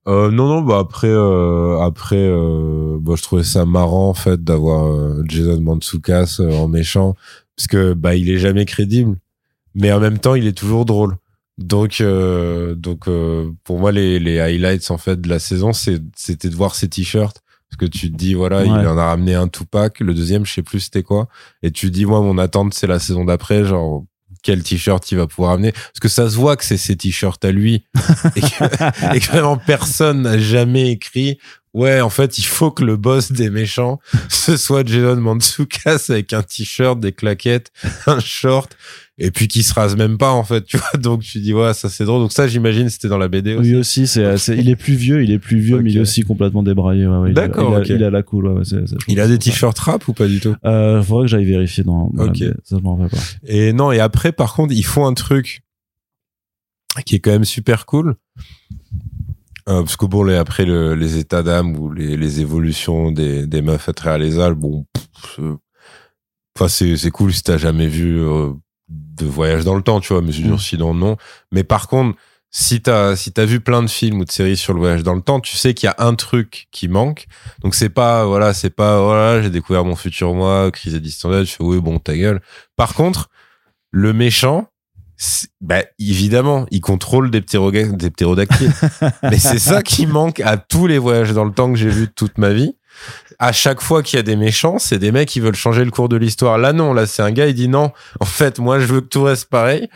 Euh, non, non, bah après, euh, après, euh, bah, je trouvais ça marrant en fait d'avoir euh, Jason Mantzoukas euh, en méchant, parce que bah il est jamais crédible, mais en même temps il est toujours drôle. Donc, donc pour moi les, les highlights en fait de la saison, c'était de voir ses t-shirts, parce que tu te dis voilà, il en a ramené un Tupac, le deuxième je sais plus c'était quoi, et tu te dis moi mon attente c'est la saison d'après, genre quel t-shirt il va pouvoir amener. Parce que ça se voit que c'est ses t-shirts à lui. <laughs> Et, que, vraiment personne n'a jamais écrit ouais en fait il faut que le boss des méchants <laughs> ce soit Jason Mantzoukas avec un t-shirt des claquettes <laughs> un short et puis qui se rase même pas en fait tu vois. Donc tu dis ouais ça c'est drôle. Donc ça j'imagine c'était dans la BD aussi lui aussi. c'est il est plus vieux il est plus vieux mais il est aussi complètement débraillé ouais, d'accord il, a la cool ouais, il a des t-shirts rap ou pas du tout? Euh, faudrait que j'aille vérifier dans, ok. Ça je m'en pas. Et non et après par contre ils font un truc qui est quand même super cool euh, parce que bon les, après le, les états d'âme ou les, les évolutions des, des meufs à travers les bon enfin c'est c'est cool si t'as jamais vu euh, de voyage dans le temps, tu vois, mais mmh. sinon non. Mais par contre, si t'as si t'as vu plein de films ou de séries sur le voyage dans le temps, tu sais qu'il y a un truc qui manque. Donc c'est pas voilà, c'est pas voilà, j'ai découvert mon futur moi, crise existentielle. Je fais oui bon ta gueule. Par contre, le méchant, bah évidemment, il contrôle des des ptérodactyles. <laughs> Mais c'est ça qui manque à tous les voyages dans le temps que j'ai vu toute ma vie à chaque fois qu'il y a des méchants, c'est des mecs qui veulent changer le cours de l'histoire. Là, non, là, c'est un gars, il dit non. En fait, moi, je veux que tout reste pareil.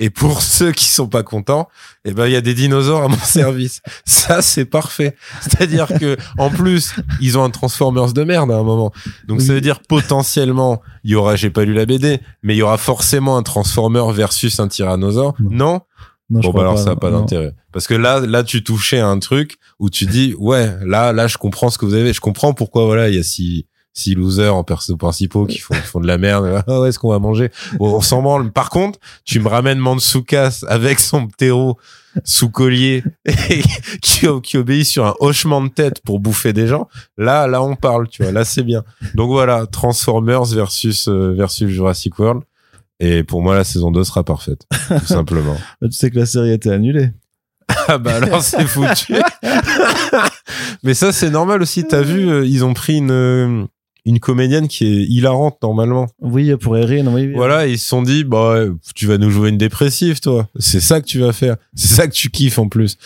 Et pour <laughs> ceux qui sont pas contents, eh ben il y a des dinosaures à mon <laughs> service. Ça c'est parfait. C'est-à-dire que en plus, ils ont un Transformers de merde à un moment. Donc ça veut dire potentiellement, il y aura j'ai pas lu la BD, mais il y aura forcément un Transformer versus un tyrannosaure. Non, non? Bon, bah alors ça n'a pas d'intérêt. Parce que là, là, tu touchais à un truc où tu dis, ouais, là, là, je comprends ce que vous avez. Je comprends pourquoi, voilà, il y a si, six losers en perso principaux qui font, font de la merde. Ah ouais, est-ce qu'on va manger On s'en branle. Par contre, tu me ramènes Mansoukas avec son ptéro sous collier <laughs> qui, qui obéit sur un hochement de tête pour bouffer des gens. Là, là, on parle, tu vois. Là, c'est bien. Donc voilà, Transformers versus euh, versus Jurassic World. Et pour moi, la saison 2 sera parfaite, tout <laughs> simplement. Bah, tu sais que la série a été annulée. Ah bah alors c'est foutu. <laughs> Mais ça c'est normal aussi. T'as vu, euh, ils ont pris une une comédienne qui est hilarante normalement. Oui, pour Erin, oui, Voilà, ils se sont dit, bah, tu vas nous jouer une dépressive, toi. C'est ça que tu vas faire. C'est ça que tu kiffes en plus.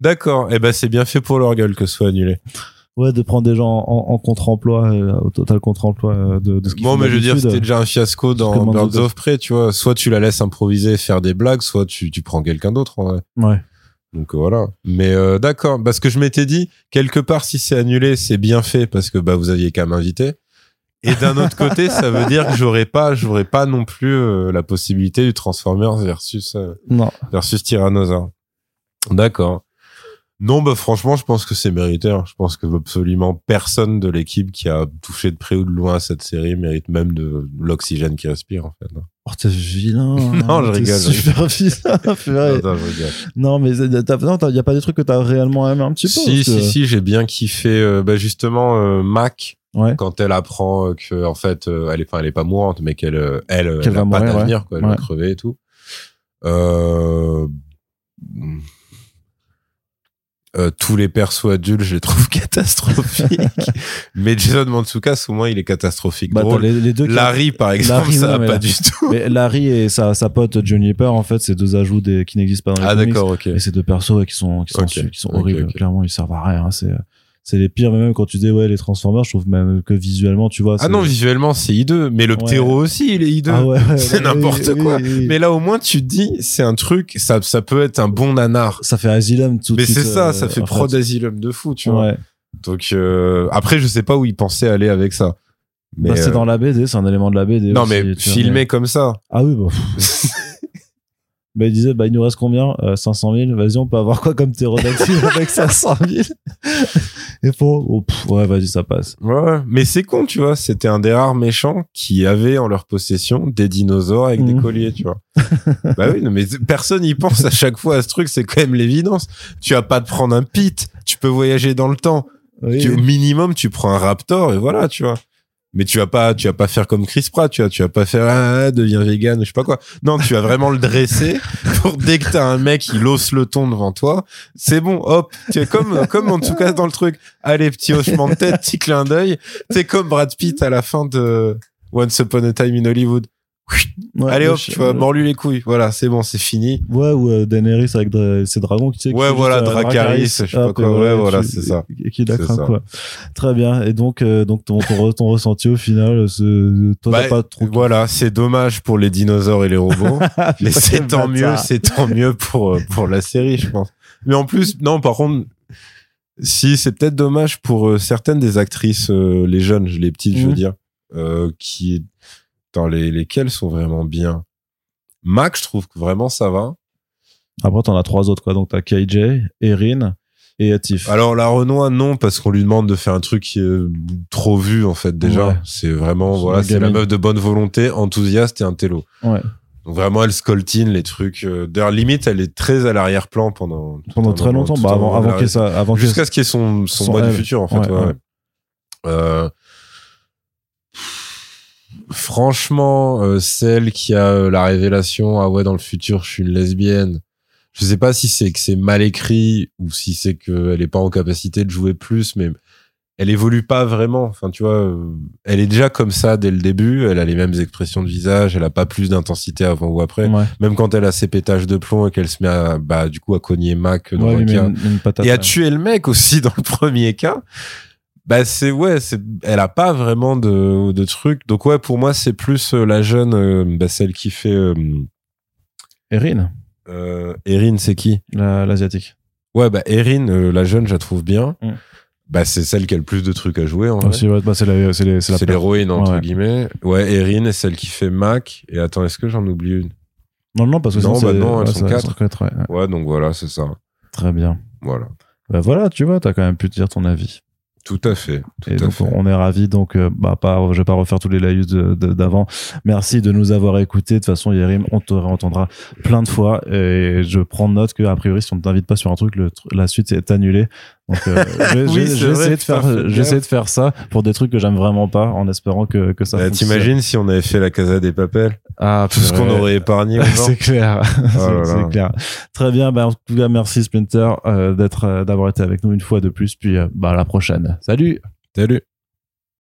D'accord. Eh ben, c'est bien fait pour leur gueule que ce soit annulé. Ouais, de prendre des gens en, contre-emploi, euh, au total contre-emploi euh, de, de ce Bon, mais je veux dire, c'était déjà un fiasco dans Birds of Prey, tu vois. Soit tu la laisses improviser, faire des blagues, soit tu, tu prends quelqu'un d'autre, en vrai. Ouais. Donc voilà. Mais euh, d'accord, parce que je m'étais dit quelque part si c'est annulé, c'est bien fait parce que bah vous aviez qu'à m'inviter. Et d'un autre <laughs> côté, ça veut dire que j'aurais pas, j'aurais pas non plus euh, la possibilité du Transformers versus euh, non. versus Tyrannosaure. D'accord. Non, bah franchement, je pense que c'est mérité. Hein. Je pense que absolument personne de l'équipe qui a touché de près ou de loin à cette série mérite même de l'oxygène qui respire en fait. Hein. Oh, t'es vilain. <laughs> non, je rigole. Super vilain. non, non, mais il y a pas des trucs que t'as réellement aimé un petit peu. Si, si, si, j'ai bien kiffé. Euh, bah justement, euh, Mac. Ouais. Quand elle apprend que en fait, euh, elle est, enfin, elle est pas mourante, mais qu'elle, elle, elle, va pas d'avenir, quoi. Elle va crever et tout. Euh euh, tous les persos adultes, je les trouve <laughs> catastrophiques. <laughs> mais Jason Mantzoukas, au moins, il est catastrophique. Bah, les, deux Larry, par exemple, ça va pas du tout. Mais Larry et sa, sa pote Johnny Pepper, en fait, c'est deux ajouts des, qui n'existent pas dans les ah, d'accord, ok. Et c'est deux persos qui sont, qui sont, qui sont horribles. Clairement, ils servent à rien. Hein, c'est, c'est les pires même quand tu dis ouais les Transformers je trouve même que visuellement tu vois ah non visuellement c'est hideux. Mais le ptéro aussi il est hideux. Ah ouais, <laughs> c'est n'importe quoi. mais là au moins tu te dis c'est un truc ça ça peut être un bon nanar. Ça fait Asylum tout mais c'est ça ça euh, fait prod Asylum de fou tu vois. Donc euh, après je sais pas où ils pensaient aller avec ça. Mais bah, c'est euh, dans la BD c'est un élément de la BD non mais filmé comme ça. Ah oui bah, <laughs> bah, il disait, bah, il nous reste combien? 500 000. Vas-y, on peut avoir quoi comme ptérodactyle <laughs> avec 500 000 Et faut, oh, ouais, vas-y, ça passe. Ouais, mais c'est con, tu vois. C'était un des rares méchants qui avait en leur possession des dinosaures avec des mmh. colliers, tu vois. <laughs> bah oui, mais personne y pense à chaque fois à ce truc. C'est quand même l'évidence. Tu as pas de prendre un pit. Tu peux voyager dans le temps. au minimum, tu prends un raptor et voilà, tu vois mais tu vas pas tu vas pas faire comme Chris Pratt tu vas tu vas pas faire ah, deviens vegan je sais pas quoi. Non tu vas vraiment le dresser pour dès que t'as un mec qui hausse le ton devant toi c'est bon hop. Tu es comme comme en tout cas dans le truc. Allez petit hochement de tête petit clin d'œil. C'est comme Brad Pitt à la fin de Once Upon a Time in Hollywood Allez hop, tu vois, mordu les couilles. Voilà, c'est bon, c'est fini. Ouais, ou euh, Daenerys avec ses dragons qui Ouais, voilà, Dracarys, je sais pas quoi. Ouais, voilà, c'est ça. Et qui la craint, quoi. Très bien. Et donc, euh, donc ton, ton, ressenti au final, toi, bah, pas trop. Voilà, c'est dommage pour les dinosaures et les robots. <laughs> mais c'est tant mieux, c'est tant mieux pour, euh, pour la série, je pense. Mais en plus, non, par contre, si, c'est peut-être dommage pour certaines des actrices, les jeunes, les petites, je veux mhm. dire, qui, dans les, lesquels sont vraiment bien. Mac, je trouve que vraiment ça va. Après, t'en as trois autres, quoi. Donc, t'as KJ, Erin et Atif. Alors, la Renoir, non, parce qu'on lui demande de faire un truc qui est trop vu, en fait, déjà. C'est vraiment, voilà, c'est la meuf de bonne volonté, enthousiaste et un télo. Ouais. Donc, vraiment, elle scoltine les trucs. Euh, d'ailleurs, limite, elle est très à l'arrière-plan pendant, pendant très longtemps, bah, avant, avant qu'elle ça, avant jusqu'à ce qu'il y ait son, son, son du futur, en fait. Ouais, euh, franchement, euh, celle qui a euh, la révélation, ah ouais, dans le futur, je suis une lesbienne. Je sais pas si c'est que c'est mal écrit ou si c'est qu'elle est pas en capacité de jouer plus, mais elle évolue pas vraiment. Enfin, tu vois, euh, elle est déjà comme ça dès le début. Elle a les mêmes expressions de visage. Elle a pas plus d'intensité avant ou après. Même quand elle a ses pétages de plomb et qu'elle se met à, bah, du coup, à cogner Mac dans le cas. et à tuer le mec aussi <laughs> dans le premier cas Bah c'est ouais, c'est elle a pas vraiment de de trucs. Donc ouais, pour moi c'est plus euh, la jeune, euh, bah, celle qui fait. Euh, Erin. Erin, c'est qui? L'asiatique. ouais, bah Erin, la jeune, je la trouve bien. Mm. Bah c'est celle qui a le plus de trucs à jouer. En ouais, bah, c'est l'héroïne entre Ouais. guillemets. Ouais, Erin est celle qui fait Mac. Et attends, est-ce que j'en oublie une? Non, non, parce que Non, bah c'est- non, elles ouais, sont quatre. sont quatre, ouais, ouais. Ouais, donc voilà, c'est ça. Très bien. Voilà. Bah voilà, tu vois, t'as quand même pu te dire ton avis. Tout à fait. Tout Et à donc fait. on est ravis. Donc euh, bah pas, je vais pas refaire tous les laïus d'avant. Merci de nous avoir écoutés. De toute façon, Yerim, on te réentendra plein de fois. Et je prends note que a priori, si on ne t'invite pas sur un truc, le la suite est annulée. Donc euh, <laughs> je vais- Oui, je vais- c'est je vais vrai, essayer de faire, faites je vais gaffe. essayer de faire ça pour des trucs que j'aime vraiment pas, en espérant que que ça. Bah. T'imagines si on avait fait la Casa des Papels Ah, Tout ce qu'on aurait épargné. <laughs> C'est clair, Oh <laughs> c'est clair. Très bien, bah, en tout cas merci Splinter euh, d'être, euh, d'avoir été avec nous une fois de plus, puis euh, bah à la prochaine. Salut. Salut.